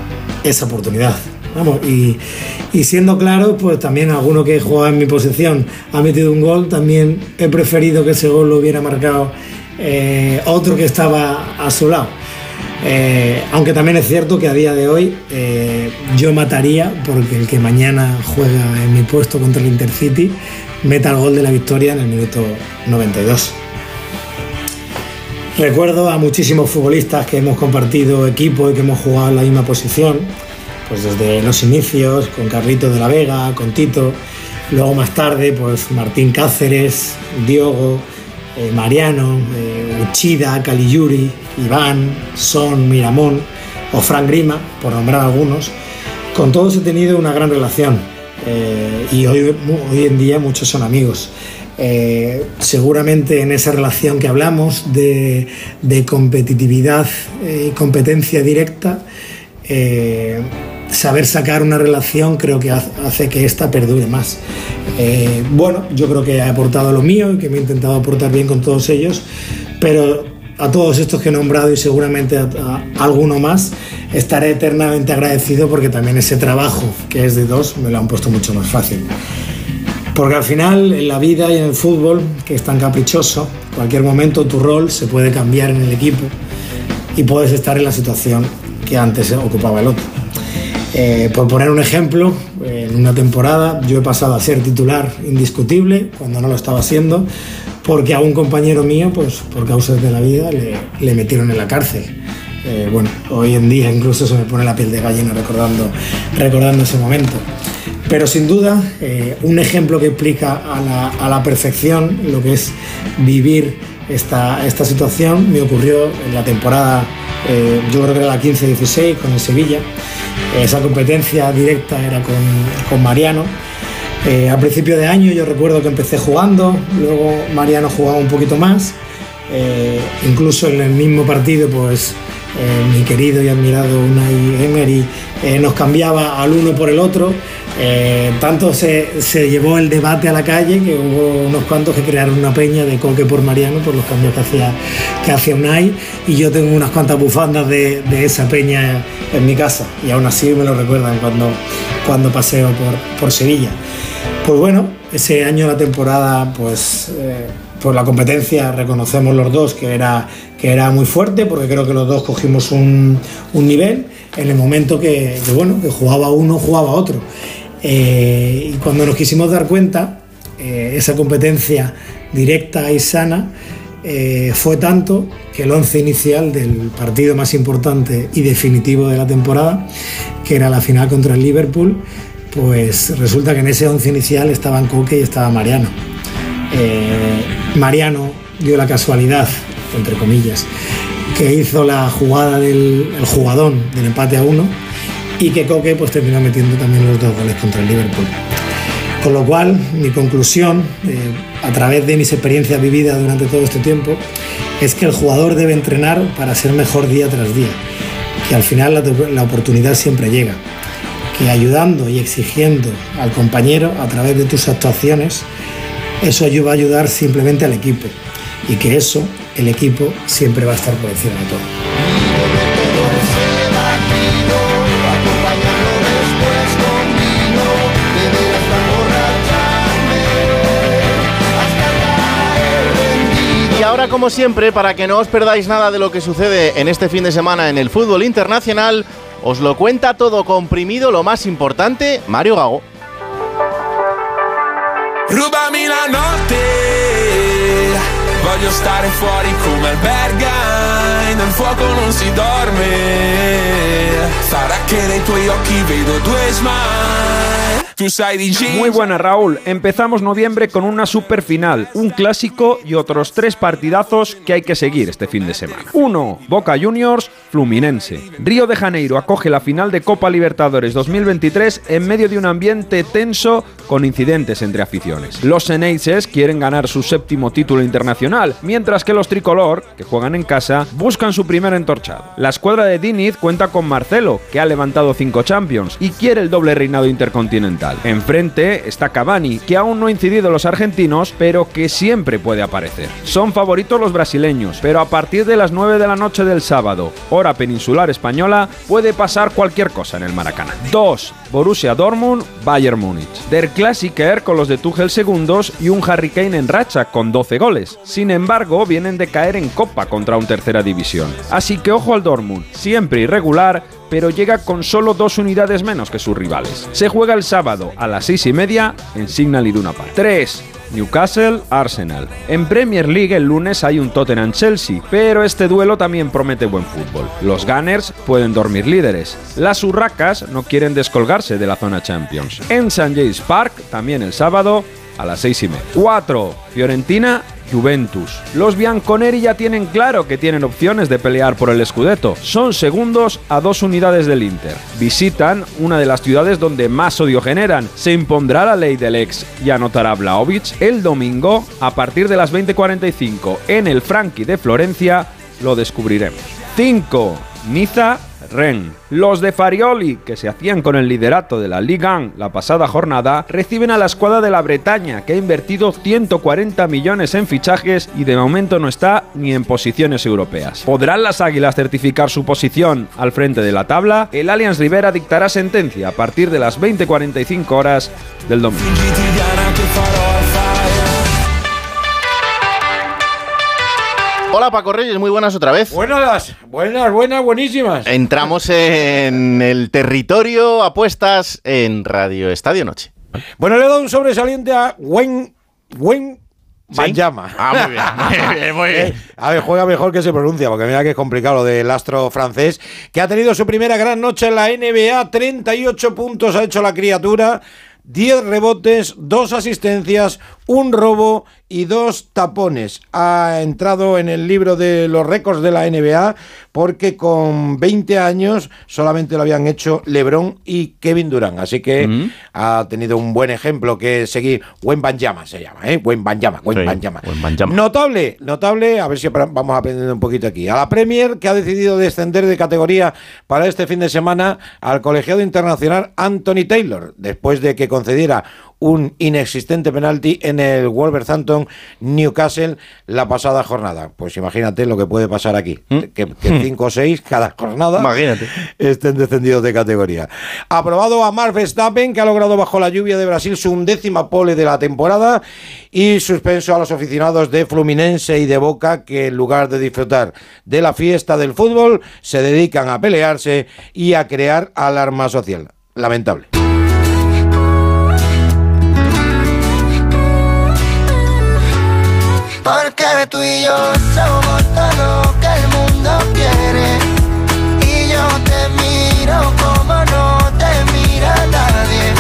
Speaker 28: esa oportunidad. Vamos, y, siendo claro, pues también alguno que jugaba en mi posición ha metido un gol, también he preferido que ese gol lo hubiera marcado eh, otro que estaba a su lado. Eh, aunque también es cierto que a día de hoy eh, yo mataría porque el que mañana juega en mi puesto contra el Intercity meta el gol de la victoria en el minuto 92. Recuerdo a muchísimos futbolistas que hemos compartido equipo y que hemos jugado en la misma posición, pues desde los inicios, con Carlito de la Vega, con Tito, luego más tarde, pues Martín Cáceres, Diogo, eh, Mariano, eh, Uchida, Caliyuri, Iván, Son, Miramón o Frank Grima, por nombrar algunos. Con todos he tenido una gran relación eh, y hoy, en día muchos son amigos. Eh, seguramente en esa relación que hablamos de, competitividad y competencia directa, saber sacar una relación creo que hace que esta perdure más. Eh, bueno, yo creo que he aportado lo mío y que me he intentado aportar bien con todos ellos, pero a todos estos que he nombrado y seguramente a, a alguno más, estaré eternamente agradecido porque también ese trabajo que es de dos me lo han puesto mucho más fácil. Porque al final, en la vida y en el fútbol, que es tan caprichoso, cualquier momento tu rol se puede cambiar en el equipo y puedes estar en la situación que antes ocupaba el otro. Eh, por poner un ejemplo, en una temporada yo he pasado a ser titular indiscutible cuando no lo estaba siendo, porque a un compañero mío, pues por causas de la vida, le, metieron en la cárcel. Eh, bueno, hoy en día incluso se me pone la piel de gallina recordando, recordando ese momento. Pero sin duda, eh, un ejemplo que explica a la, perfección lo que es vivir esta situación me ocurrió en la temporada, eh, yo creo que la 15-16 con el Sevilla. Esa competencia directa era con, con Mariano. Eh, a principio de año yo recuerdo que empecé jugando, luego Mariano jugaba un poquito más. Eh, incluso en el mismo partido, pues eh, mi querido y admirado Unai Emery eh, nos cambiaba al uno por el otro. Eh, tanto se, se llevó el debate a la calle que hubo unos cuantos que crearon una peña de Coque por Mariano por los cambios que hacía, que hacía Unai y yo tengo unas cuantas bufandas de, esa peña en mi casa y aún así me lo recuerdan cuando, cuando paseo por, por Sevilla. Pues bueno, ese año la temporada, pues eh, por la competencia reconocemos los dos que era, que era muy fuerte, porque creo que los dos cogimos un, nivel en el momento que, bueno, que jugaba uno, jugaba otro. Eh, y cuando nos quisimos dar cuenta, eh, esa competencia directa y sana eh, fue tanto que el once inicial del partido más importante y definitivo de la temporada, que era la final contra el Liverpool, pues resulta que en ese once inicial estaban Coque y estaba Mariano. Mariano dio la casualidad, entre comillas, que hizo la jugada del el jugadón del empate a uno y que Coque pues terminó metiendo también los dos goles contra el Liverpool. Con lo cual, mi conclusión, eh, a través de mis experiencias vividas durante todo este tiempo, es que el jugador debe entrenar para ser mejor día tras día, que al final la, la oportunidad siempre llega, que ayudando y exigiendo al compañero a través de tus actuaciones, eso va a ayudar simplemente al equipo y que eso, el equipo, siempre va a estar por encima de todo.
Speaker 2: Ahora, como siempre, para que no os perdáis nada de lo que sucede en este fin de semana en el fútbol internacional, os lo cuenta todo comprimido, lo más importante, Mario Gago.
Speaker 29: Rubami la notte, voglio stare fuori come alberga, nel fuoco non si dorme, sarà che nei tuoi occhi vedo due smile.
Speaker 30: Muy buena Raúl, empezamos noviembre con una super final, un clásico y otros tres partidazos que hay que seguir este fin de semana. 1. Boca Juniors, Fluminense. Río de Janeiro acoge la final de Copa Libertadores 2023 en medio de un ambiente tenso con incidentes entre aficiones. Los Eneises quieren ganar su séptimo título internacional, mientras que los tricolor, que juegan en casa, buscan su primer entorchado. La escuadra de Diniz cuenta con Marcelo, que ha levantado cinco Champions y quiere el doble reinado intercontinental. Enfrente está Cavani, que aún no ha incidido en los argentinos, pero que siempre puede aparecer. Son favoritos los brasileños, pero a partir de las 9 de la noche del sábado, hora peninsular española, puede pasar cualquier cosa en el Maracaná. 2. Borussia Dortmund, Bayern Múnich. Der Klassiker con los de Tuchel segundos y un Harry Kane en racha con 12 goles. Sin embargo, vienen de caer en Copa contra un tercera división. Así que ojo al Dortmund, siempre irregular, pero llega con solo dos unidades menos que sus rivales. Se juega el sábado a las seis y media en Signal Iduna Park. 3. Newcastle, Arsenal. En Premier League el lunes hay un Tottenham Chelsea, pero este duelo también promete buen fútbol. Los Gunners pueden dormir líderes. Las Urracas no quieren descolgarse de la zona Champions. En St. James Park, también el sábado, a las seis y media. 4. Fiorentina, Juventus. Los bianconeri ya tienen claro que tienen opciones de pelear por el Scudetto. Son segundos a dos unidades del Inter. Visitan una de las ciudades donde más odio generan. Se impondrá la ley del ex y anotará Vlaovic el domingo a partir de las 20:45 en el Franchi de Florencia. Lo descubriremos. 5. Niza Ren. Los de Farioli, que se hacían con el liderato de la Ligue 1 la pasada jornada, reciben a la escuadra de la Bretaña, que ha invertido 140 millones en fichajes y de momento no está ni en posiciones europeas. ¿Podrán las Águilas certificar su posición al frente de la tabla? El Allianz Rivera dictará sentencia a partir de las 20:45 horas del domingo.
Speaker 2: Hola Paco Reyes, muy buenas otra vez.
Speaker 31: Buenas, buenas, buenas, buenísimas.
Speaker 2: Entramos en el territorio apuestas en Radio Estadio Noche.
Speaker 31: Bueno, le he dado un sobresaliente a Wen, Wen Banyama.
Speaker 2: Ah, muy bien, muy bien, muy bien.
Speaker 31: Eh, A ver, juega mejor que se pronuncia, porque mira que es complicado lo del astro francés, que ha tenido su primera gran noche en la NBA, 38 puntos ha hecho la criatura, 10 rebotes, 2 asistencias, un robo y dos tapones. Ha entrado en el libro de los récords de la NBA porque con 20 años solamente lo habían hecho LeBron y Kevin Durant. Así que ha tenido un buen ejemplo que seguir. Buen Banyama se llama, ¿eh? Buen Banyama, buen
Speaker 2: Sí, Wembanyama.
Speaker 31: Notable, notable, a ver si vamos aprendiendo un poquito aquí. A la Premier, que ha decidido descender de categoría para este fin de semana al colegiado internacional Anthony Taylor, después de que concediera un inexistente penalti en el Wolverhampton Newcastle la pasada jornada. Pues imagínate lo que puede pasar aquí. Que, que cinco o seis cada jornada
Speaker 2: Imagínate.
Speaker 31: estén descendidos de categoría. Aprobado a Mark Verstappen, que ha logrado bajo la lluvia de Brasil su undécima pole de la temporada. Y suspenso a los aficionados de Fluminense y de Boca, que en lugar de disfrutar de la fiesta del fútbol, se dedican a pelearse y a crear alarma social. Lamentable.
Speaker 27: Porque tú y yo somos todo lo que el mundo quiere. Y yo te miro como no te mira nadie.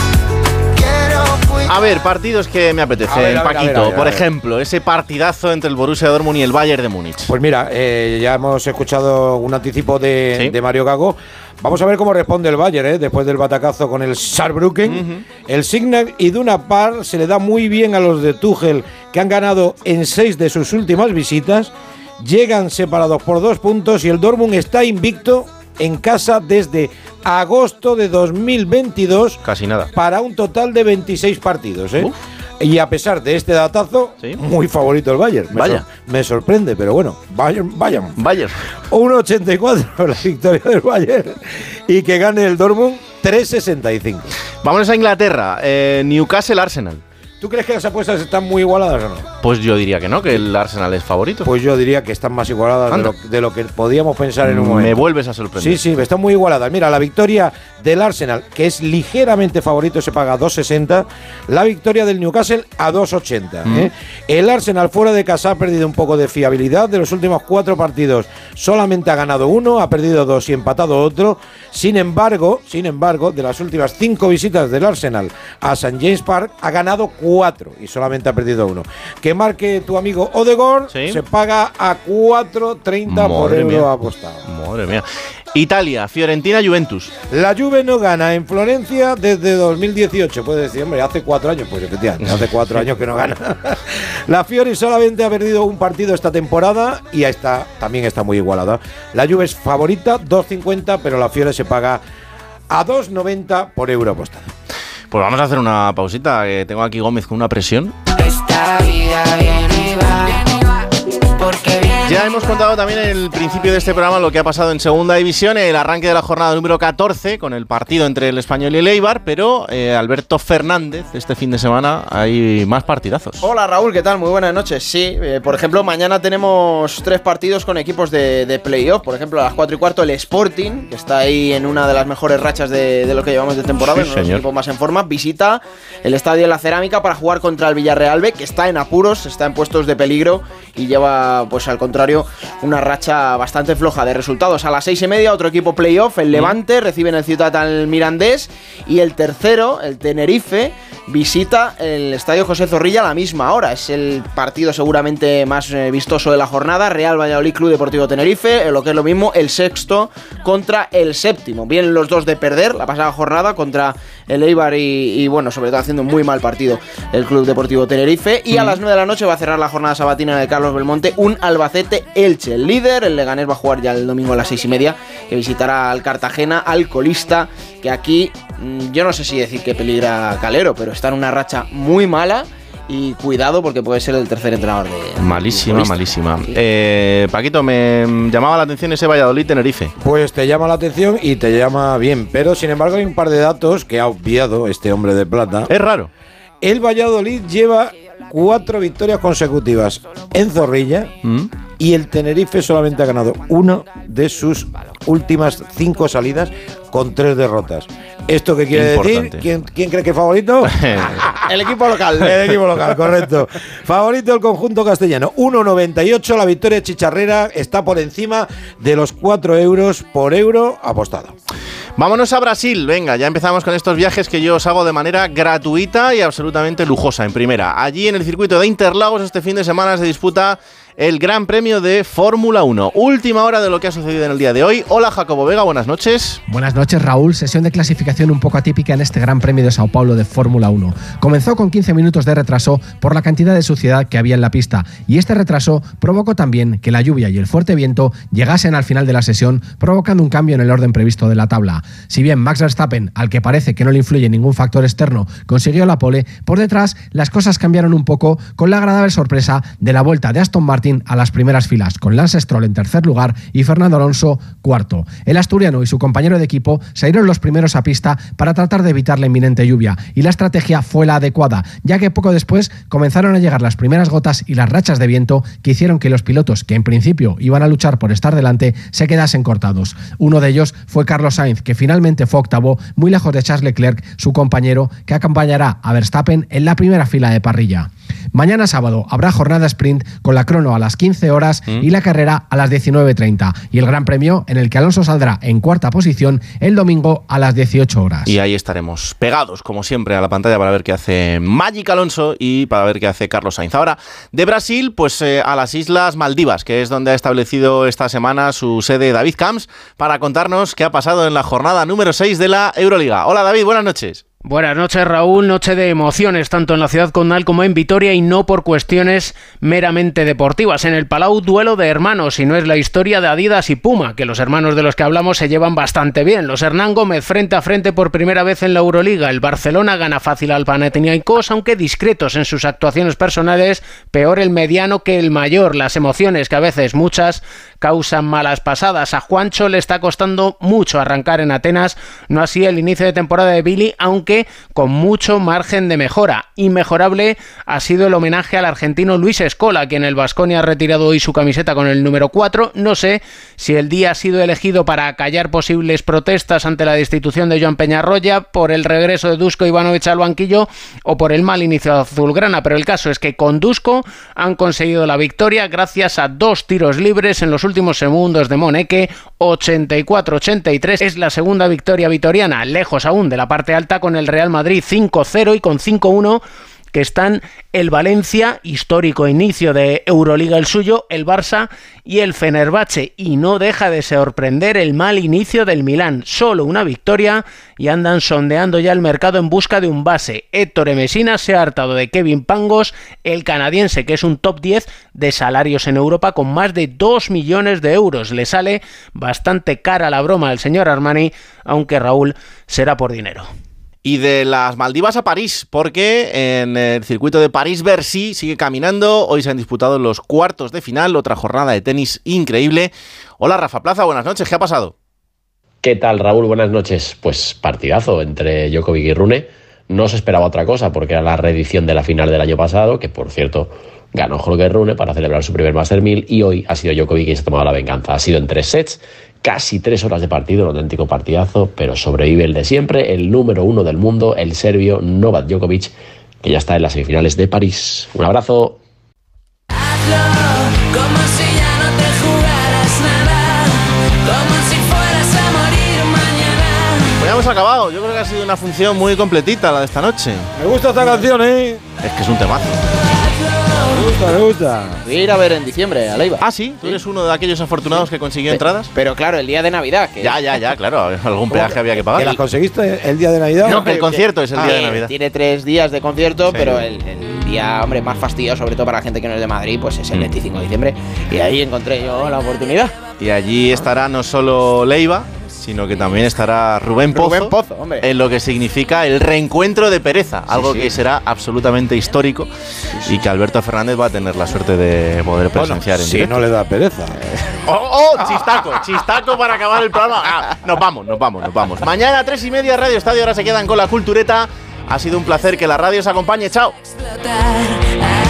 Speaker 27: Quiero cuidar.
Speaker 2: A ver, partidos que me apetecen,
Speaker 31: A ver, a ver, a
Speaker 2: Paquito.
Speaker 31: ver, a ver, a
Speaker 2: Por ejemplo, ese partidazo entre el Borussia Dortmund y el Bayern de Múnich.
Speaker 31: Pues mira, eh, ya hemos escuchado un anticipo de, de Mario Gago. Vamos a ver cómo responde el Bayern, ¿eh? después del batacazo con el Saarbrücken. El Signal Iduna Par se le da muy bien a los de Tuchel, que han ganado en seis de sus últimas visitas. Llegan separados por dos puntos y el Dortmund está invicto en casa desde agosto de 2022
Speaker 2: Casi nada.
Speaker 31: para un total de 26 partidos. ¿eh? Y a pesar de este datazo, muy favorito el Bayern. Me,
Speaker 2: Vaya.
Speaker 31: sor- me sorprende, pero bueno, Bayern, Bayern.
Speaker 2: Bayern.
Speaker 31: 1.84 la victoria del Bayern y que gane el Dortmund 3.65.
Speaker 2: Vámonos a Inglaterra. eh, Newcastle Arsenal.
Speaker 31: ¿Tú crees que las apuestas están muy igualadas o no?
Speaker 2: Pues yo diría que no, que el Arsenal es favorito.
Speaker 31: Pues yo diría que están más igualadas de
Speaker 2: Anda.
Speaker 31: lo, de lo que podíamos pensar en un momento.
Speaker 2: Me vuelves a sorprender.
Speaker 31: Sí, sí, están muy igualadas. Mira, la victoria del Arsenal, que es ligeramente favorito, se paga a 2.60. La victoria del Newcastle a 2.80.
Speaker 2: Mm.
Speaker 31: ¿eh? El Arsenal fuera de casa ha perdido un poco de fiabilidad. De los últimos cuatro partidos solamente ha ganado uno, ha perdido dos y empatado otro. Sin embargo, sin embargo, de las últimas cinco visitas del Arsenal a St. James Park, ha ganado cuatro y solamente ha perdido uno. Que marque tu amigo Odegor, se paga a 4.30 por euro
Speaker 2: mía.
Speaker 31: apostado.
Speaker 2: Madre mía. Italia, Fiorentina, Juventus.
Speaker 31: La Juve no gana en Florencia desde 2018. Puede decir, hombre, hace cuatro años. Pues efectivamente, hace cuatro años que no gana. La Fiori solamente ha perdido un partido esta temporada y está, también está muy igualada. La Juve es favorita, 2.50, pero la Fiore se paga a 2.90 por euro apostado.
Speaker 2: Pues vamos a hacer una pausita, tengo aquí Gómez con una presión.
Speaker 27: Esta vida viene y.
Speaker 2: Ya hemos contado también en el principio de este programa lo que ha pasado en Segunda División, el arranque de la jornada número 14 con el partido entre el Español y el Eibar, pero eh, Alberto Fernández, este fin de semana hay más partidazos.
Speaker 32: Hola Raúl, ¿qué tal? Muy buenas noches. Sí, eh, por ejemplo, mañana tenemos tres partidos con equipos de, de playoff. Por ejemplo, a las 4 y cuarto el Sporting, que está ahí en una de las mejores rachas de, de lo que llevamos de temporada,
Speaker 2: Sí,
Speaker 32: uno de los
Speaker 2: señor.
Speaker 32: equipos más en forma, visita el Estadio de la Cerámica para jugar contra el Villarreal B, que está en apuros, está en puestos de peligro y lleva, pues al contrario, una racha bastante floja de resultados. A las seis y media, otro equipo playoff, el Levante, recibe en el Ciudad al Mirandés y el tercero, el Tenerife, visita el Estadio José Zorrilla a la misma hora. Es el partido seguramente más eh, vistoso de la jornada. Real Valladolid Club Deportivo Tenerife, eh, lo que es lo mismo, el sexto contra el séptimo. Vienen los dos de perder la pasada jornada contra el Eibar y, y, bueno, sobre todo haciendo un muy mal partido el Club Deportivo Tenerife. Y a las 9 de la noche va a cerrar la jornada sabatina el Carlos Belmonte un Albacete Elche. El líder, el Leganés va a jugar ya el domingo a las 6 y media, que visitará al Cartagena, al colista, que aquí mm, yo no sé si decir que peligra Calero, pero está en una racha muy mala. Y cuidado porque puede ser el tercer entrenador de.
Speaker 2: Malísima, malísima. Eh, Paquito, me llamaba la atención ese Valladolid-Tenerife.
Speaker 31: Pues te llama la atención y te llama bien, pero sin embargo hay un par de datos que ha obviado este hombre de plata.
Speaker 2: Es raro.
Speaker 31: El Valladolid lleva cuatro victorias consecutivas en Zorrilla
Speaker 2: ¿Mm?
Speaker 31: y el Tenerife solamente ha ganado una de sus últimas cinco salidas con tres derrotas. ¿Esto qué quiere
Speaker 2: Importante.
Speaker 31: decir? ¿Quién, quién cree que es favorito?
Speaker 32: el equipo local.
Speaker 31: El equipo local, correcto. Favorito el conjunto castellano. 1,98. La victoria chicharrera está por encima de los 4 euros por euro apostado.
Speaker 2: Vámonos a Brasil, venga, ya empezamos con estos viajes que yo os hago de manera gratuita y absolutamente lujosa en primera. Allí en el circuito de Interlagos este fin de semana se disputa el Gran Premio de Fórmula 1. Última hora de lo que ha sucedido en el día de hoy. Hola Jacobo Vega, buenas noches.
Speaker 33: Buenas noches Raúl, sesión de clasificación un poco atípica en este Gran Premio de Sao Paulo de Fórmula 1. Comenzó con 15 minutos de retraso por la cantidad de suciedad que había en la pista y este retraso provocó también que la lluvia y el fuerte viento llegasen al final de la sesión provocando un cambio en el orden previsto de la tabla. Si bien Max Verstappen, al que parece que no le influye ningún factor externo, consiguió la pole, por detrás las cosas cambiaron un poco con la agradable sorpresa de la vuelta de Aston Martin a las primeras filas, con Lance Stroll en tercer lugar y Fernando Alonso cuarto. El asturiano y su compañero de equipo salieron los primeros a pista para tratar de evitar la inminente lluvia, y la estrategia fue la adecuada, ya que poco después comenzaron a llegar las primeras gotas y las rachas de viento que hicieron que los pilotos, que en principio iban a luchar por estar delante, se quedasen cortados. Uno de ellos fue Carlos Sainz, que finalmente fue octavo, muy lejos de Charles Leclerc, su compañero, que acompañará a Verstappen en la primera fila de parrilla. Mañana sábado habrá jornada sprint con la crono a las 15 horas y la carrera a las 19.30 y el Gran Premio en el que Alonso saldrá en cuarta posición el domingo a las 18 horas.
Speaker 2: Y ahí estaremos pegados, como siempre, a la pantalla para ver qué hace Magic Alonso y para ver qué hace Carlos Sainz. Ahora, de Brasil, pues eh, a las Islas Maldivas, que es donde ha establecido esta semana su sede David Camps, para contarnos qué ha pasado en la jornada número 6 de la Euroliga. Hola David, buenas noches.
Speaker 14: Buenas noches Raúl, noche de emociones tanto en la ciudad condal como en Vitoria y no por cuestiones meramente deportivas. En el Palau duelo de hermanos y no es la historia de Adidas y Puma, que los hermanos de los que hablamos se llevan bastante bien. Los Hernán Gómez frente a frente por primera vez en la Euroliga. El Barcelona gana fácil al Panathinaikos, aunque discretos en sus actuaciones personales, peor el mediano que el mayor. Las emociones que a veces muchas causan malas pasadas. A Juancho le está costando mucho arrancar en Atenas, no así el inicio de temporada de Billy, aunque con mucho margen de mejora. Inmejorable ha sido el homenaje al argentino Luis Escola, quien el Vasconia ha retirado hoy su camiseta con el número 4. No sé si el día ha sido elegido para callar posibles protestas ante la destitución de Joan Peñarroya, por el regreso de Dusko Ivanovic al banquillo o por el mal inicio de Azulgrana, pero el caso es que con Dusko han conseguido la victoria gracias a dos tiros libres en los últimos segundos de Moneque, 84-83. Es la segunda victoria vitoriana, lejos aún de la parte alta con el Real Madrid 5-0 y con 5-1 que están el Valencia, histórico inicio de Euroliga el suyo, el Barça y el Fenerbahce. Y no deja de sorprender el mal inicio del Milán. Solo una victoria y andan sondeando ya el mercado en busca de un base. Héctor Mesina se ha hartado de Kevin Pangos, el canadiense que es un top 10 de salarios en Europa con más de 2 millones de euros. Le sale bastante cara la broma al señor Armani, aunque Raúl será por dinero.
Speaker 2: Y de las Maldivas a París, porque en el circuito de París-Bercy sigue caminando. Hoy se han disputado los cuartos de final, otra jornada de tenis increíble. Hola Rafa Plaza, buenas noches, ¿qué ha pasado?
Speaker 34: ¿Qué tal Raúl? Buenas noches. Pues partidazo entre Djokovic y Rune. No se esperaba otra cosa porque era la reedición de la final del año pasado, que por cierto ganó Holger Rune para celebrar su primer Master 1000 y hoy ha sido Djokovic quien se ha tomado la venganza. Ha sido en tres sets casi tres horas de partido, un auténtico partidazo, pero sobrevive el de siempre, el número uno del mundo, el serbio Novak Djokovic, que ya está en las semifinales de París. Un abrazo.
Speaker 27: Como si ya no te jugaras nada, como si fueras a morir mañana.
Speaker 2: Pues ya hemos acabado, yo creo que ha sido una función muy completita la de esta noche.
Speaker 31: Me gusta esta canción, ¿eh?
Speaker 2: Es que es un temazo.
Speaker 31: Gusta, me gusta.
Speaker 32: Voy a ir a ver en diciembre a Leiva.
Speaker 2: Ah, sí, tú eres uno de aquellos afortunados que consiguió entradas.
Speaker 32: Pero claro, el día de Navidad. Que
Speaker 2: Ya, ya, ya, claro, algún peaje había que pagar.
Speaker 31: ¿Que las conseguiste el día de Navidad?
Speaker 2: No, el concierto es el día de Navidad.
Speaker 32: Tiene tres días de concierto,
Speaker 2: Sí.
Speaker 32: pero el, el día, hombre, más fastidioso, sobre todo para la gente que no es de Madrid, pues
Speaker 2: Mm.
Speaker 32: es el 25 de diciembre. Y ahí encontré yo la oportunidad.
Speaker 2: Y allí estará no solo Leiva, sino que también estará Rubén Pozo,
Speaker 32: Rubén Pozo,
Speaker 2: en lo que significa el reencuentro de Pereza, algo
Speaker 32: sí.
Speaker 2: que será absolutamente histórico y que Alberto Fernández va a tener la suerte de poder presenciar en
Speaker 31: si
Speaker 2: directo.
Speaker 31: no le da pereza.
Speaker 2: ¡Oh, oh! Chistaco, chistaco para acabar el programa. Ah, nos vamos, nos vamos, nos vamos. Mañana a tres y media Radio Estadio, ahora se quedan con la cultureta. Ha sido un placer que la radio os acompañe. Chao.